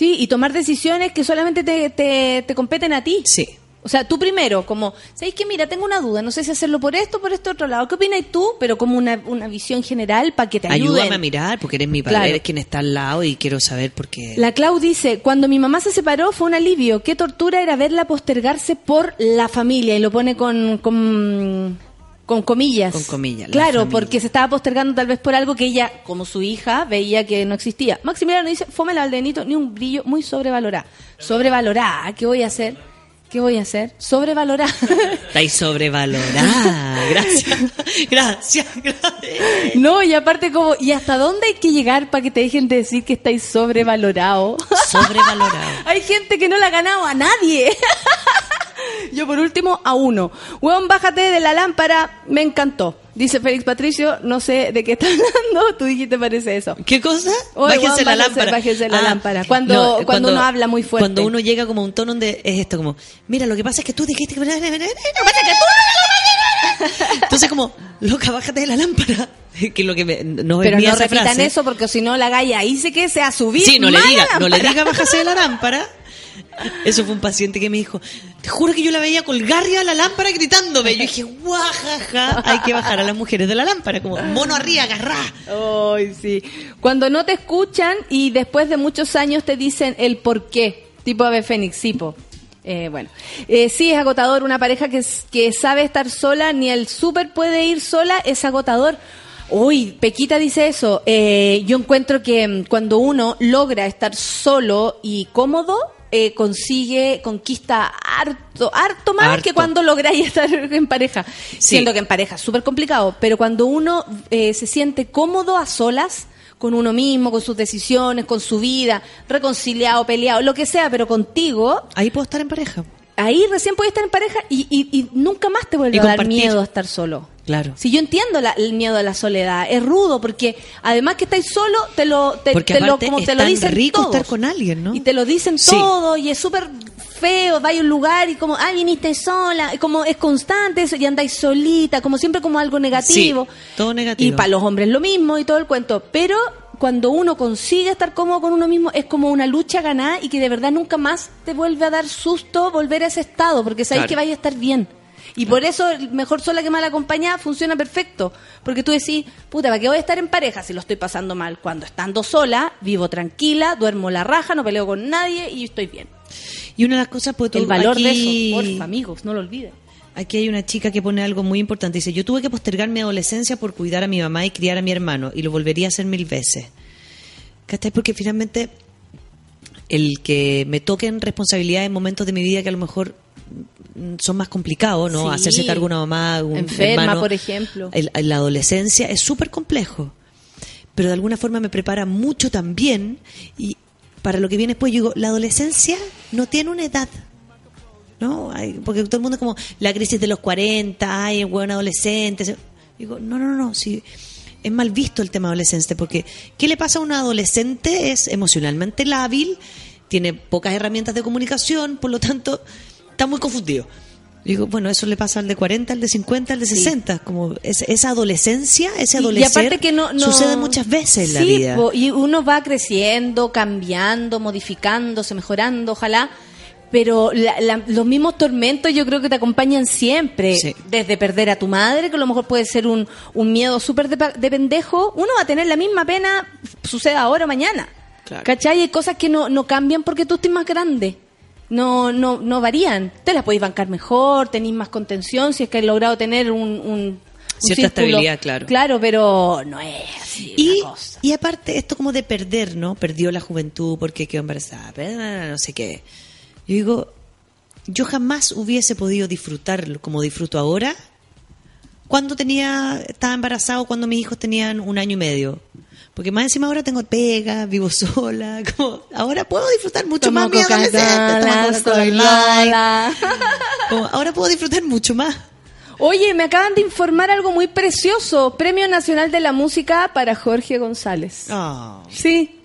Sí, y tomar decisiones que solamente te, te, te competen a ti. Sí. O sea, tú primero, como, ¿sabéis que Mira, tengo una duda, no sé si hacerlo por esto o por este otro lado. ¿Qué opinas tú? Pero como una, una visión general para que te ayuden. Ayúdame a mirar porque eres mi padre, Claro. eres quien está al lado y quiero saber por qué. La Clau dice, cuando mi mamá se separó fue un alivio. Qué tortura era verla postergarse por la familia. Y lo pone con, con, con comillas. Con comillas, la Claro, porque se estaba postergando tal vez por algo que ella, como su hija, veía que no existía. Maximiliano dice, fome la Valdenito, ni un brillo, muy sobrevalorada. Sobrevalorada, ¿qué voy a hacer? ¿Qué voy a hacer? Sobrevalorada. *laughs* Estáis sobrevalorada. *laughs* Gracias. Gracias. gracias. no, y aparte como, ¿y hasta dónde hay que llegar para que te dejen de decir que estáis sobrevalorado? Sobrevalorado. *laughs* Hay gente que no la ha ganado a nadie. *laughs* Yo por último a uno. Huevón, bájate de la lámpara, me encantó. Dice Félix Patricio, no sé de qué está *laughs* hablando, tú dijiste parece eso. ¿Qué cosa? Oye, bájense Juan, la lámpara. bájense la Ah, lámpara. Cuando- cuando uno habla muy fuerte. Cuando uno llega como a un tono donde es esto como, mira, lo que pasa es que tú dijiste que... *laughs* Entonces como, loca, bájate de la lámpara. Que lo que me, no es Pero no repitan frase. eso porque si no la galla ahí se que se a subir. Sí, no le diga, no le diga bájase de la lámpara. Eso fue un paciente que me dijo, te juro que yo la veía colgar arriba de la lámpara gritándome. Yo dije, guajaja, hay que bajar a las mujeres de la lámpara, como mono arriba, agarrá. Ay, sí. Cuando no te escuchan y después de muchos años te dicen el por qué, tipo Ave Fénix, sí, po. Eh, bueno, Eh, sí es agotador una pareja que, que sabe estar sola, ni el súper puede ir sola, es agotador. Uy, Pequita dice eso. Eh, yo encuentro que mm, cuando uno logra estar solo y cómodo, eh, consigue, conquista harto, harto más Harto. que cuando lográis *laughs* estar en pareja. Siendo que en pareja es súper complicado, pero cuando uno eh, se siente cómodo a solas, con uno mismo, con sus decisiones, con su vida, reconciliado, peleado, lo que sea, pero contigo, Ahí puedo estar en pareja. ahí recién puedes estar en pareja y, y- y nunca más te vuelve a dar miedo a estar solo. Claro. Si yo entiendo la- el miedo a la soledad, es rudo porque además que estáis solo, te lo, te, Porque te lo, como es te lo dicen rico todos. estar con alguien, ¿no? Y te lo dicen Sí. todo y es súper feo, vais a un lugar y como, ay, viniste sola, y como es constante eso, y andáis solita, como siempre como algo negativo. Sí, todo negativo. Y para los hombres lo mismo y todo el cuento. Pero cuando uno consigue estar cómodo con uno mismo, es como una lucha ganada y que de verdad nunca más te vuelve a dar susto volver a ese estado, porque sabéis Claro. que vais a estar bien. Y por eso, el mejor sola que mal acompañada funciona perfecto. Porque tú decís, puta, ¿para qué voy a estar en pareja si lo estoy pasando mal? Cuando estando sola, vivo tranquila, duermo la raja, no peleo con nadie y estoy bien. Y una de las cosas, pues tú, el valor aquí, de eso, porfa, amigos, no lo olviden. Aquí hay una chica que pone algo muy importante. Dice, yo tuve que postergar mi adolescencia por cuidar a mi mamá y criar a mi hermano. Y lo volvería a hacer mil veces. ¿Cachai? Porque finalmente el que me toquen responsabilidades en momentos de mi vida que a lo mejor son más complicados, ¿no? Sí. Hacerse cargo una mamá, un Enferma, hermano. por ejemplo. El- la adolescencia es súper complejo. Pero de alguna forma me prepara mucho también. Y para lo que viene después, yo digo, la adolescencia no tiene una edad. ¿no? Porque todo el mundo es como la crisis de los 40, ay, el buen adolescente. se- Digo, no, no, no, sí. es mal visto el tema adolescente, porque ¿qué le pasa a un adolescente? Es emocionalmente lábil, tiene pocas herramientas de comunicación, por lo tanto, está muy confundido. Digo, bueno, eso le pasa al de 40, al de 50, al de 60. Como es- esa adolescencia, ese adolescencia y aparte que no, no- sucede muchas veces en la vida. po, y uno va creciendo, cambiando, modificándose, mejorando, ojalá. Pero la- la- los mismos tormentos yo creo que te acompañan siempre. Sí. Desde perder a tu madre, que a lo mejor puede ser un, un miedo súper de, de pendejo, uno va a tener la misma pena, suceda ahora o mañana. Claro. ¿Cachai? Hay cosas que no, no cambian porque tú estés más grande. No, no, no varían. Te las podéis bancar mejor, tenéis más contención si es que has logrado tener un, Cierta círculo. estabilidad, claro. Claro, pero no es así Y, una cosa. y aparte, esto como de perder, ¿no? Perdió la juventud porque quedó embarazada, no sé qué. Yo digo, yo jamás hubiese podido disfrutarlo como disfruto ahora cuando tenía, estaba embarazado, cuando mis hijos tenían un año y medio. Porque más encima ahora tengo pega, vivo *laughs* sola, como ahora puedo disfrutar mucho Tomo más mi adolescente, soy. Lola. *laughs* Como, ahora puedo disfrutar mucho más. Oye, me acaban de informar algo muy precioso. Premio Nacional de la Música para Jorge González. Ah. Sí.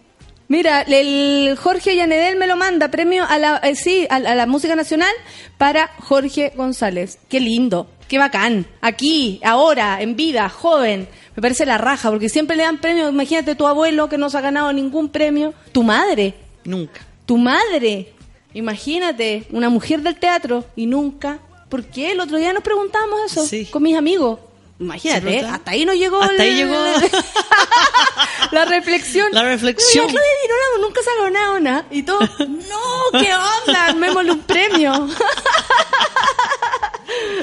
Mira, el Jorge Llanedel me lo manda, premio a la, eh, sí, a, la- a la música nacional para Jorge González. Qué lindo, qué bacán. Aquí, ahora, en vida, joven. Me parece la raja, porque siempre le dan premio. Imagínate tu abuelo que no se ha ganado ningún premio. Tu madre, Nunca. tu madre. Imagínate, una mujer del teatro y nunca. ¿Por qué? El otro día nos preguntábamos eso Sí. con mis amigos. ¿Se Imagínate, hasta ahí nos llegó Hasta ahí el- llegó. *laughs* la reflexión. La reflexión. Mira, Claudia Di Girolamo nunca se ha ganado nada. Y todo, *laughs* no, ¿qué onda? Armémosle un premio. *laughs*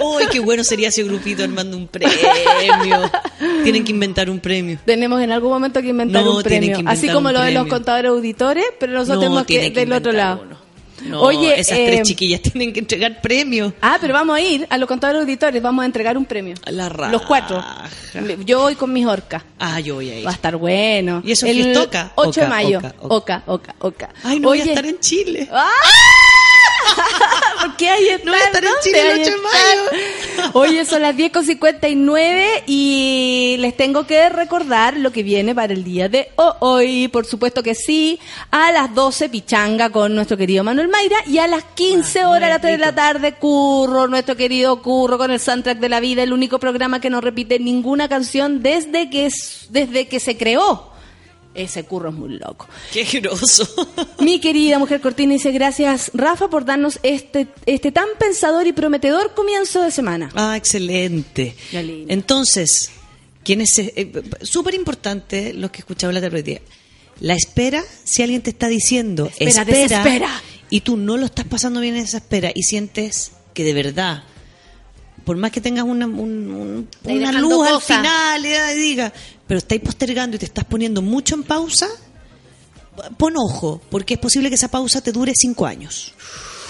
¡Uy, qué bueno sería ese grupito armando un premio! Tienen que inventar un premio. Tenemos en algún momento que inventar No, un premio. que inventar Así como lo de los contadores auditores, pero nosotros No, tenemos que, que del otro lado. uno. No, Oye, esas eh, tres chiquillas tienen que entregar premios. Ah, pero vamos a ir a los contadores auditores, vamos a entregar un premio. La raja. Los cuatro. Yo voy con mis orcas. Ah, yo voy a ir. Va a estar bueno. ¿Y eso qué toca? 8 de mayo. oca, Oca, oca, oca. Ay, no voy a estar en Chile. ¡Ah! *laughs* ¿Por qué hay? No voy a estar en ¿Dónde Chile el hay 8 de estar? Oye, son las 10.59 y les tengo que recordar lo que viene para el día de hoy. Por supuesto que sí. A las 12, Pichanga con nuestro querido Manuel Mayra. Y a las 15 Ah, horas, a las muy 3 de la tarde, Curro, nuestro querido Curro con el soundtrack de la vida. El único programa que no repite ninguna canción desde que, desde que se creó. Ese Curro es muy loco. Qué groso. *laughs* Mi querida mujer Cortina dice gracias Rafa por darnos este, este tan pensador y prometedor comienzo de semana. Ah, excelente. Entonces, ¿quién es? eh, Súper importante los que escuchaban la tarde día. La espera, si alguien te está diciendo Espera, espera, desespera. y tú no lo estás pasando bien en esa espera y sientes que de verdad, por más que tengas una, un- un- Estáis una luz al final, eh, diga, pero estáis postergando y te estás poniendo mucho en pausa, pon ojo, porque es posible que esa pausa te dure cinco años.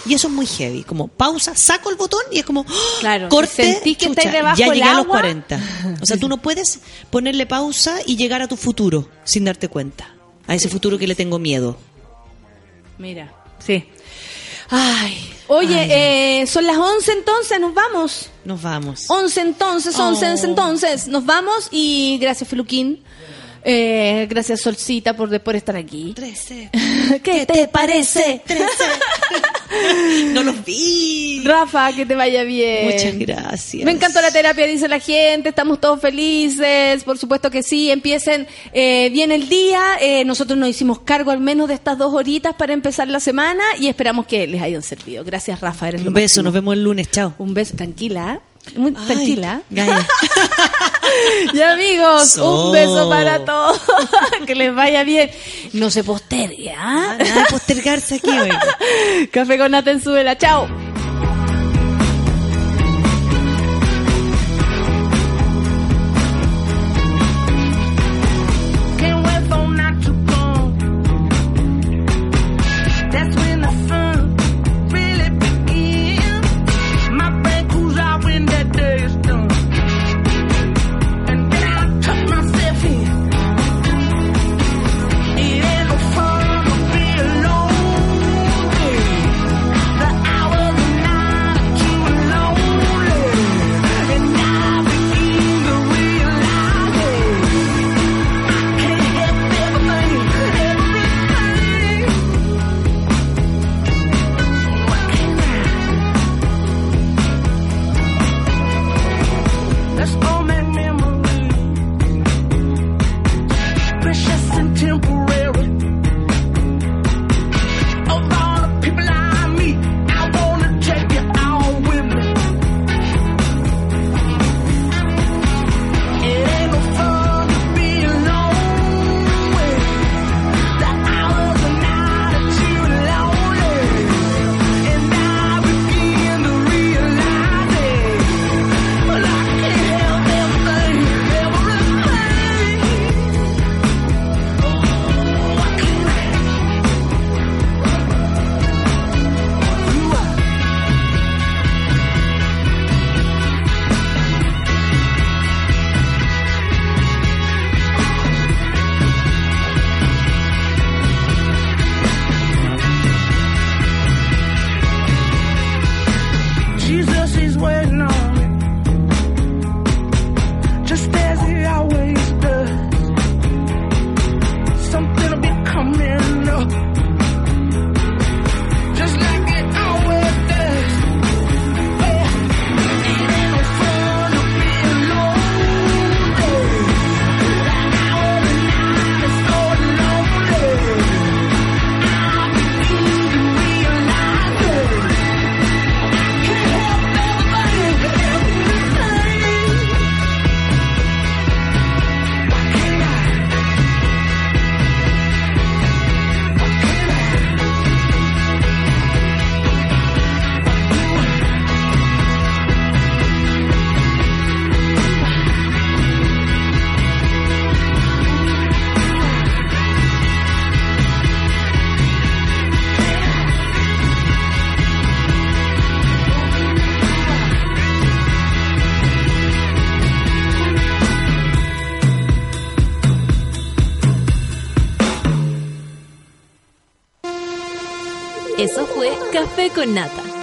Y eso es muy heavy. Como pausa, saco el botón y es como ¡oh! Claro, corte. y sentís que chucha, debajo ya llegué a los agua. 40. O sea, tú no puedes ponerle pausa y llegar a tu futuro sin darte cuenta. A ese futuro que le tengo miedo. Mira, sí. Ay, oye, eh, son las 11 entonces, nos vamos. Nos vamos. 11 entonces, 11 Oh. entonces, nos vamos y gracias Feluquín. Eh, gracias Solcita por, por estar aquí. 13. *laughs* ¿Qué te parece? *laughs* No los vi. Rafa, que te vaya bien. Muchas gracias. Me encantó la terapia, dice la gente. Estamos todos felices. Por supuesto que sí. Empiecen eh, bien el día. Eh, nosotros nos hicimos cargo al menos de estas dos horitas para empezar la semana y esperamos que les hayan servido. Gracias, Rafa. Eres Un beso, máximo. nos vemos el lunes. Chao. Un beso. Tranquila. ¿Eh? Muy. Ya *laughs* amigos, So. un beso para todos. *laughs* que les vaya bien. No se postergue, ¿ah? Nada de postergarse aquí, oiga. *laughs* Café con Nata en Suela. Chao.